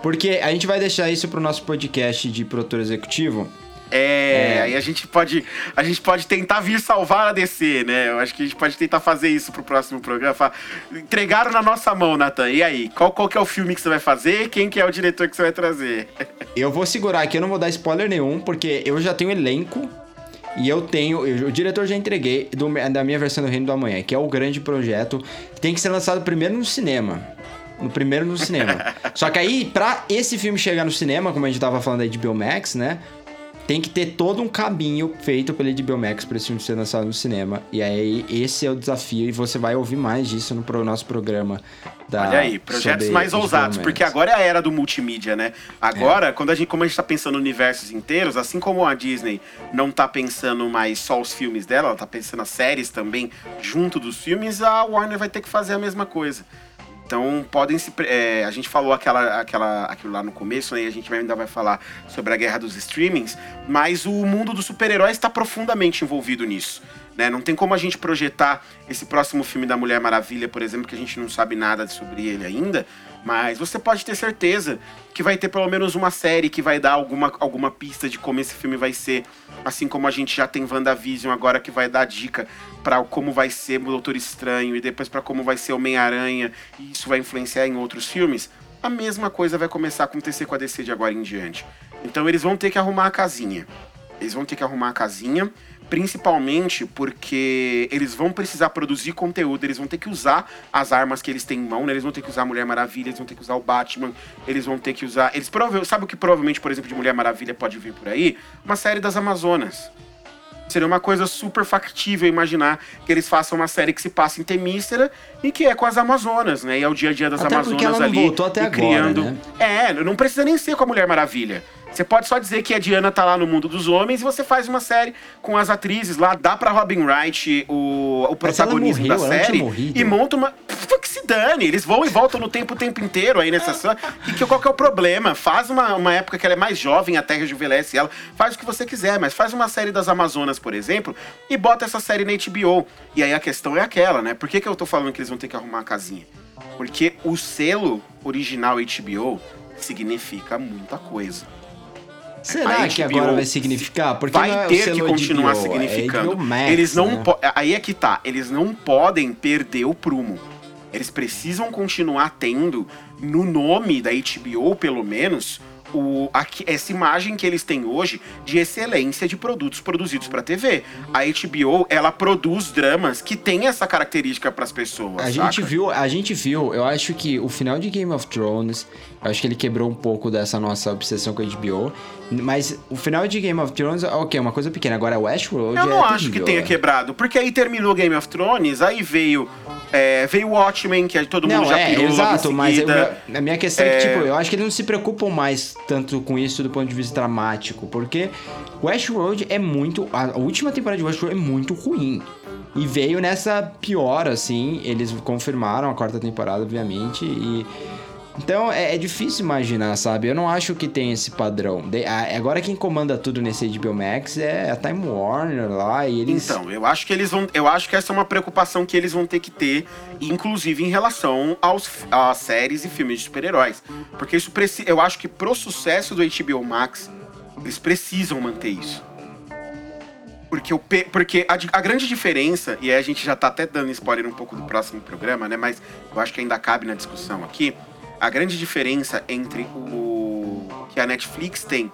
Porque a gente vai deixar isso pro nosso podcast de produtor executivo. É, É. aí a gente pode a gente pode tentar vir salvar a DC, né? Eu acho que a gente pode tentar fazer isso pro próximo programa. Falar, Entregaram na nossa mão, Nathan. E aí, qual, qual que é o filme que você vai fazer? Quem que é o diretor que você vai trazer? Eu vou segurar aqui, eu não vou dar spoiler nenhum, porque eu já tenho elenco e eu tenho. eu- o diretor já entreguei do- da minha versão do Reino do Amanhã, que é o grande projeto. Tem que ser lançado primeiro no cinema. No primeiro no cinema. Só que aí, pra esse filme chegar no cinema, como a gente tava falando aí de Bill Max, né? Tem que ter todo um caminho feito pelo HBO Max pra esse filme ser lançado no cinema. E aí, esse é o desafio. E você vai ouvir mais disso no pro- nosso programa. Da, Olha aí, projetos mais ousados, porque agora é a era do multimídia, né? Agora, quando a gente, como a gente tá pensando universos inteiros, assim como a Disney não tá pensando mais só os filmes dela, ela tá pensando as séries também junto dos filmes, a Warner vai ter que fazer a mesma coisa. Então podem se. é, a gente falou aquela, aquela, aquilo lá no começo, né? E a gente ainda vai falar sobre a guerra dos streamings, mas o mundo dos super-heróis está profundamente envolvido nisso. Né? Não tem como a gente projetar esse próximo filme da Mulher Maravilha, por exemplo, que a gente não sabe nada sobre ele ainda. Mas você pode ter certeza que vai ter pelo menos uma série que vai dar alguma, alguma pista de como esse filme vai ser. Assim como a gente já tem WandaVision agora que vai dar dica para como vai ser o Doutor Estranho e depois para como vai ser Homem-Aranha e isso vai influenciar em outros filmes. A mesma coisa vai começar a acontecer com a DC de agora em diante. Então eles vão ter que arrumar a casinha. Eles vão ter que arrumar a casinha, principalmente porque eles vão precisar produzir conteúdo, eles vão ter que usar as armas que eles têm em mão, né? Eles vão ter que usar a Mulher Maravilha, eles vão ter que usar o Batman, eles vão ter que usar. Eles prova... Sabe o que provavelmente, por exemplo, de Mulher Maravilha pode vir por aí? Uma série das Amazonas. Seria uma coisa super factível imaginar que eles façam uma série que se passa em Temícera e que é com as Amazonas, né? E é o dia a dia das Até Amazonas ela não ali. voltou até agora, criando. né? É, não precisa nem ser com a Mulher Maravilha. Você pode só dizer que a Diana tá lá no mundo dos homens e você faz uma série com as atrizes lá, dá pra Robin Wright o, o protagonismo morreu, da série e monta uma. Pff, Que se dane, eles vão e voltam no tempo o tempo inteiro aí nessa série. E que, qual que é o problema? Faz uma, uma época que ela é mais jovem, até rejuvenesce ela, faz o que você quiser, mas faz uma série das Amazonas, por exemplo, e bota essa série na HBO. E aí a questão é aquela, né? Por que, que eu tô falando que eles vão ter que arrumar a casinha? Porque o selo original HBO significa muita coisa. Será que agora vai significar? Porque vai é o ter que continuar HBO, significando. É Max, eles não né? aí é que tá, eles não podem perder o prumo. Eles precisam continuar tendo no nome da HBO, pelo menos, o, aqui- essa imagem que eles têm hoje de excelência de produtos produzidos para TV. A HBO, ela produz dramas que têm essa característica para as pessoas. A gente saca? viu, a gente viu, eu acho que o final de Game of Thrones, eu acho que ele quebrou um pouco dessa nossa obsessão com a HBO, mas o final de Game of Thrones, ok, é uma coisa pequena, agora Westworld Eu é não acho que tenha né? quebrado, porque aí terminou Game of Thrones, aí veio é, veio Watchmen, que todo mundo Não, já é, pirou exato, mas meu- a minha questão é... que, tipo, eu acho que eles não se preocupam mais tanto com isso do ponto de vista dramático, porque Westworld é muito... A última temporada de Westworld é muito ruim. E veio nessa pior, assim, eles confirmaram a quarta temporada, obviamente, e... Então é, é difícil imaginar, sabe? Eu não acho que tem esse padrão. De- a- agora quem comanda tudo nesse HBO Max é a Time Warner lá e eles. Então, eu acho que eles vão. Eu acho que essa é uma preocupação que eles vão ter que ter, inclusive em relação aos, às séries e filmes de super-heróis. Porque isso precisa. Eu acho que pro sucesso do HBO Max, eles precisam manter isso. Porque, o, porque a, a grande diferença, e a gente já tá até dando spoiler um pouco do próximo programa, né? Mas eu acho que ainda cabe na discussão aqui. A grande diferença entre o que a Netflix tem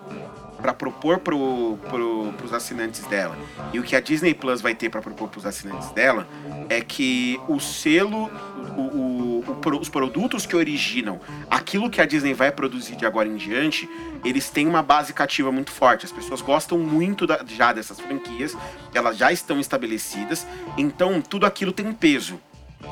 para propor pro, pro, assinantes dela e o que a Disney Plus vai ter para propor pros assinantes dela é que o selo, o, o- o os produtos que originam aquilo que a Disney vai produzir de agora em diante, eles têm uma base cativa muito forte. As pessoas gostam muito da- já dessas franquias, elas já estão estabelecidas, então tudo aquilo tem peso.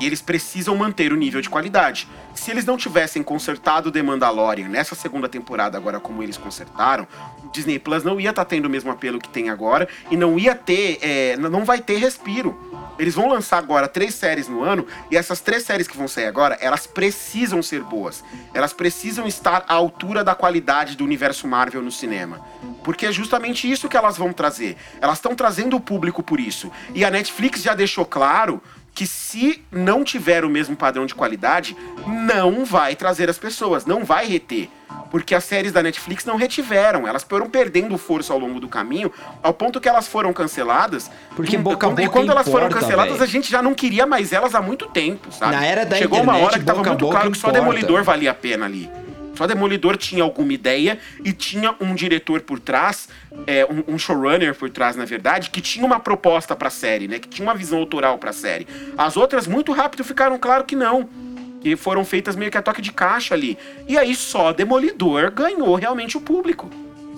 E eles precisam manter o nível de qualidade. Se eles não tivessem consertado The Mandalorian nessa segunda temporada, agora como eles consertaram, o Disney Plus não ia estar tendo o mesmo apelo que tem agora e não ia ter, é, não vai ter respiro. Eles vão lançar agora três séries no ano, e essas três séries que vão sair agora, elas precisam ser boas. Elas precisam estar à altura da qualidade do universo Marvel no cinema. Porque é justamente isso que elas vão trazer. Elas estão trazendo o público por isso. E a Netflix já deixou claro que se não tiver o mesmo padrão de qualidade, não vai trazer as pessoas, não vai reter. Porque as séries da Netflix não retiveram, elas foram perdendo força ao longo do caminho, ao ponto que elas foram canceladas. Porque boca a quando, e boca quando elas foram importa, canceladas, véi. a gente já não queria mais elas há muito tempo, sabe? Na era da Chegou uma internet, hora que tava boca muito boca claro que só. Demolidor valia a pena ali. Só Demolidor tinha alguma ideia e tinha um diretor por trás, é, um, um showrunner por trás, na verdade, que tinha uma proposta pra série, né? Que tinha uma visão autoral pra série. As outras, muito rápido, ficaram claro que não. Que foram feitas meio que a toque de caixa ali. E aí só Demolidor ganhou realmente o público.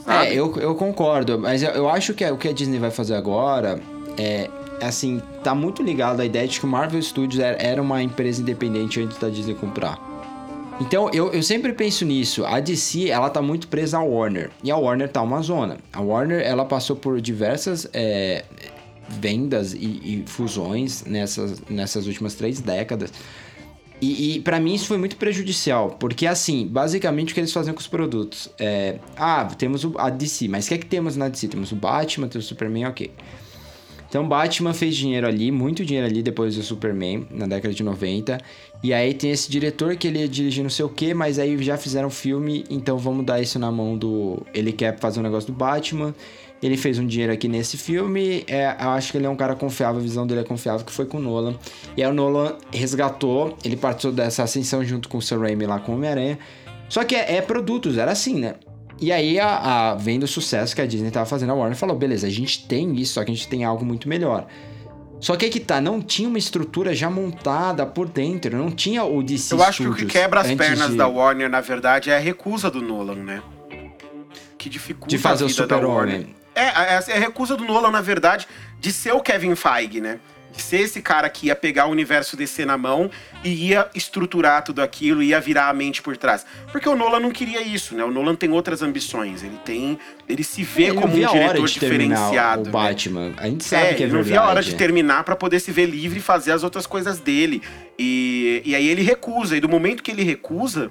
Sabe? É, eu, eu concordo, mas eu, eu acho que é- o que a Disney vai fazer agora é, assim, tá muito ligado à ideia de que o Marvel Studios era uma empresa independente antes da Disney comprar. Então, eu, eu sempre penso nisso. A DC, ela tá muito presa à Warner. E a Warner tá uma zona. A Warner, ela passou por diversas é, vendas e, e fusões nessas, nessas últimas três décadas. E, e para mim isso foi muito prejudicial, porque assim, basicamente o que eles fazem com os produtos é, ah, temos a DC, mas o que é que temos na DC? Temos o Batman, temos o Superman, ok. Então Batman fez dinheiro ali, muito dinheiro ali depois do Superman, na década de 90. E aí tem esse diretor que ele ia dirigir não sei o que, mas aí já fizeram filme, então vamos dar isso na mão do. Ele quer fazer um negócio do Batman. Ele fez um dinheiro aqui nesse filme. É, eu acho que ele é um cara confiável, a visão dele é confiável, que foi com o Nolan. E aí o Nolan resgatou, ele participou dessa ascensão junto com o Sam Raimi lá com o Homem-Aranha. Só que é, é produtos, era assim, né? E aí, a, a- vendo o sucesso que a Disney tava fazendo, a Warner falou: beleza, a gente tem isso, só que a gente tem algo muito melhor. Só que aí que tá, não tinha uma estrutura já montada por dentro, não tinha o DC Eu acho que o que quebra as pernas de- da Warner, na verdade, é a recusa do Nolan, né? Que dificulta De fazer a o vida da. Warner. É, é, é a recusa do Nolan, na verdade, de ser o Kevin Feige, né? Ser esse cara que ia pegar o universo DC na mão e ia estruturar tudo aquilo, ia virar a mente por trás. Porque o Nolan não queria isso, né? O Nolan tem outras ambições. Ele tem. Ele se vê Ele não como um diretor diferenciado. o né? Batman. A gente sabe É, que é ele não verdade. via a hora de terminar pra poder se ver livre e fazer as outras coisas dele. E, e aí ele recusa. E do momento que ele recusa,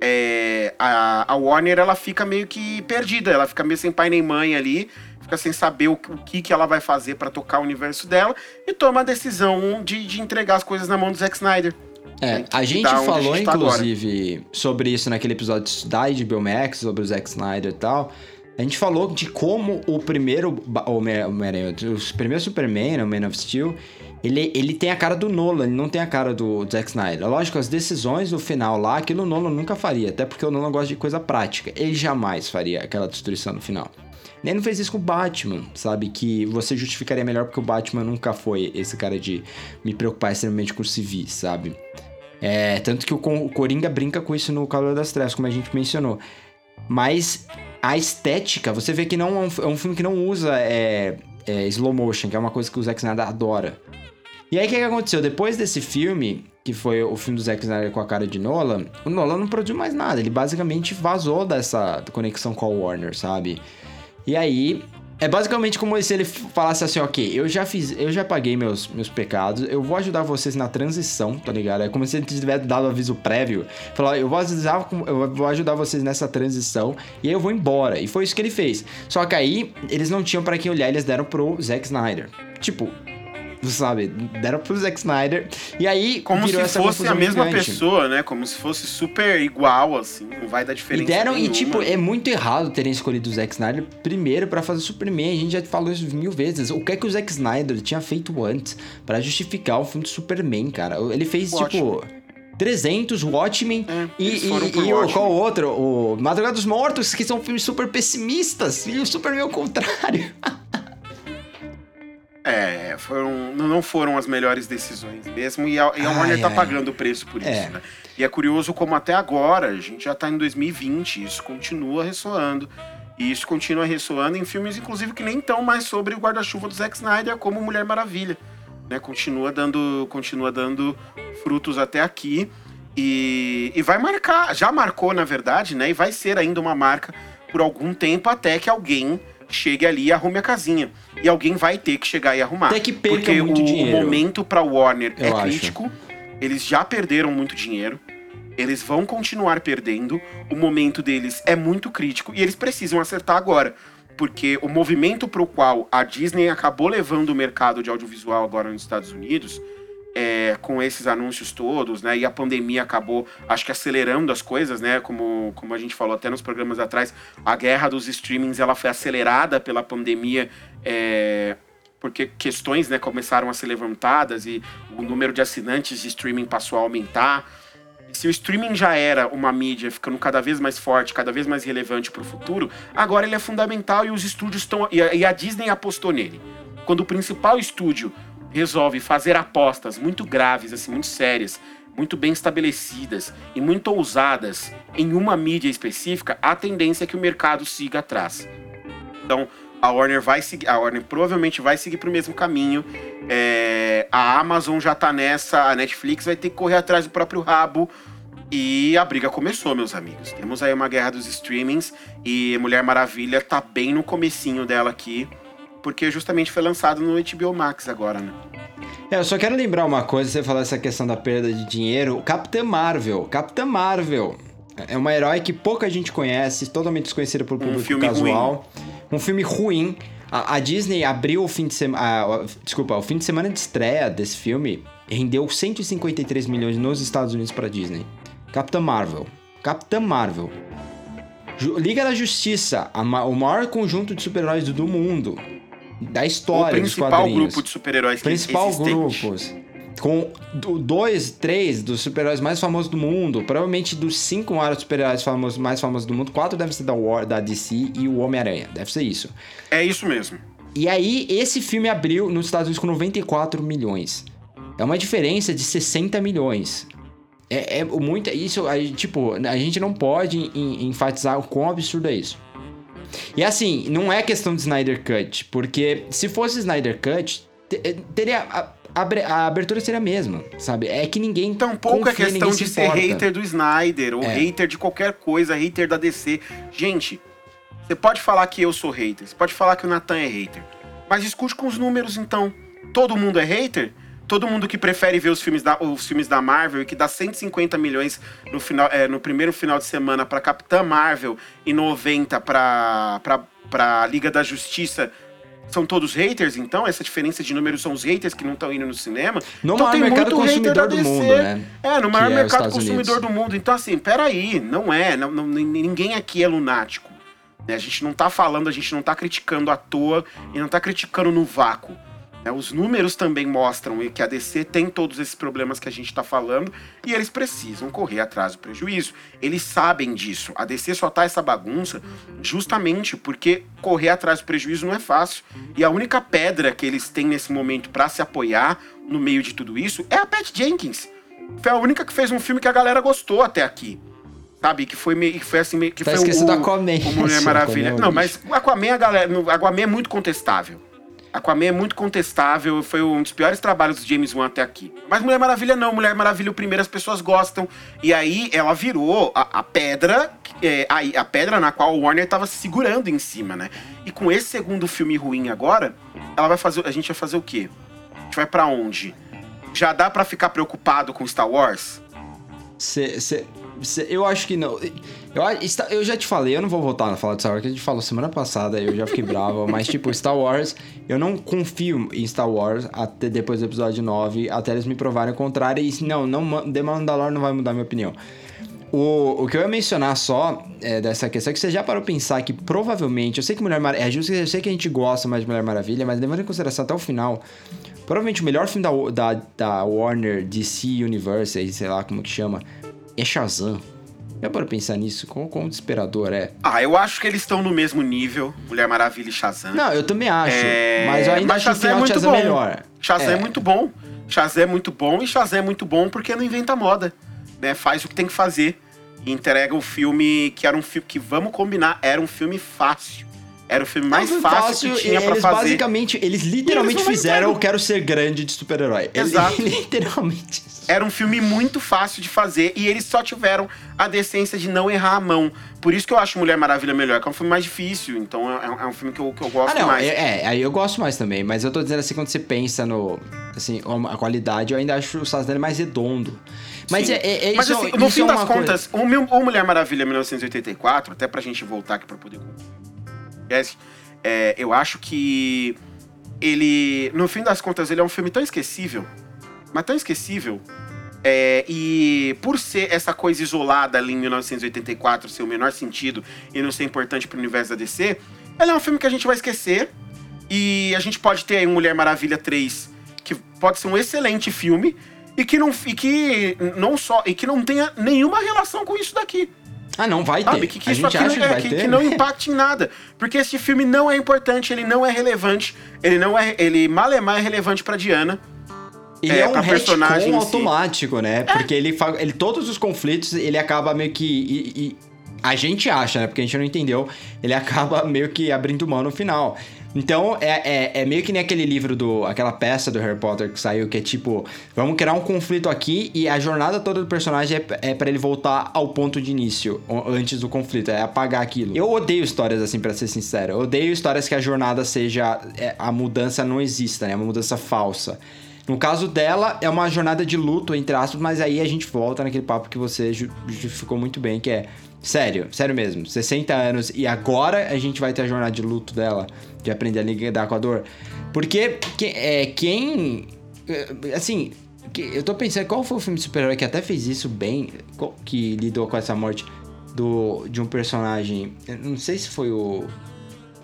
é, a, a Warner ela fica meio que perdida. Ela fica meio sem pai nem mãe ali. Fica sem saber o, o que, que ela vai fazer pra tocar o universo dela. E toma a decisão de, de entregar as coisas na mão do Zack Snyder. É, a gente tá falou, a gente tá agora. inclusive, sobre isso naquele episódio da HBO Max, sobre o Zack Snyder e tal. A gente falou de como o primeiro Ba- Homem- Homem-Aranha, o primeiro Superman, né, o Man of Steel, ele, ele tem a cara do Nolan, ele não tem a cara do Zack Snyder. Lógico, as decisões no final lá, aquilo o Nolan nunca faria, até porque o Nolan gosta de coisa prática. Ele jamais faria aquela destruição no final. Nem não fez isso com o Batman, sabe? Que você justificaria melhor porque o Batman nunca foi esse cara de me preocupar extremamente com civis, sabe? É, tanto que o, o Coringa brinca com isso no Calor das Trevas, como a gente mencionou. Mas a estética, você vê que não é um, é um filme que não usa é, é, slow motion, que é uma coisa que o Zack Snyder adora. E aí o que, que aconteceu? Depois desse filme, que foi o filme do Zack Snyder com a cara de Nolan, o Nolan não produziu mais nada. Ele basicamente vazou dessa conexão com a Warner, sabe? E aí, é basicamente como se ele falasse assim, ok, eu já fiz, eu já paguei meus, meus pecados, eu vou ajudar vocês na transição, tá ligado? É como se ele tivesse dado aviso prévio, falar, eu vou com- eu vou ajudar vocês nessa transição e aí eu vou embora. E foi isso que ele fez. Só que aí, eles não tinham pra quem olhar, eles deram pro Zack Snyder. Tipo, sabe, deram pro Zack Snyder. E aí, Como se fosse a mesma gigante. pessoa, né? Como se fosse super igual, assim. Não vai dar E diferença deram, e nenhuma. tipo, é muito errado terem escolhido o Zack Snyder primeiro pra fazer Superman. A gente já falou isso mil vezes. O que é que o Zack Snyder tinha feito antes pra justificar o filme do Superman, cara? Ele fez, tipo. 300, Watchmen É, e, e, e o, qual outro? O Madrugada dos Mortos, que são filmes super pessimistas, e o Superman ao contrário. É, foram, não foram as melhores decisões mesmo, e a, e a Warner tá ai. pagando o preço por isso, É. né? E é curioso como até agora, a gente já tá em 2020, isso continua ressoando. E isso continua ressoando em filmes, inclusive, que nem estão mais sobre o guarda-chuva do Zack Snyder, como Mulher Maravilha. Né? Continua, dando, continua dando frutos até aqui. E, e vai marcar, já marcou, na verdade, né? E vai ser ainda uma marca por algum tempo até que alguém chegue ali e arrume a casinha. E alguém vai ter que chegar e arrumar. Até que perca Porque muito o, dinheiro. o momento pra Warner Eu é acho. crítico. Eles já perderam muito dinheiro. Eles vão continuar perdendo. O momento deles é muito crítico e eles precisam acertar agora. Porque o movimento pro qual a Disney acabou levando o mercado de audiovisual agora nos Estados Unidos, é, com esses anúncios todos, né? E a pandemia acabou, acho que acelerando as coisas, né? Como, como a gente falou até nos programas atrás, a guerra dos streamings ela foi acelerada pela pandemia. é, porque questões né, começaram a ser levantadas e o número de assinantes de streaming passou a aumentar. Se o streaming já era uma mídia ficando cada vez mais forte, cada vez mais relevante para o futuro, agora ele é fundamental e os estúdios estão. E a Disney apostou nele. Quando o principal estúdio resolve fazer apostas muito graves, assim, muito sérias, muito bem estabelecidas e muito ousadas em uma mídia específica, a tendência é que o mercado siga atrás. Então, a Warner vai seguir, a Warner provavelmente vai seguir pro mesmo caminho. É, a Amazon já tá nessa, a Netflix vai ter que correr atrás do próprio rabo. E a briga começou, meus amigos. Temos aí uma guerra dos streamings e Mulher Maravilha tá bem no comecinho dela aqui, porque justamente foi lançado no HBO Max agora, né? É, eu só quero lembrar uma coisa, você falou essa questão da perda de dinheiro. Capitã Marvel. Capitã Marvel. É uma herói que pouca gente conhece, totalmente desconhecida pelo público filme casual. Um filme ruim. A, a Disney abriu o fim de semana. Desculpa, o fim de semana de estreia desse filme rendeu 153 milhões nos Estados Unidos pra Disney. Capitã Marvel. Capitã Marvel. Liga da Justiça, o maior conjunto de super-heróis do mundo. Da O história dos principal grupo de super-heróis que principal existente. grupos. Com do- dois, três dos super-heróis mais famosos do mundo. Provavelmente dos cinco maiores super-heróis famosos, mais famosos do mundo, quatro devem ser da, War, da DC e o Homem-Aranha. Deve ser isso. É isso mesmo. E aí, esse filme abriu nos Estados Unidos com 94 milhões. É uma diferença de 60 milhões. É, é muito. Isso, tipo, a gente não pode en- enfatizar o quão absurdo é isso. E assim, não é questão de Snyder Cut, porque se fosse Snyder Cut, eh, teria. A, a abertura seria a mesma, sabe? É que ninguém. Tampouco é confia, questão de se ser importa. hater do Snyder ou É. hater de qualquer coisa, hater da DC. Gente, você pode falar que eu sou hater, você pode falar que o Nathan é hater. Mas escute com os números então. Todo mundo é hater? Todo mundo que prefere ver os filmes da, os filmes da Marvel e que dá 150 milhões no, final, é, no primeiro final de semana pra Capitã Marvel e 90 pra, pra, pra Liga da Justiça. São todos haters, então? Essa diferença de números são os haters que não estão indo no cinema? No então maior tem mercado muito consumidor do mundo, né? É, no maior Que é mercado Estados consumidor Unidos. do mundo. Então, assim, peraí, não é. Não, não- ninguém aqui é lunático. né? A gente não tá falando, a gente não tá criticando à toa e não tá criticando no vácuo. Né? Os números também mostram que a DC tem todos esses problemas que a gente tá falando e eles precisam correr atrás do prejuízo. Eles sabem disso. A DC só tá essa bagunça justamente porque correr atrás do prejuízo não é fácil. E a única pedra que eles têm nesse momento pra se apoiar no meio de tudo isso é a Pat Jenkins. Foi a única que fez um filme que a galera gostou até aqui. Sabe? Que foi meio. Que foi assim meio. Que Tá foi o, Aquaman. o Mulher Maravilha. Aquaman é Não, mas Aquaman, a galera. Aquaman é muito contestável. Aquaman é muito contestável, foi um dos piores trabalhos do James Wan até aqui. Mas Mulher Maravilha não, Mulher Maravilha o primeiro as pessoas gostam. E aí ela virou a, a pedra, é, a, a pedra na qual o Warner tava se segurando em cima, né? E com esse segundo filme ruim agora, ela vai fazer. A gente vai fazer o quê? A gente vai pra onde? Já dá pra ficar preocupado com Star Wars? Cê- cê- cê- eu acho que não. Eu, eu já te falei, eu não vou voltar a falar de Star Wars, que a gente falou semana passada, eu já fiquei bravo, mas tipo, Star Wars, eu não confio em Star Wars até depois do episódio 9, até eles me provarem o contrário, e não, não, The Mandalorian não vai mudar minha opinião. O, o que eu ia mencionar só é, dessa questão é que você já parou pensar que provavelmente, eu sei que Mulher Maravilha, é justo que eu sei que a gente gosta mais de Mulher Maravilha, mas levando em consideração até o final, provavelmente o melhor filme da, da, da Warner DC Universe, aí, sei lá como que chama, é Shazam. Já parou pra pensar nisso? Quão, quão desesperador é? Ah, eu acho que eles estão no mesmo nível, Mulher Maravilha e Shazam. Não, eu também acho, É, mas eu ainda acho que o final de Shazam é melhor. Shazam é. É. muito bom. Shazam é muito bom e Shazam é muito bom porque não inventa moda, né? Faz o que tem que fazer e entrega o filme que era um filme que vamos combinar, era um filme fácil Era o filme mais É um fácil, que tinha pra eles fazer. basicamente, eles literalmente eles fizeram. Eu Quero Ser Grande de super-herói. Eles- Exato. literalmente. Era um filme muito fácil de fazer e eles só tiveram a decência de não errar a mão. Por isso que eu acho Mulher Maravilha melhor, que é um filme mais difícil. Então é, é um filme que eu, que eu gosto Ah, não, mais. é, é, aí eu gosto mais também, mas eu tô dizendo assim, quando você pensa no. Assim, a qualidade, eu ainda acho o dele mais redondo. Mas Sim. é, é, é Mas isso, assim, no isso fim é das uma coisa- contas, o, Mil- o Mulher Maravilha 1984, até pra gente voltar aqui pra poder Yes, é, eu acho que ele, no fim das contas, ele é um filme tão esquecível, mas tão esquecível, é, e por ser essa coisa isolada ali em 1984, ser o menor sentido e não ser importante pro universo da DC, ele é um filme que a gente vai esquecer, e a gente pode ter aí Mulher Maravilha 3, que pode ser um excelente filme, e que não, e que não só, e que não tenha nenhuma relação com isso daqui. Ah, não, vai ter. Sabe? Que, que isso aqui acha não, que é, que, ter. que não impacte em nada. Porque esse filme não é importante, ele não é relevante, ele não é. Ele malemar é relevante pra Diana. Ele é, é, um personagem si. automático, né? Porque ele, ele todos os conflitos, ele acaba meio que e- e- a gente acha, né? Porque a gente não entendeu, ele acaba meio que abrindo mão no final. Então, é, é, é meio que nem aquele livro do. aquela peça do Harry Potter que saiu, que é tipo, vamos criar um conflito aqui e a jornada toda do personagem é, é para ele voltar ao ponto de início, antes do conflito, é apagar aquilo. Eu odeio histórias assim, pra ser sincero. Eu odeio histórias que a jornada seja. é, a mudança não exista, né? Uma mudança falsa. No caso dela, é uma jornada de luto, entre aspas, mas aí a gente volta naquele papo que você ju- justificou muito bem, que é sério, sério mesmo, 60 anos e agora a gente vai ter a jornada de luto dela, de aprender a lidar com a dor. Porque que- é, quem. é, Assim, que- eu tô pensando, qual foi o filme de super-herói que até fez isso bem, que lidou com essa morte do, de um personagem? Não sei se foi o.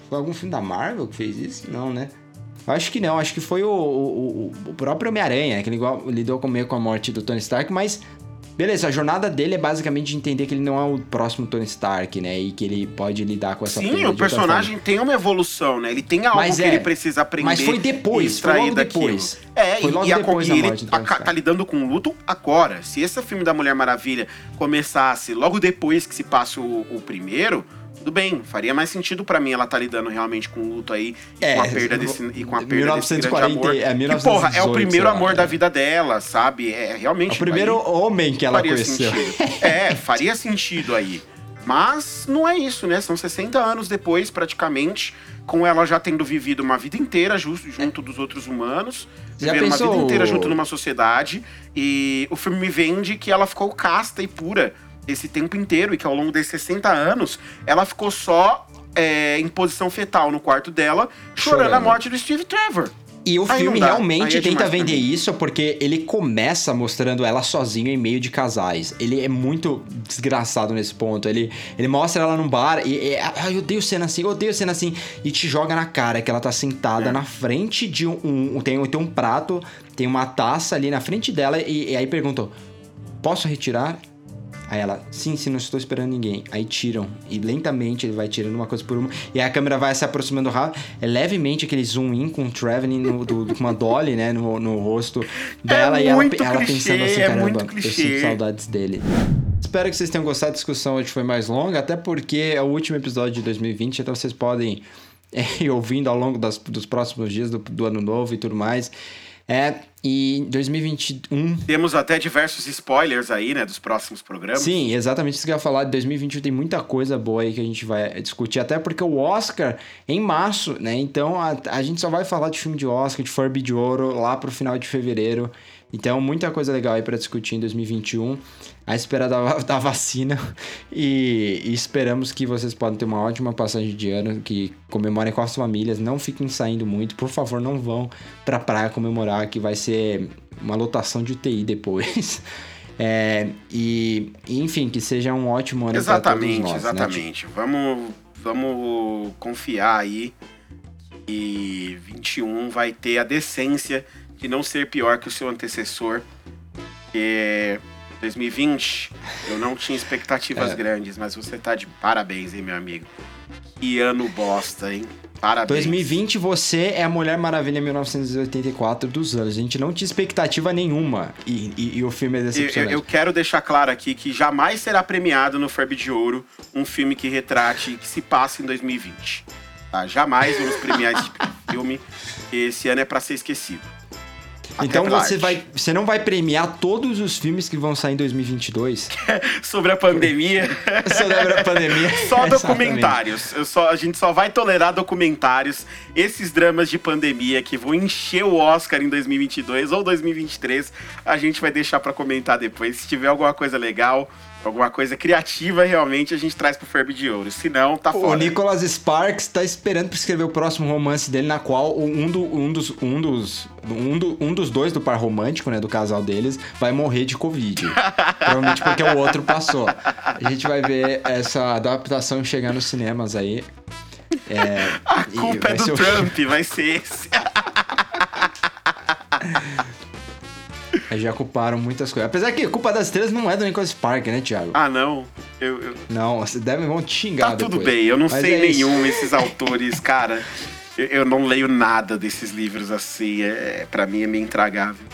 Foi algum filme da Marvel que fez isso? Não, né? Acho que não, acho que foi o, o, o- próprio Homem-Aranha, que igual- lidou com meio com a morte do Tony Stark, mas beleza, a jornada dele é basicamente de entender que ele não é o próximo Tony Stark, né? E que ele pode lidar com essa Sim, o personagem tem uma evolução, né? Ele tem algo Mas que é, ele precisa aprender. mas foi depois, e foi logo daquilo. depois. É, Foi e, logo e a- depois e ele tá, tá lidando com luto agora. Se esse filme da Mulher Maravilha começasse logo depois que se passa o, o primeiro, tudo bem, faria mais sentido pra mim ela tá lidando realmente com o luto aí e É, com a perda desse e com a perda desse grande 1940, amor. é, que, porra, é o 1918, primeiro sei lá, amor da é. vida dela, sabe? É realmente É o primeiro aí homem que ela faria conheceu. sentido. É, faria sentido aí. Mas não é isso, né? São 60 anos depois, praticamente, com ela já tendo vivido uma vida inteira ju- junto dos outros humanos, Já vivendo uma vida inteira junto numa sociedade, e o filme me vende que ela ficou casta e pura esse tempo inteiro, e que ao longo desses 60 anos, ela ficou só é, em posição fetal no quarto dela, chorando, Chorando. a morte do Steve Trevor. E o Aí filme realmente é tenta vender isso porque ele começa mostrando ela sozinha em meio de casais. Ele é muito desgraçado nesse ponto. Ele, ele mostra ela num bar e, e ai, eu odeio cena assim, eu odeio cena assim. E te joga na cara que ela tá sentada É. na frente de um, um- tem, tem um prato, tem uma taça ali na frente dela e, e aí perguntou: Posso retirar? Aí ela, sim, sim, não estou esperando ninguém. Aí tiram. E lentamente ele vai tirando uma coisa por uma. E aí a câmera vai se aproximando rápido. É levemente aquele zoom in com o Traveling no, do, com uma dolly, né? No, no rosto dela. e ela, muito ela clichê, pensando assim, é caramba, muito eu clichê." sinto saudades dele. Espero que vocês tenham gostado da discussão. Hoje foi mais longa, até porque é o último episódio de 2020, então vocês podem é, ir ouvindo ao longo das- dos próximos dias do, do ano novo e tudo mais. É, e em 2021 Temos até diversos spoilers aí, né, dos próximos programas. Sim, exatamente isso que eu ia falar. De 2021 tem muita coisa boa aí que a gente vai discutir, até porque o Oscar é em março, né? Então a, a gente só vai falar de filme de Oscar, de Furby de Ouro, lá pro final de fevereiro. Então, muita coisa legal aí pra discutir em 2021. A espera da, da vacina. E, e esperamos que vocês possam ter uma ótima passagem de ano, que comemorem com as famílias. Não fiquem saindo muito. Por favor, não vão pra praia comemorar, que vai ser uma lotação de UTI depois. É, e, enfim, que seja um ótimo ano Exatamente, nós. né? exatamente. Vamos, vamos confiar aí que 21 vai ter a decência de não ser pior que o seu antecessor. Porque 2020 eu não tinha expectativas É. grandes, mas você tá de parabéns, hein, meu amigo. Que ano bosta, hein? Parabéns. 2020 você é a Mulher Maravilha 1984 dos anos. A gente não tinha expectativa nenhuma. E, e- e o filme é Eu, eu- decepcionante. eu quero deixar claro aqui que jamais será premiado no Ferb de Ouro um filme que retrate que se passa em 2020. tá? Jamais vamos premiar esse tipo de filme, esse ano é pra ser esquecido. Então você vai, você não vai premiar todos os filmes que vão sair em 2022? Sobre a pandemia. Sobre a pandemia. Só documentários. Só, a gente só vai tolerar documentários. Esses dramas de pandemia que vão encher o Oscar em 2022 ou 2023, a gente vai deixar pra comentar depois. Se tiver alguma coisa legal, alguma coisa criativa, realmente a gente traz pro Ferb de Ouro. Se não, tá O fora. Nicholas Sparks tá esperando pra escrever o próximo romance dele, na qual um, do- um dos, um, dos, um, do- um dos dois do par romântico, né, do casal deles, vai morrer de Covid. Provavelmente porque o outro passou. A gente vai ver essa adaptação chegar nos cinemas aí. É, A culpa é do o- Trump, vai ser esse. Já culparam muitas coisas. Apesar que a culpa das três não é do Nicholas Sparks, né, Thiago? Ah, não. Eu, eu- Não, vocês devem vão te xingar Tá tudo depois. bem, eu não Mas sei é nenhum esses autores, cara. Eu, eu não leio nada desses livros assim, é, para mim é meio intragável.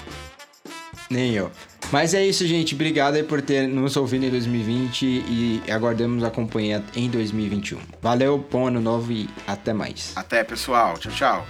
Nem eu. Mas é isso, gente. Obrigado aí por ter nos ouvido em 2020 e aguardamos a companhia em 2021. Valeu, bom ano novo e até mais. Até, pessoal. Tchau, tchau.